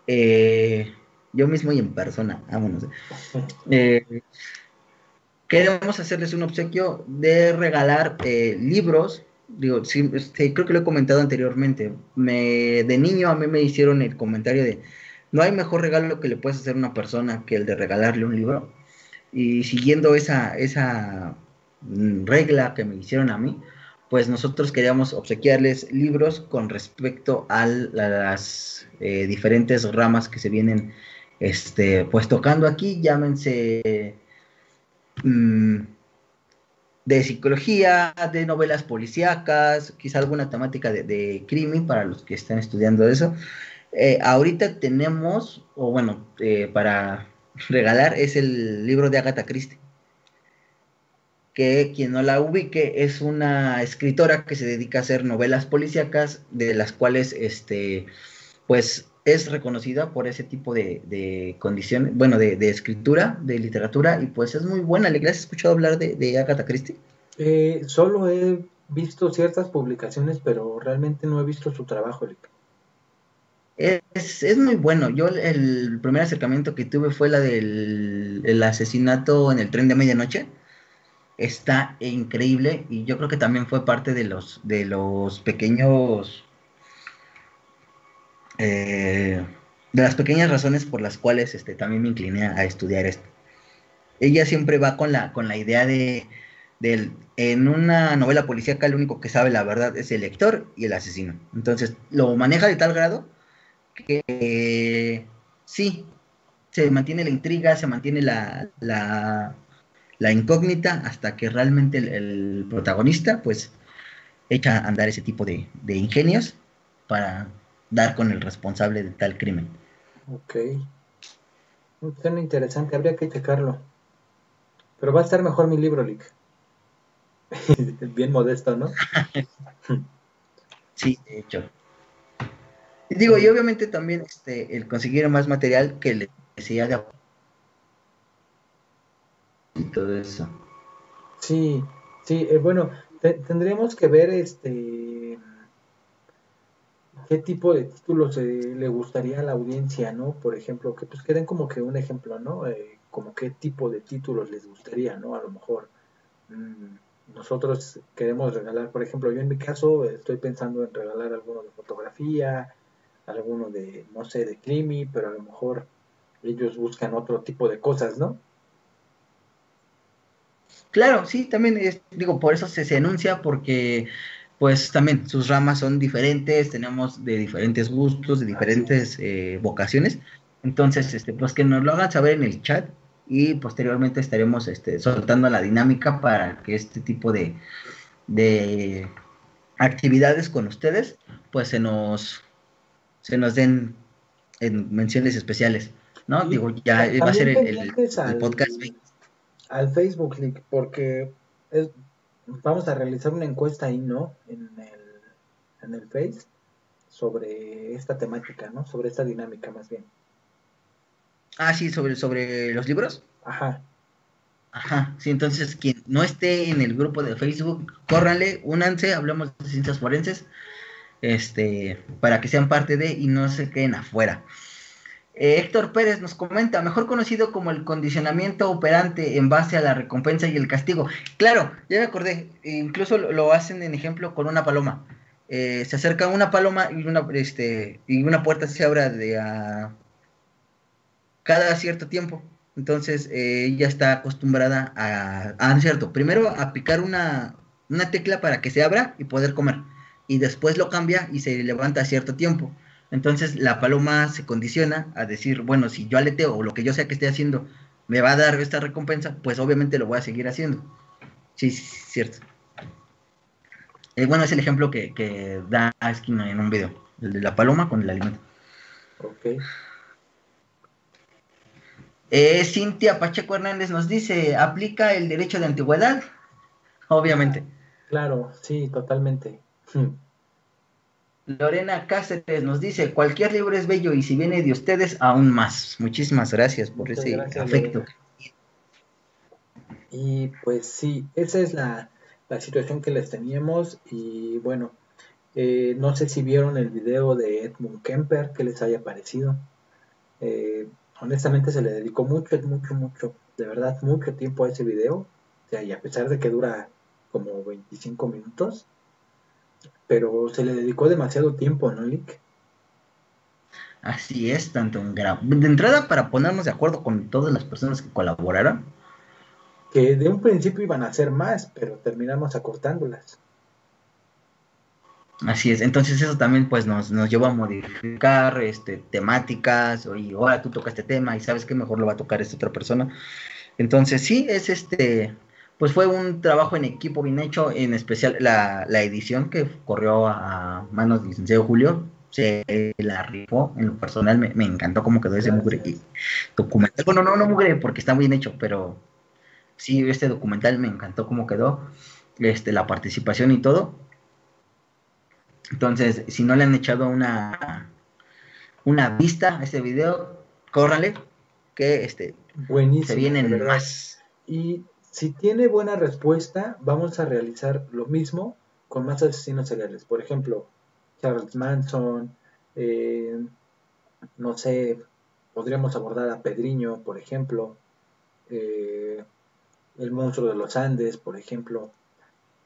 B: eh, yo mismo y en persona, vámonos. Eh, queremos hacerles un obsequio de regalar eh, libros. Digo, este, creo que lo he comentado anteriormente. Me, de niño a mí me hicieron el comentario de no hay mejor regalo que le puedes hacer a una persona que el de regalarle un libro. Y siguiendo esa, esa mm, regla que me hicieron a mí, pues nosotros queríamos obsequiarles libros con respecto a las eh, diferentes ramas que se vienen este, pues tocando aquí, llámense mm, de psicología, de novelas policíacas, quizá alguna temática de, crimen para los que están estudiando eso. Eh, ahorita tenemos, o bueno, eh, para regalar es el libro de Agatha Christie que quien no la ubique es una escritora que se dedica a hacer novelas policíacas, de las cuales, este, pues, es reconocida por ese tipo de, condiciones, bueno, de, escritura, de literatura, y pues es muy buena. ¿Le has escuchado hablar de, Agatha Christie?
A: Eh, solo he visto ciertas publicaciones, pero realmente no he visto su trabajo,
B: Es, es, muy bueno. Yo el primer acercamiento que tuve fue la del el asesinato en el tren de medianoche está increíble y yo creo que también fue parte de los, de los pequeños, eh, de las pequeñas razones por las cuales este, también me incliné a estudiar esto. Ella siempre va con la, con la idea de, en una novela policíaca el único que sabe la verdad es el lector y el asesino. Entonces lo maneja de tal grado que sí, se mantiene la intriga, se mantiene la, la incógnita hasta que realmente el, protagonista pues echa a andar ese tipo de, ingenios para dar con el responsable de tal crimen.
A: Ok. Suena interesante, habría que checarlo. Pero va a estar mejor mi libro, Lick. Bien modesto, ¿no?
B: sí, de hecho. Y digo, y obviamente también este, el conseguir más material que le decía de y todo eso.
A: Sí, sí, eh, bueno, tendríamos que ver este qué tipo de títulos eh, le gustaría a la audiencia, ¿no? Por ejemplo, que pues queden como que un ejemplo, ¿no? Eh, como qué tipo de títulos les gustaría, ¿no? A lo mejor mm, nosotros queremos regalar, por ejemplo, yo en mi caso estoy pensando en regalar alguno de fotografía, alguno de, no sé, de crimi, pero a lo mejor ellos buscan otro tipo de cosas, ¿no?
B: Claro, sí, también es, digo, por eso se, se anuncia, porque pues también sus ramas son diferentes, tenemos de diferentes gustos, de diferentes eh, vocaciones. Entonces, este, pues que nos lo hagan saber en el chat y posteriormente estaremos este, soltando la dinámica para que este tipo de, de actividades con ustedes, pues se nos, se nos den en menciones especiales, ¿no? Digo, ya va a ser el, podcast.
A: Al Facebook Link, porque vamos a realizar una encuesta ahí, ¿no? En el, en el Face sobre esta temática, ¿no? Sobre esta dinámica más bien.
B: Ah, sí, sobre, sobre los libros.
A: Ajá.
B: Ajá, sí, entonces quien no esté en el grupo de Facebook, córranle, únanse, hablemos de ciencias forenses, este, para que sean parte de y no se queden afuera. Eh, Héctor Pérez nos comenta, mejor conocido como el condicionamiento operante en base a la recompensa y el castigo. Claro, ya me acordé, incluso lo, hacen en ejemplo con una paloma. Eh, se acerca una paloma y una, este, y una puerta se abre de a, cada cierto tiempo. Entonces eh, ella está acostumbrada a, ah, cierto, primero a picar una, una tecla para que se abra y poder comer. Y después lo cambia y se levanta a cierto tiempo. Entonces la paloma se condiciona a decir, bueno, si yo aleteo o lo que yo sea que esté haciendo me va a dar esta recompensa, pues obviamente lo voy a seguir haciendo. Sí, sí cierto. Eh, bueno, es el ejemplo que, que da Askin en un video, el de la paloma con el alimento.
A: Ok.
B: Eh, Cintia Pacheco Hernández nos dice, ¿aplica el derecho de antigüedad? Obviamente.
A: Claro, sí, totalmente. Hmm.
B: Lorena Cáceres nos dice, cualquier libro es bello y si viene de ustedes, aún más. Muchísimas gracias por ese afecto.
A: Y pues sí, esa es la, situación que les teníamos y bueno, eh, no sé si vieron el video de Edmund Kemper, que les haya parecido. Eh, honestamente se le dedicó mucho, mucho, mucho, de verdad, mucho tiempo a ese video. O sea, y a pesar de que dura como 25 minutos, pero se le dedicó demasiado tiempo, ¿no, Lick?
B: Así es, tanto en De entrada, para ponernos de acuerdo con todas las personas que colaboraron.
A: Que de un principio iban a ser más, pero terminamos acortándolas.
B: Así es, entonces eso también pues nos, nos lleva a modificar este, temáticas, oye, ahora tú tocas este tema y sabes que mejor lo va a tocar esta otra persona. Entonces sí, es este, pues fue un trabajo en equipo bien hecho, en especial la, la edición que corrió a manos del licenciado Julio, se la rifó, en lo personal me, me encantó cómo quedó ese mugre documental. Bueno, no, no mugre porque está bien hecho, pero sí, este documental me encantó cómo quedó, este, la participación y todo. Entonces, si no le han echado una, una vista a este video, córrale, que este,
A: Buenísimo,
B: se vienen más.
A: Y si tiene buena respuesta, vamos a realizar lo mismo con más asesinos seriales. Por ejemplo, Charles Manson, eh, no sé, podríamos abordar a Pedriño, por ejemplo, eh, el monstruo de los Andes, por ejemplo.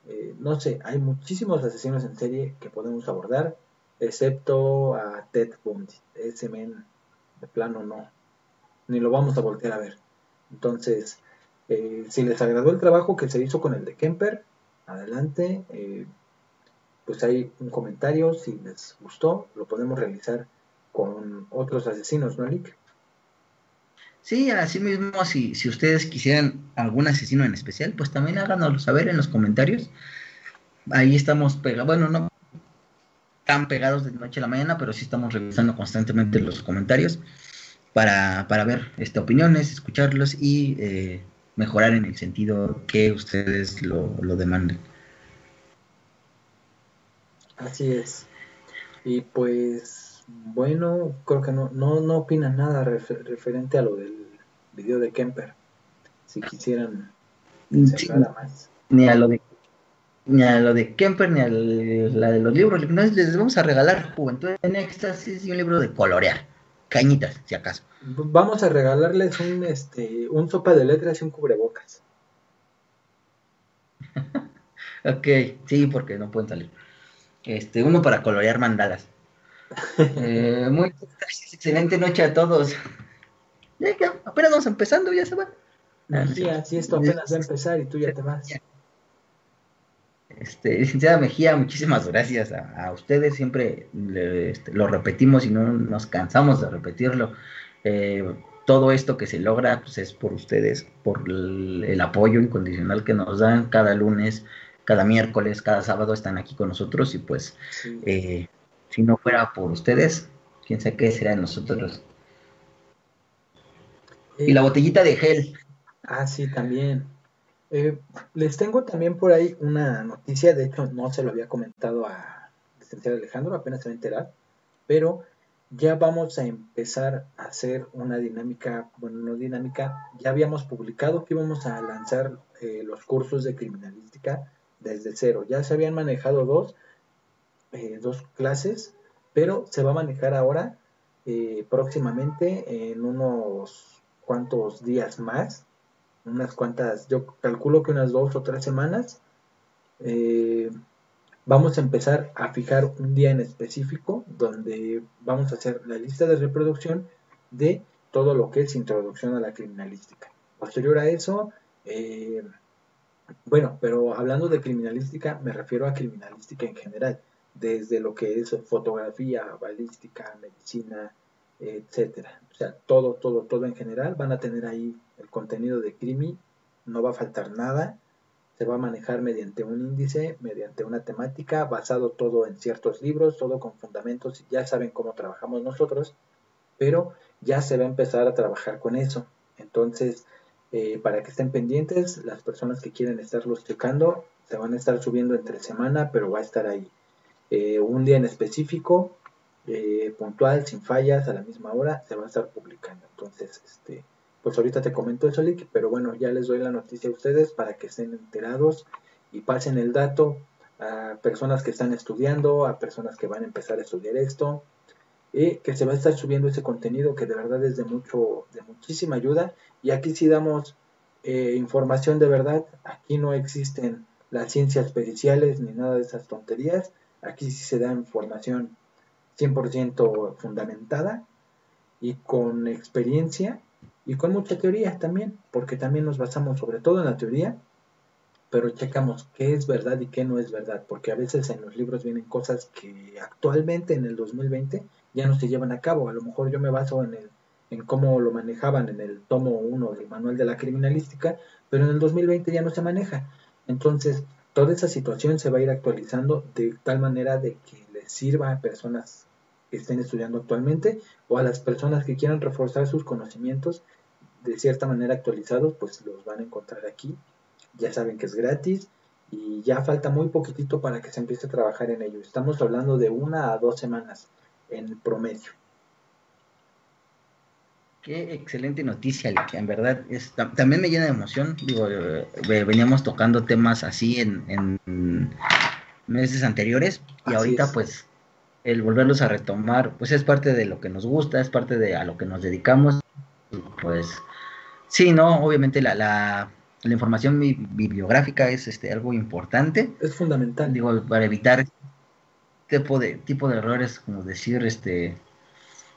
A: Eh, no sé, hay muchísimos asesinos en serie que podemos abordar, excepto a Ted Bundy. Ese men, de plano, no. Ni lo vamos a voltear a ver. Entonces, eh, si les agradó el trabajo que se hizo con el de Kemper, adelante. Eh, pues hay un comentario, si les gustó, lo podemos realizar con otros asesinos, ¿no, Lick?
B: Sí, así mismo, si, si ustedes quisieran algún asesino en especial, pues también háganoslo saber en los comentarios. Ahí estamos pegados, bueno, no tan pegados de noche a la mañana, pero sí estamos revisando constantemente los comentarios para, para ver este, opiniones, escucharlos y eh, mejorar en el sentido que ustedes lo, lo demanden.
A: Así es. Y pues bueno, creo que no, no, no opinan nada referente a lo del video de Kemper. Si quisieran
B: más. Ni a lo de ni a lo de Kemper ni a la de los libros. les vamos a regalar Juventud en Éxtasis y un libro de colorear. Cañitas, si acaso.
A: Vamos a regalarles un, este, un sopa de letras y un cubrebocas.
B: ok, sí, porque no pueden salir. Este, uno para colorear mandalas. eh, muy excelente noche a todos. Ya, apenas vamos empezando, ya se va.
A: sí, así esto apenas va a empezar y tú ya te vas.
B: Este, licenciada Mejía, muchísimas gracias a, ustedes. Siempre este, lo repetimos y no nos cansamos de repetirlo. Eh, todo esto que se logra pues, es por ustedes, por el, apoyo incondicional que nos dan cada lunes, cada miércoles, cada sábado están aquí con nosotros y pues eh, si no fuera por ustedes, quién sabe qué será de nosotros. y la botellita de gel.
A: Ah, sí, también. Eh, les tengo también por ahí una noticia, de hecho no se lo había comentado a licenciado Alejandro, apenas se va a enterar, pero ya vamos a empezar a hacer una dinámica, bueno, no dinámica, ya habíamos publicado que íbamos a lanzar eh, los cursos de criminalística desde cero. Ya se habían manejado dos, eh, dos clases, pero se va a manejar ahora próximamente en unos cuantos días más unas cuantas, yo calculo que unas dos o tres semanas, eh, vamos a empezar a fijar un día en específico donde vamos a hacer la lista de reproducción de todo lo que es introducción a la criminalística. Posterior a eso, eh, bueno, pero hablando de criminalística, me refiero a criminalística en general, desde lo que es fotografía, balística, medicina, etcétera. O sea, todo, todo, todo en general. Van a tener ahí el contenido de Crimi, no va a faltar nada. Se va a manejar mediante un índice, mediante una temática, basado todo en ciertos libros, todo con fundamentos. Ya saben cómo trabajamos nosotros, pero ya se va a empezar a trabajar con eso. Entonces, eh, para que estén pendientes, las personas que quieren estarlos checando, se van a estar subiendo entre semana, pero va a estar ahí. Eh, un día en específico, eh, puntual, sin fallas, a la misma hora, se va a estar publicando. Entonces, este, pues ahorita te comento eso, Lick, pero bueno, ya les doy la noticia a ustedes para que estén enterados y pasen el dato a personas que están estudiando, a personas que van a empezar a estudiar esto, y que se va a estar subiendo ese contenido que de verdad es de mucho, de muchísima ayuda. Y aquí sí damos eh, información de verdad, aquí no existen las ciencias periciales ni nada de esas tonterías, aquí sí se da información 100% fundamentada y con experiencia y con mucha teoría también, porque también nos basamos sobre todo en la teoría, pero checamos qué es verdad y qué no es verdad, porque a veces en los libros vienen cosas que actualmente en el 2020 ya no se llevan a cabo. A lo mejor yo me baso en, el, en cómo lo manejaban en el tomo 1 del manual de la criminalística, pero en el 2020 ya no se maneja. Entonces, toda esa situación se va a ir actualizando de tal manera de que les sirva a personas estén estudiando actualmente o a las personas que quieran reforzar sus conocimientos de cierta manera actualizados, pues los van a encontrar aquí. Ya saben que es gratis y ya falta muy poquitito para que se empiece a trabajar en ello. Estamos hablando de una a dos semanas en promedio.
B: Qué excelente noticia, que en verdad es, también me llena de emoción. Digo, eh, veníamos tocando temas así en, meses anteriores y ahorita pues el volverlos a retomar, pues es parte de lo que nos gusta, es parte de a lo que nos dedicamos. Pues sí, no, obviamente la, la, la información bibliográfica es este algo importante.
A: Es fundamental.
B: Digo, para evitar tipo de, tipo de errores, como decir, este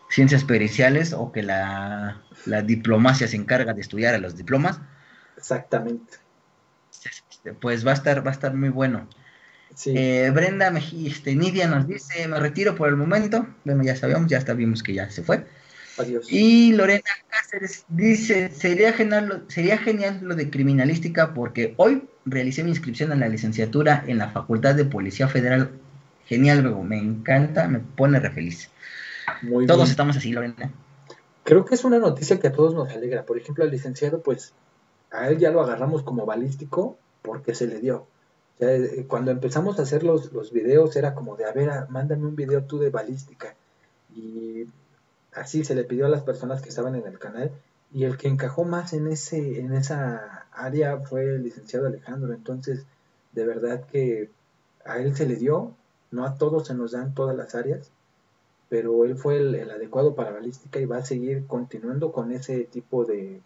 B: ciencias periciales o que la, la diplomacia se encarga de estudiar a los diplomas.
A: Exactamente.
B: Este, pues va a estar, va a estar muy bueno. Eh, Brenda Mejía, este, Nidia nos dice, me retiro por el momento. Bueno, ya sabíamos, ya sabíamos que ya se fue.
A: Adiós.
B: Y Lorena Cáceres dice, sería genial, sería genial lo de criminalística porque hoy realicé mi inscripción en la licenciatura en la Facultad de Policía Federal. Genial, luego, me encanta, me pone re feliz. Muy Todos estamos así, Lorena.
A: Creo que es una noticia que a todos nos alegra. Por ejemplo, al licenciado, pues a él ya lo agarramos como balístico porque se le dio. Eh, cuando empezamos a hacer los, los videos era como de, a ver, mándame un video tú de balística. Y así se le pidió a las personas que estaban en el canal. Y el que encajó más en, ese, en esa área fue el licenciado Alejandro. Entonces, de verdad que a él se le dio, no a todos se nos dan todas las áreas. pero él fue el, adecuado para balística y va a seguir continuando con ese tipo de,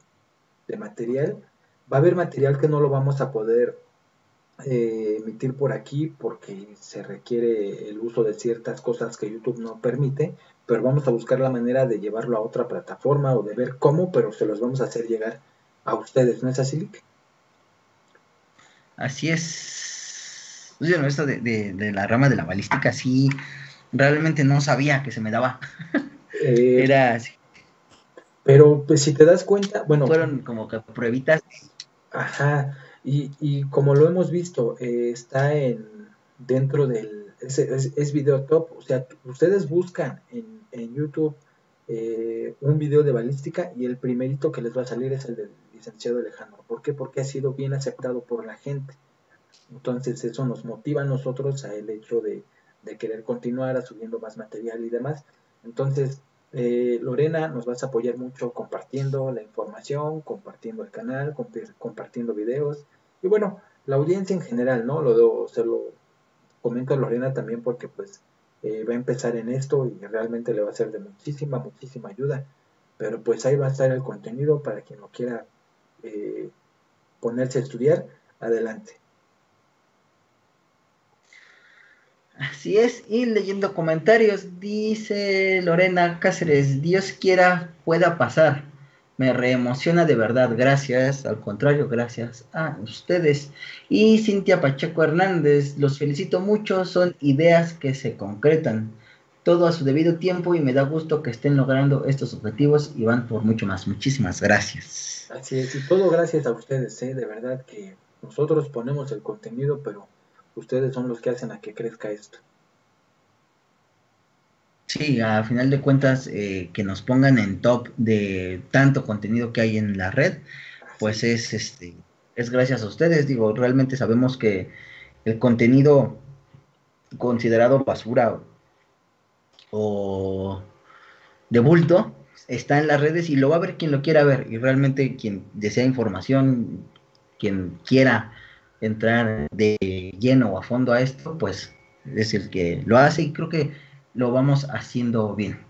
A: material. Va a haber material que no lo vamos a poder eh, emitir por aquí porque se requiere el uso de ciertas cosas que YouTube no permite, pero vamos a buscar la manera de llevarlo a otra plataforma o de ver cómo, pero se los vamos a hacer llegar a ustedes, ¿no es así, Lick?
B: Así es. Pues, esto de, de, la rama de la balística sí realmente no sabía que se me daba. Eh, Era así.
A: Pero pues si te das cuenta, bueno.
B: Fueron como que pruebitas.
A: Ajá. Y, y como lo hemos visto, eh, está en dentro del. Es, es, video top. O sea, ustedes buscan en, en YouTube eh, un video de balística y el primerito que les va a salir es el del licenciado Alejandro. ¿Por qué? Porque ha sido bien aceptado por la gente. Entonces eso nos motiva a nosotros a el hecho de, de querer continuar subiendo más material y demás. Entonces, eh, Lorena, nos vas a apoyar mucho compartiendo la información, compartiendo el canal, compartiendo videos. Y bueno, la audiencia en general, ¿no? Lo, se lo comento a Lorena también porque pues eh, va a empezar en esto y realmente le va a ser de muchísima, muchísima ayuda. Pero pues ahí va a estar el contenido para quien lo quiera eh, ponerse a estudiar. Adelante.
B: Así es, y leyendo comentarios, dice Lorena Cáceres, Dios quiera pueda pasar. Me reemociona de verdad, gracias, al contrario, gracias a ustedes. Y Cintia Pacheco Hernández, los felicito mucho, son ideas que se concretan, todo a su debido tiempo y me da gusto que estén logrando estos objetivos y van por mucho más. Muchísimas gracias.
A: Así es, y todo gracias a ustedes, ¿eh? de verdad que nosotros ponemos el contenido, pero ustedes son los que hacen a que crezca esto.
B: Sí, a final de cuentas, eh, que nos pongan en top de tanto contenido que hay en la red, pues es este es gracias a ustedes. Digo, realmente sabemos que el contenido considerado basura o de bulto está en las redes y lo va a ver quien lo quiera ver. Y realmente quien desea información, quien quiera entrar de lleno o a fondo a esto, pues es el que lo hace y creo que lo vamos haciendo bien.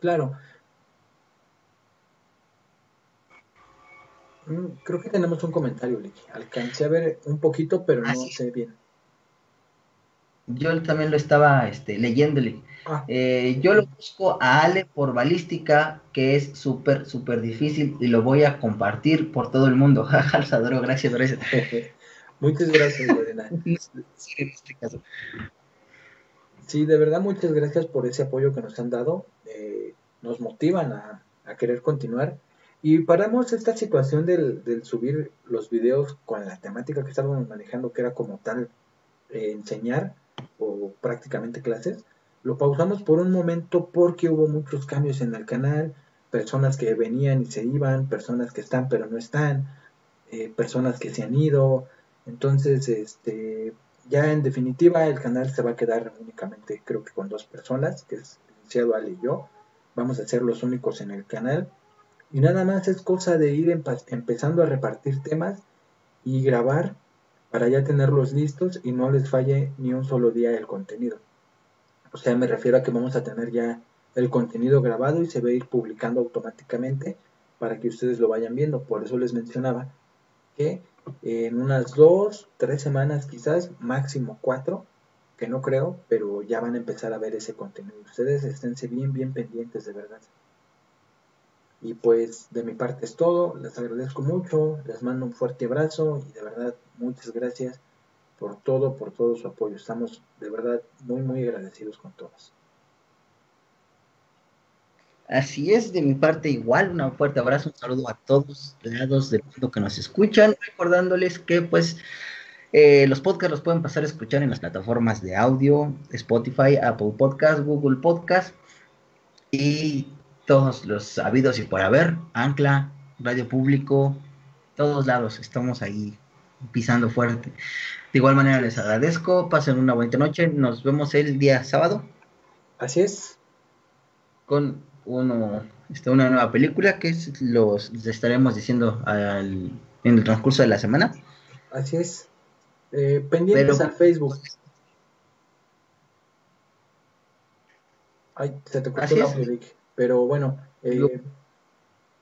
A: Claro. Mm, creo que tenemos un comentario, Licky. Alcancé a ver un poquito, pero no sé bien.
B: Yo también lo estaba este, leyéndole. Ah. Eh, yo lo busco a Ale por balística, que es súper, súper difícil y lo voy a compartir por todo el mundo. Jaja, gracias, gracias.
A: Muchas gracias, Lorena. Este sí, de verdad, muchas gracias por ese apoyo que nos han dado. Eh, nos motivan a, querer continuar. Y paramos esta situación del, subir los videos con la temática que estábamos manejando, que era como tal eh, enseñar o prácticamente clases. Lo pausamos por un momento porque hubo muchos cambios en el canal, personas que venían y se iban, personas que están pero no están, eh, personas que se han ido, entonces, este, ya en definitiva el canal se va a quedar únicamente creo que con dos personas, que es el Ali y yo. Vamos a ser los únicos en el canal. Y nada más es cosa de ir empezando a repartir temas y grabar para ya tenerlos listos y no les falle ni un solo día el contenido. O sea, me refiero a que vamos a tener ya el contenido grabado y se va a ir publicando automáticamente para que ustedes lo vayan viendo. Por eso les mencionaba que en unas dos, tres semanas quizás, máximo cuatro, que no creo, pero ya van a empezar a ver ese contenido. Ustedes esténse bien, bien pendientes de verdad. Y pues de mi parte es todo, les agradezco mucho, les mando un fuerte abrazo y de verdad muchas gracias por todo, por todo su apoyo. Estamos de verdad muy, muy agradecidos con todos.
B: Así es, de mi parte igual, un fuerte abrazo, un saludo a todos lados del mundo que nos escuchan, recordándoles que pues eh, los podcasts los pueden pasar a escuchar en las plataformas de audio, Spotify, Apple Podcast, Google Podcast y todos los habidos y por haber, Ancla, Radio Público, todos lados, estamos ahí pisando fuerte. De igual manera les agradezco, pasen una buena noche, nos vemos el día sábado.
A: Así es.
B: Con uno, está una nueva película que los estaremos diciendo en el transcurso de la semana.
A: Así es. Eh, pendientes al Facebook. Ay, se te cortó el audio, Vic. Pero bueno, eh,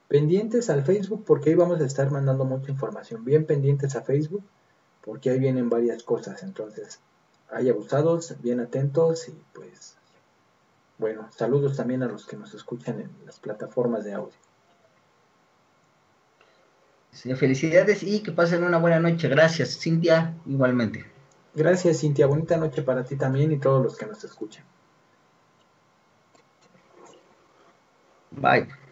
A: pendientes al Facebook porque ahí vamos a estar mandando mucha información. Bien pendientes a Facebook porque ahí vienen varias cosas. Entonces, hay abusados, bien atentos y pues, bueno, saludos también a los que nos escuchan en las plataformas de audio.
B: felicidades y que pasen una buena noche. Gracias, Cintia, igualmente.
A: Gracias, Cintia. Bonita noche para ti también y todos los que nos escuchan.
B: Bye.